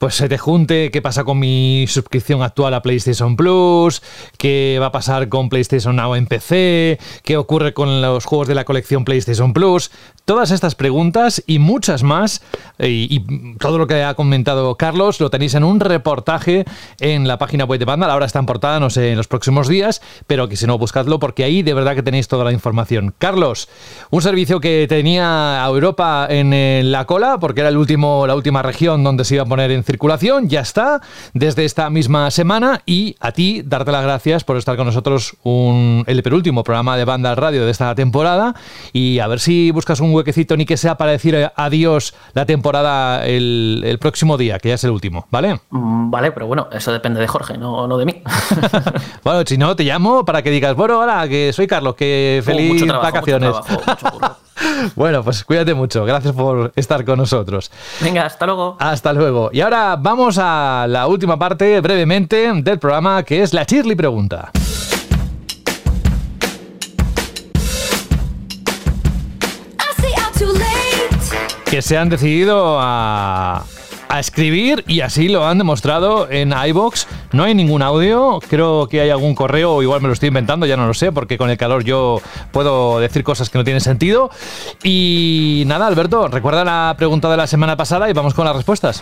pues se te junte qué pasa con mi suscripción actual a PlayStation Plus, qué va a pasar con PlayStation Now en PC, qué ocurre con los juegos de la colección PlayStation Plus. Todas estas preguntas y muchas más, y, todo lo que ha comentado Carlos, lo tenéis en un reportaje en la página web de Vandal. Ahora está en portada, no sé, en los próximos días, pero que si no, buscadlo porque ahí de verdad que tenéis toda la información. Carlos, un servicio que tenía a Europa en la cola, porque era el último, la última región donde se iba a poner en circulación, ya está, desde esta misma semana, y a ti darte las gracias por estar con nosotros un, el penúltimo programa de Banda Radio de esta temporada, y a ver si buscas un huequecito ni que sea para decir adiós la temporada el, próximo día, que ya es el último, ¿vale? Mm, vale, pero bueno, eso depende de Jorge, no, no de mí. [laughs] bueno, si no, te llamo para que digas, bueno, hola, que soy Carlos, que oh, feliz vacaciones. [laughs] bueno, pues cuídate mucho. Gracias por estar con nosotros. Venga, hasta luego. Hasta luego. Y ahora vamos a la última parte, brevemente, del programa, que es la Chirly Pregunta. Que se han decidido a a escribir y así lo han demostrado en iBox. No hay ningún audio, creo que hay algún correo, igual me lo estoy inventando, ya no lo sé, porque con el calor yo puedo decir cosas que no tienen sentido. Y nada, Alberto, recuerda la pregunta de la semana pasada y vamos con las respuestas.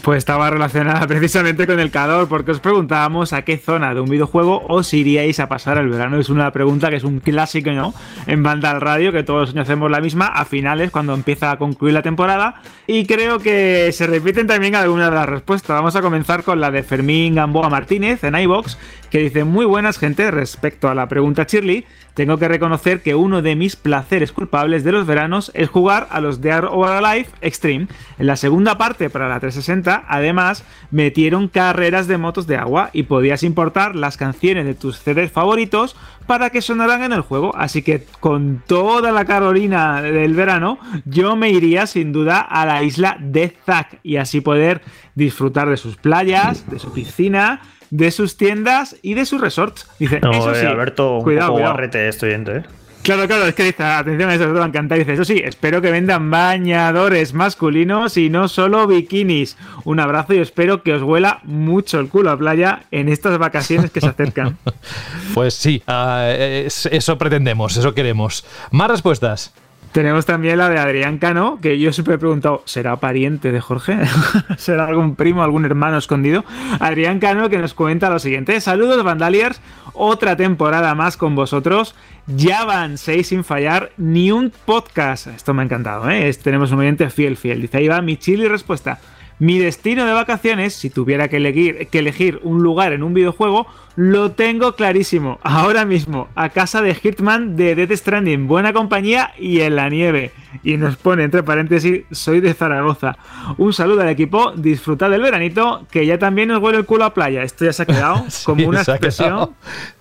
Pues estaba relacionada [laughs] precisamente con el calor, porque os preguntábamos a qué zona de un videojuego os iríais a pasar el verano. Es una pregunta que es un clásico, ¿no? En banda al radio, que todos los años hacemos la misma a finales, cuando empieza a concluir la temporada. Y creo que se repiten también algunas de las respuestas. Vamos a comenzar con la de Fermín Gamboa Martínez en iBox, que dice: Muy buenas, gente, respecto a la pregunta Shirley. Tengo que reconocer que uno de mis placeres culpables de los veranos es jugar a los Dead or Alive Extreme. En la segunda parte para la 360, además, metieron carreras de motos de agua y podías importar las canciones de tus CDs favoritos para que sonaran en el juego. Así que con toda la Carolina del verano, yo me iría sin duda a la isla de Zack y así poder disfrutar de sus playas, de su piscina de sus tiendas y de sus resorts. Dice, eso eh, sí, Alberto, cuidado, poco estoy ¿eh? Claro, claro, es que dice, atención a eso, te va a encantar. Dice, eso sí, espero que vendan bañadores masculinos y no solo bikinis. Un abrazo y espero que os huela mucho el culo a playa en estas vacaciones que se acercan. [laughs] pues sí, ah, eso pretendemos, eso queremos. Más respuestas. Tenemos también la de Adrián Cano, que yo siempre he preguntado, ¿será pariente de Jorge? [laughs] ¿Será algún primo, algún hermano escondido? Adrián Cano que nos cuenta lo siguiente. Saludos, Vandaliers. Otra temporada más con vosotros. Ya van seis sin fallar, ni un podcast. Esto me ha encantado, ¿eh? tenemos un oyente fiel, fiel. Dice, ahí va mi chile y respuesta. Mi destino de vacaciones, si tuviera que elegir, que elegir un lugar en un videojuego, lo tengo clarísimo. Ahora mismo, a casa de Hitman de Death Stranding, buena compañía y en la nieve. Y nos pone entre paréntesis, soy de Zaragoza. Un saludo al equipo, disfrutad del veranito, que ya también os huele el culo a playa. Esto ya se ha quedado [laughs] como una expresión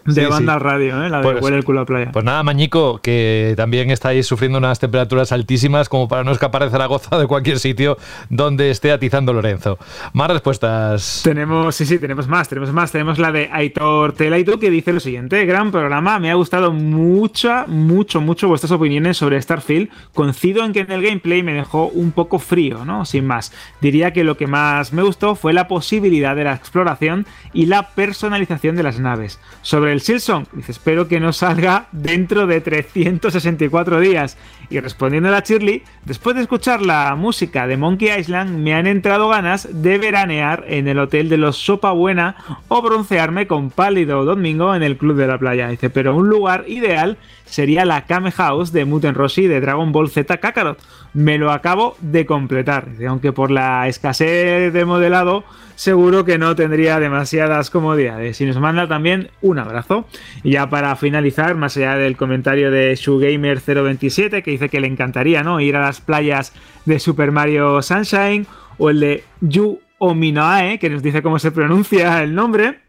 de Sí, banda sí. radio, ¿eh? la de Pues- huele el culo a playa. Pues nada, Mañico, que también estáis sufriendo unas temperaturas altísimas como para no escapar de Zaragoza de cualquier sitio donde esté atizando Lorenzo. Más respuestas. Tenemos, sí, sí, tenemos más, tenemos más. Tenemos la de Aitor Telaitu que dice lo siguiente: Gran programa, me ha gustado mucho, mucho, mucho vuestras opiniones sobre Starfield. Coincido en que en el gameplay me dejó un poco frío, ¿no? Sin más. Diría que lo que más me gustó fue la posibilidad de la exploración y la personalización de las naves. Sobre el Silsong, dice, espero que no salga dentro de 364 días. Y respondiendo a la Shirley, después de escuchar la música de Monkey Island, me han entrado ganas de veranear en el hotel de los Sopa Buena o broncearme con pálido domingo en el club de la playa. Dice, pero un lugar ideal sería la Kame House de Muten Rossi de Dragon Ball Z Kakarot. Me lo acabo de completar, aunque por la escasez de modelado seguro que no tendría demasiadas comodidades. Y nos manda también un abrazo. Y ya para finalizar, más allá del comentario de ShuGamer027 que dice que le encantaría ¿no? ir a las playas de Super Mario Sunshine o el de Yu Ominoae que nos dice cómo se pronuncia el nombre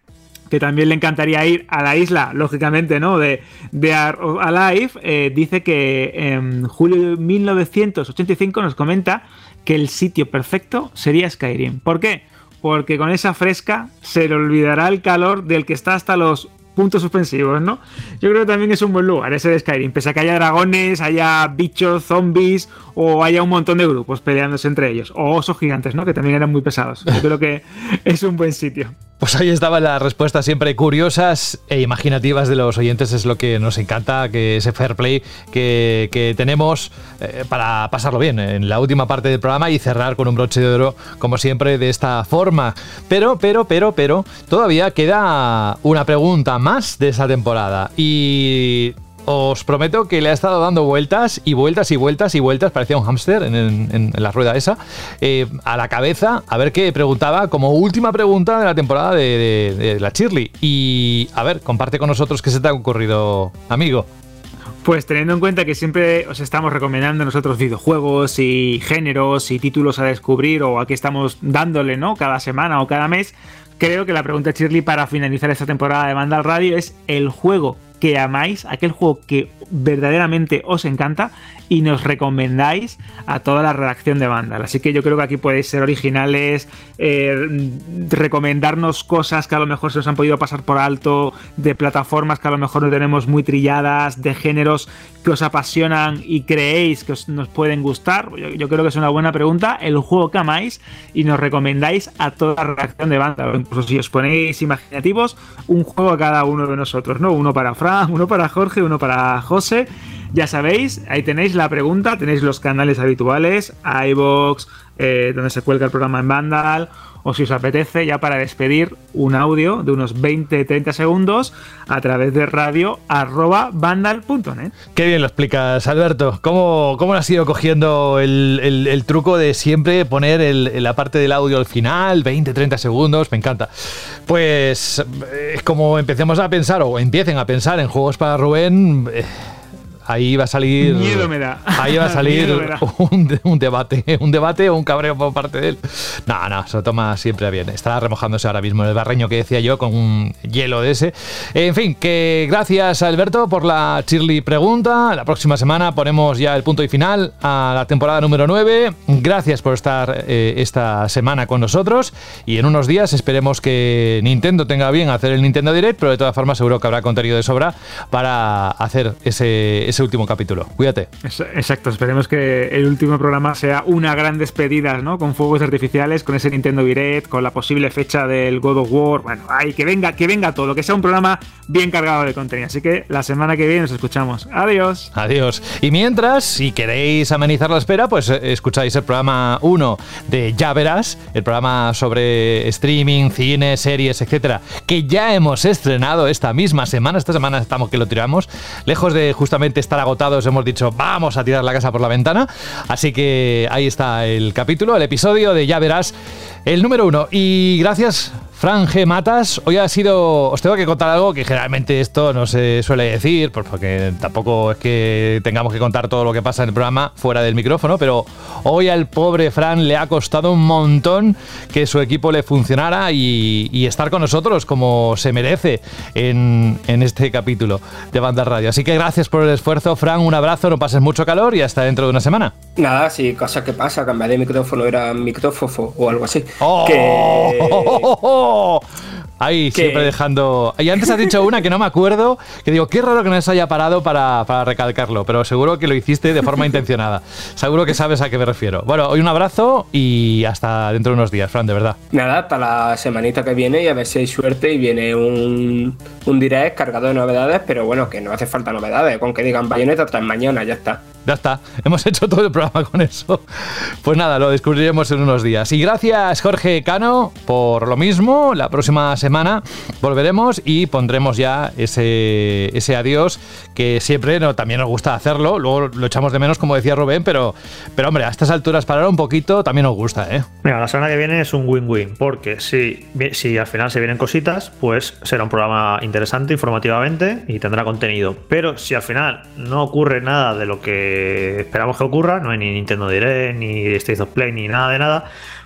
que también le encantaría ir a la isla, lógicamente, ¿no? De, de Alive, eh, dice que en julio de 1985 nos comenta que el sitio perfecto sería Skyrim. ¿Por qué? Porque con esa fresca se le olvidará el calor del que está hasta los puntos suspensivos, ¿no? Yo creo que también es un buen lugar ese de Skyrim, pese a que haya dragones, haya bichos, zombies o haya un montón de grupos peleándose entre ellos, o osos gigantes, ¿no? Que también eran muy pesados. Yo creo que es un buen sitio. Pues ahí estaban las respuestas siempre curiosas e imaginativas de los oyentes. Es lo que nos encanta, que ese fair play que, que tenemos eh, para pasarlo bien en la última parte del programa y cerrar con un broche de oro, como siempre, de esta forma. Pero, pero, pero, pero, todavía queda una pregunta más de esa temporada. Y os prometo que le ha estado dando vueltas y vueltas y vueltas y vueltas, parecía un hámster en, la rueda esa, eh, a la cabeza, a ver qué preguntaba como última pregunta de la temporada de, la Shirley. Y a ver, comparte con nosotros qué se te ha ocurrido, amigo. Pues teniendo en cuenta que siempre os estamos recomendando nosotros videojuegos y géneros y títulos a descubrir o a qué estamos dándole, ¿no? Cada semana o cada mes, creo que la pregunta Shirley para finalizar esta temporada de Banda al Radio es el juego que amáis, aquel juego que verdaderamente os encanta y nos recomendáis a toda la redacción de Vandal. Así que yo creo que aquí podéis ser originales, eh, recomendarnos cosas que a lo mejor se os han podido pasar por alto, de plataformas que a lo mejor no tenemos muy trilladas, de géneros que os apasionan y creéis que os, nos pueden gustar. Yo, creo que es una buena pregunta. El juego que amáis y nos recomendáis a toda la redacción de Vandal. Incluso si os ponéis imaginativos, un juego a cada uno de nosotros, ¿no? Uno para Fran, uno para Jorge, uno para José. Ya sabéis, ahí tenéis la pregunta, tenéis los canales habituales, iBox, eh, donde se cuelga el programa en Vandal, o si os apetece, ya para despedir, un audio de unos 20-30 segundos a través de radio arroba vandal.net. Qué bien lo explicas, Alberto. ¿Cómo, cómo has ido cogiendo el, el- truco de siempre poner la parte del audio al final, 20, 30 segundos? Me encanta. Pues eh, como empecemos a pensar, o empiecen a pensar en juegos para Rubén, eh, ahí va a salir. Miedo me da. Ahí va a [laughs] salir un, un debate, un debate o un cabreo por parte de él. No, no, se lo toma siempre bien. Está remojándose ahora mismo en el barreño que decía yo con un hielo de ese. En fin, que gracias Alberto por la Shirley pregunta. La próxima semana ponemos ya el punto y final a la temporada número 9. Gracias por estar eh, esta semana con nosotros y en unos días esperemos que Nintendo tenga bien hacer el Nintendo Direct, pero de todas formas seguro que habrá contenido de sobra para hacer ese, ese último capítulo. Cuídate. Exacto, esperemos que el último programa sea una gran despedida, ¿no? Con fuegos artificiales, con ese Nintendo Direct, con la posible fecha del God of War. Bueno, ay, que venga, que venga todo, que sea un programa bien cargado de contenido. Así que la semana que viene nos escuchamos. Adiós. Adiós. Y mientras, si queréis amenizar la espera, pues eh, escucháis el programa 1 de Ya Verás, el programa sobre streaming, cine, series, etcétera, que ya hemos estrenado esta misma semana. Esta semana estamos que lo tiramos. Lejos de justamente estar agotados, hemos dicho, vamos a tirar la casa por la ventana. Así que ahí está el capítulo, el episodio de Ya Verás, el número 1. Y gracias. Fran G. Matas, hoy ha sido. Os tengo que contar algo que generalmente esto no se suele decir, pues porque tampoco es que tengamos que contar todo lo que pasa en el programa fuera del micrófono, pero hoy al pobre Fran le ha costado un montón que su equipo le funcionara y, estar con nosotros como se merece en, en este capítulo de Banda Radio. Así que gracias por el esfuerzo, Fran. Un abrazo, no pases mucho calor y hasta dentro de una semana. Nada, sí, cosa que pasa, cambiar de micrófono era micrófono o algo así. ¡Oh! Que... [laughs] Ahí, siempre dejando. Y antes has dicho una que no me acuerdo, que digo, qué raro que no se haya parado para, para, recalcarlo, pero seguro que lo hiciste de forma intencionada. Seguro que sabes a qué me refiero. Bueno, hoy un abrazo y hasta dentro de unos días, Fran, de verdad. Nada, hasta la semanita que viene y a ver si hay suerte y viene un, un direct cargado de novedades, pero bueno, que no hace falta novedades, con que digan bayoneta tras mañana, ya está. Ya está, hemos hecho todo el programa con eso. Pues nada, lo descubriremos en unos días. Y gracias Jorge Cano por lo mismo. La próxima semana volveremos y pondremos ya ese, ese adiós que siempre también nos gusta hacerlo. Luego lo echamos de menos, como decía Rubén, pero, pero hombre, a estas alturas parar un poquito también nos gusta, ¿eh? Mira, la semana que viene es un win-win, porque si, si al final se vienen cositas, pues será un programa interesante informativamente y tendrá contenido. Pero si al final no ocurre nada de lo que esperamos que ocurra, no hay ni Nintendo Direct, ni State of Play, ni nada de nada,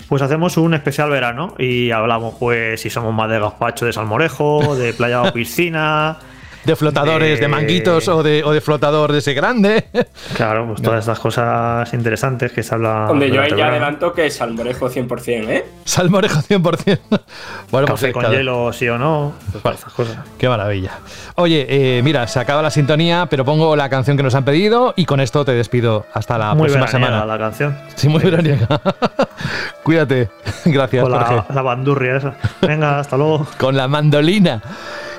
pues hacemos un especial verano y hablamos pues si somos más de gazpacho de salmorejo, de playa o piscina de flotadores de, manguitos o de, o de flotador de ese grande. [laughs] Claro, pues todas estas cosas interesantes que se habla. Donde yo ahí ya adelanto que salmorejo 100%, ¿eh? Salmorejo 100%. [laughs] bueno, pues con hielo, sí o no. Pues estas cosas. Qué maravilla. Oye, eh, mira, se acaba la sintonía, pero pongo la canción que nos han pedido y con esto te despido. Hasta la próxima semana. la canción. Sí, muy veraniega. [laughs] Cuídate. Gracias, con la, la bandurria esa. Venga, hasta luego. con la mandolina.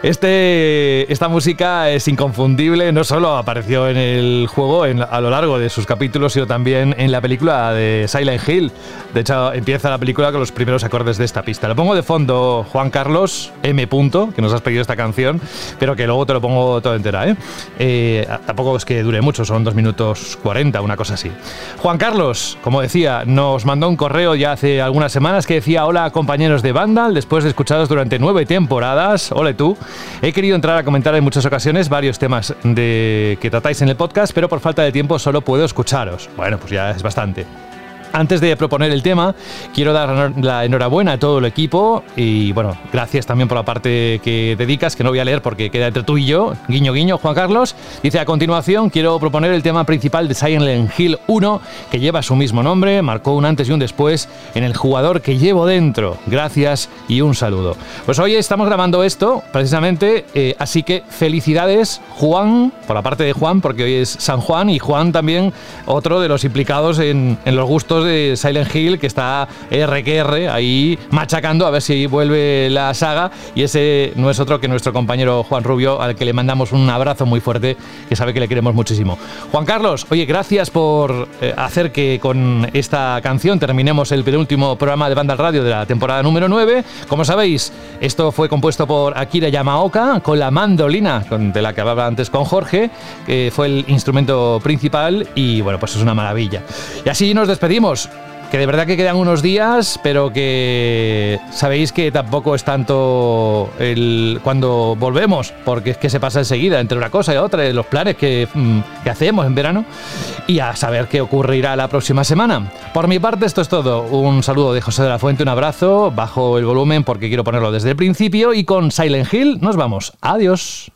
Este, esta música es inconfundible, no solo apareció en el juego a lo largo de sus capítulos, sino también en la película de Silent Hill. De hecho, empieza la película con los primeros acordes de esta pista. Lo pongo de fondo, Juan Carlos M. que nos has pedido esta canción, pero que luego te lo pongo todo entera. ¿eh? Eh, tampoco es que dure mucho, son dos minutos 40, una cosa así. Juan Carlos, como decía, nos mandó un correo ya hace algunas semanas que decía: Hola compañeros de Vandal, después de escucharos durante nueve temporadas, ole tú. He querido entrar a comentar en muchas ocasiones varios temas de, que tratáis en el podcast, pero por falta de tiempo solo puedo escucharos. Bueno, pues ya es bastante. Antes de proponer el tema, quiero dar la enhorabuena a todo el equipo y bueno, gracias también por la parte que dedicas, que no voy a leer porque queda entre tú y yo. Guiño, guiño, Juan Carlos. Dice a continuación, quiero proponer el tema principal de Silent Hill 1, que lleva su mismo nombre, marcó un antes y un después en el jugador que llevo dentro. Gracias y un saludo. Pues hoy estamos grabando esto, precisamente, eh, así que felicidades, Juan, por la parte de Juan, porque hoy es San Juan y Juan también, otro de los implicados en los gustos de Silent Hill que está RQR ahí machacando a ver si vuelve la saga y ese no es otro que nuestro compañero Juan Rubio al que le mandamos un abrazo muy fuerte que sabe que le queremos muchísimo. Juan Carlos, oye, gracias por eh, hacer que con esta canción terminemos el penúltimo programa de Banda Radio de la temporada número 9. Como sabéis, esto fue compuesto por Akira Yamaoka con la mandolina de la que hablaba antes con Jorge, que fue el instrumento principal y bueno, pues es una maravilla. Y así nos despedimos que de verdad que quedan unos días, pero que sabéis que tampoco es tanto el cuando volvemos, porque es que se pasa enseguida entre una cosa y otra, los planes que, mm, que hacemos en verano, y a saber qué ocurrirá la próxima semana. Por mi parte, esto es todo. Un saludo de José de la Fuente, un abrazo, bajo el volumen porque quiero ponerlo desde el principio, y con Silent Hill nos vamos. Adiós.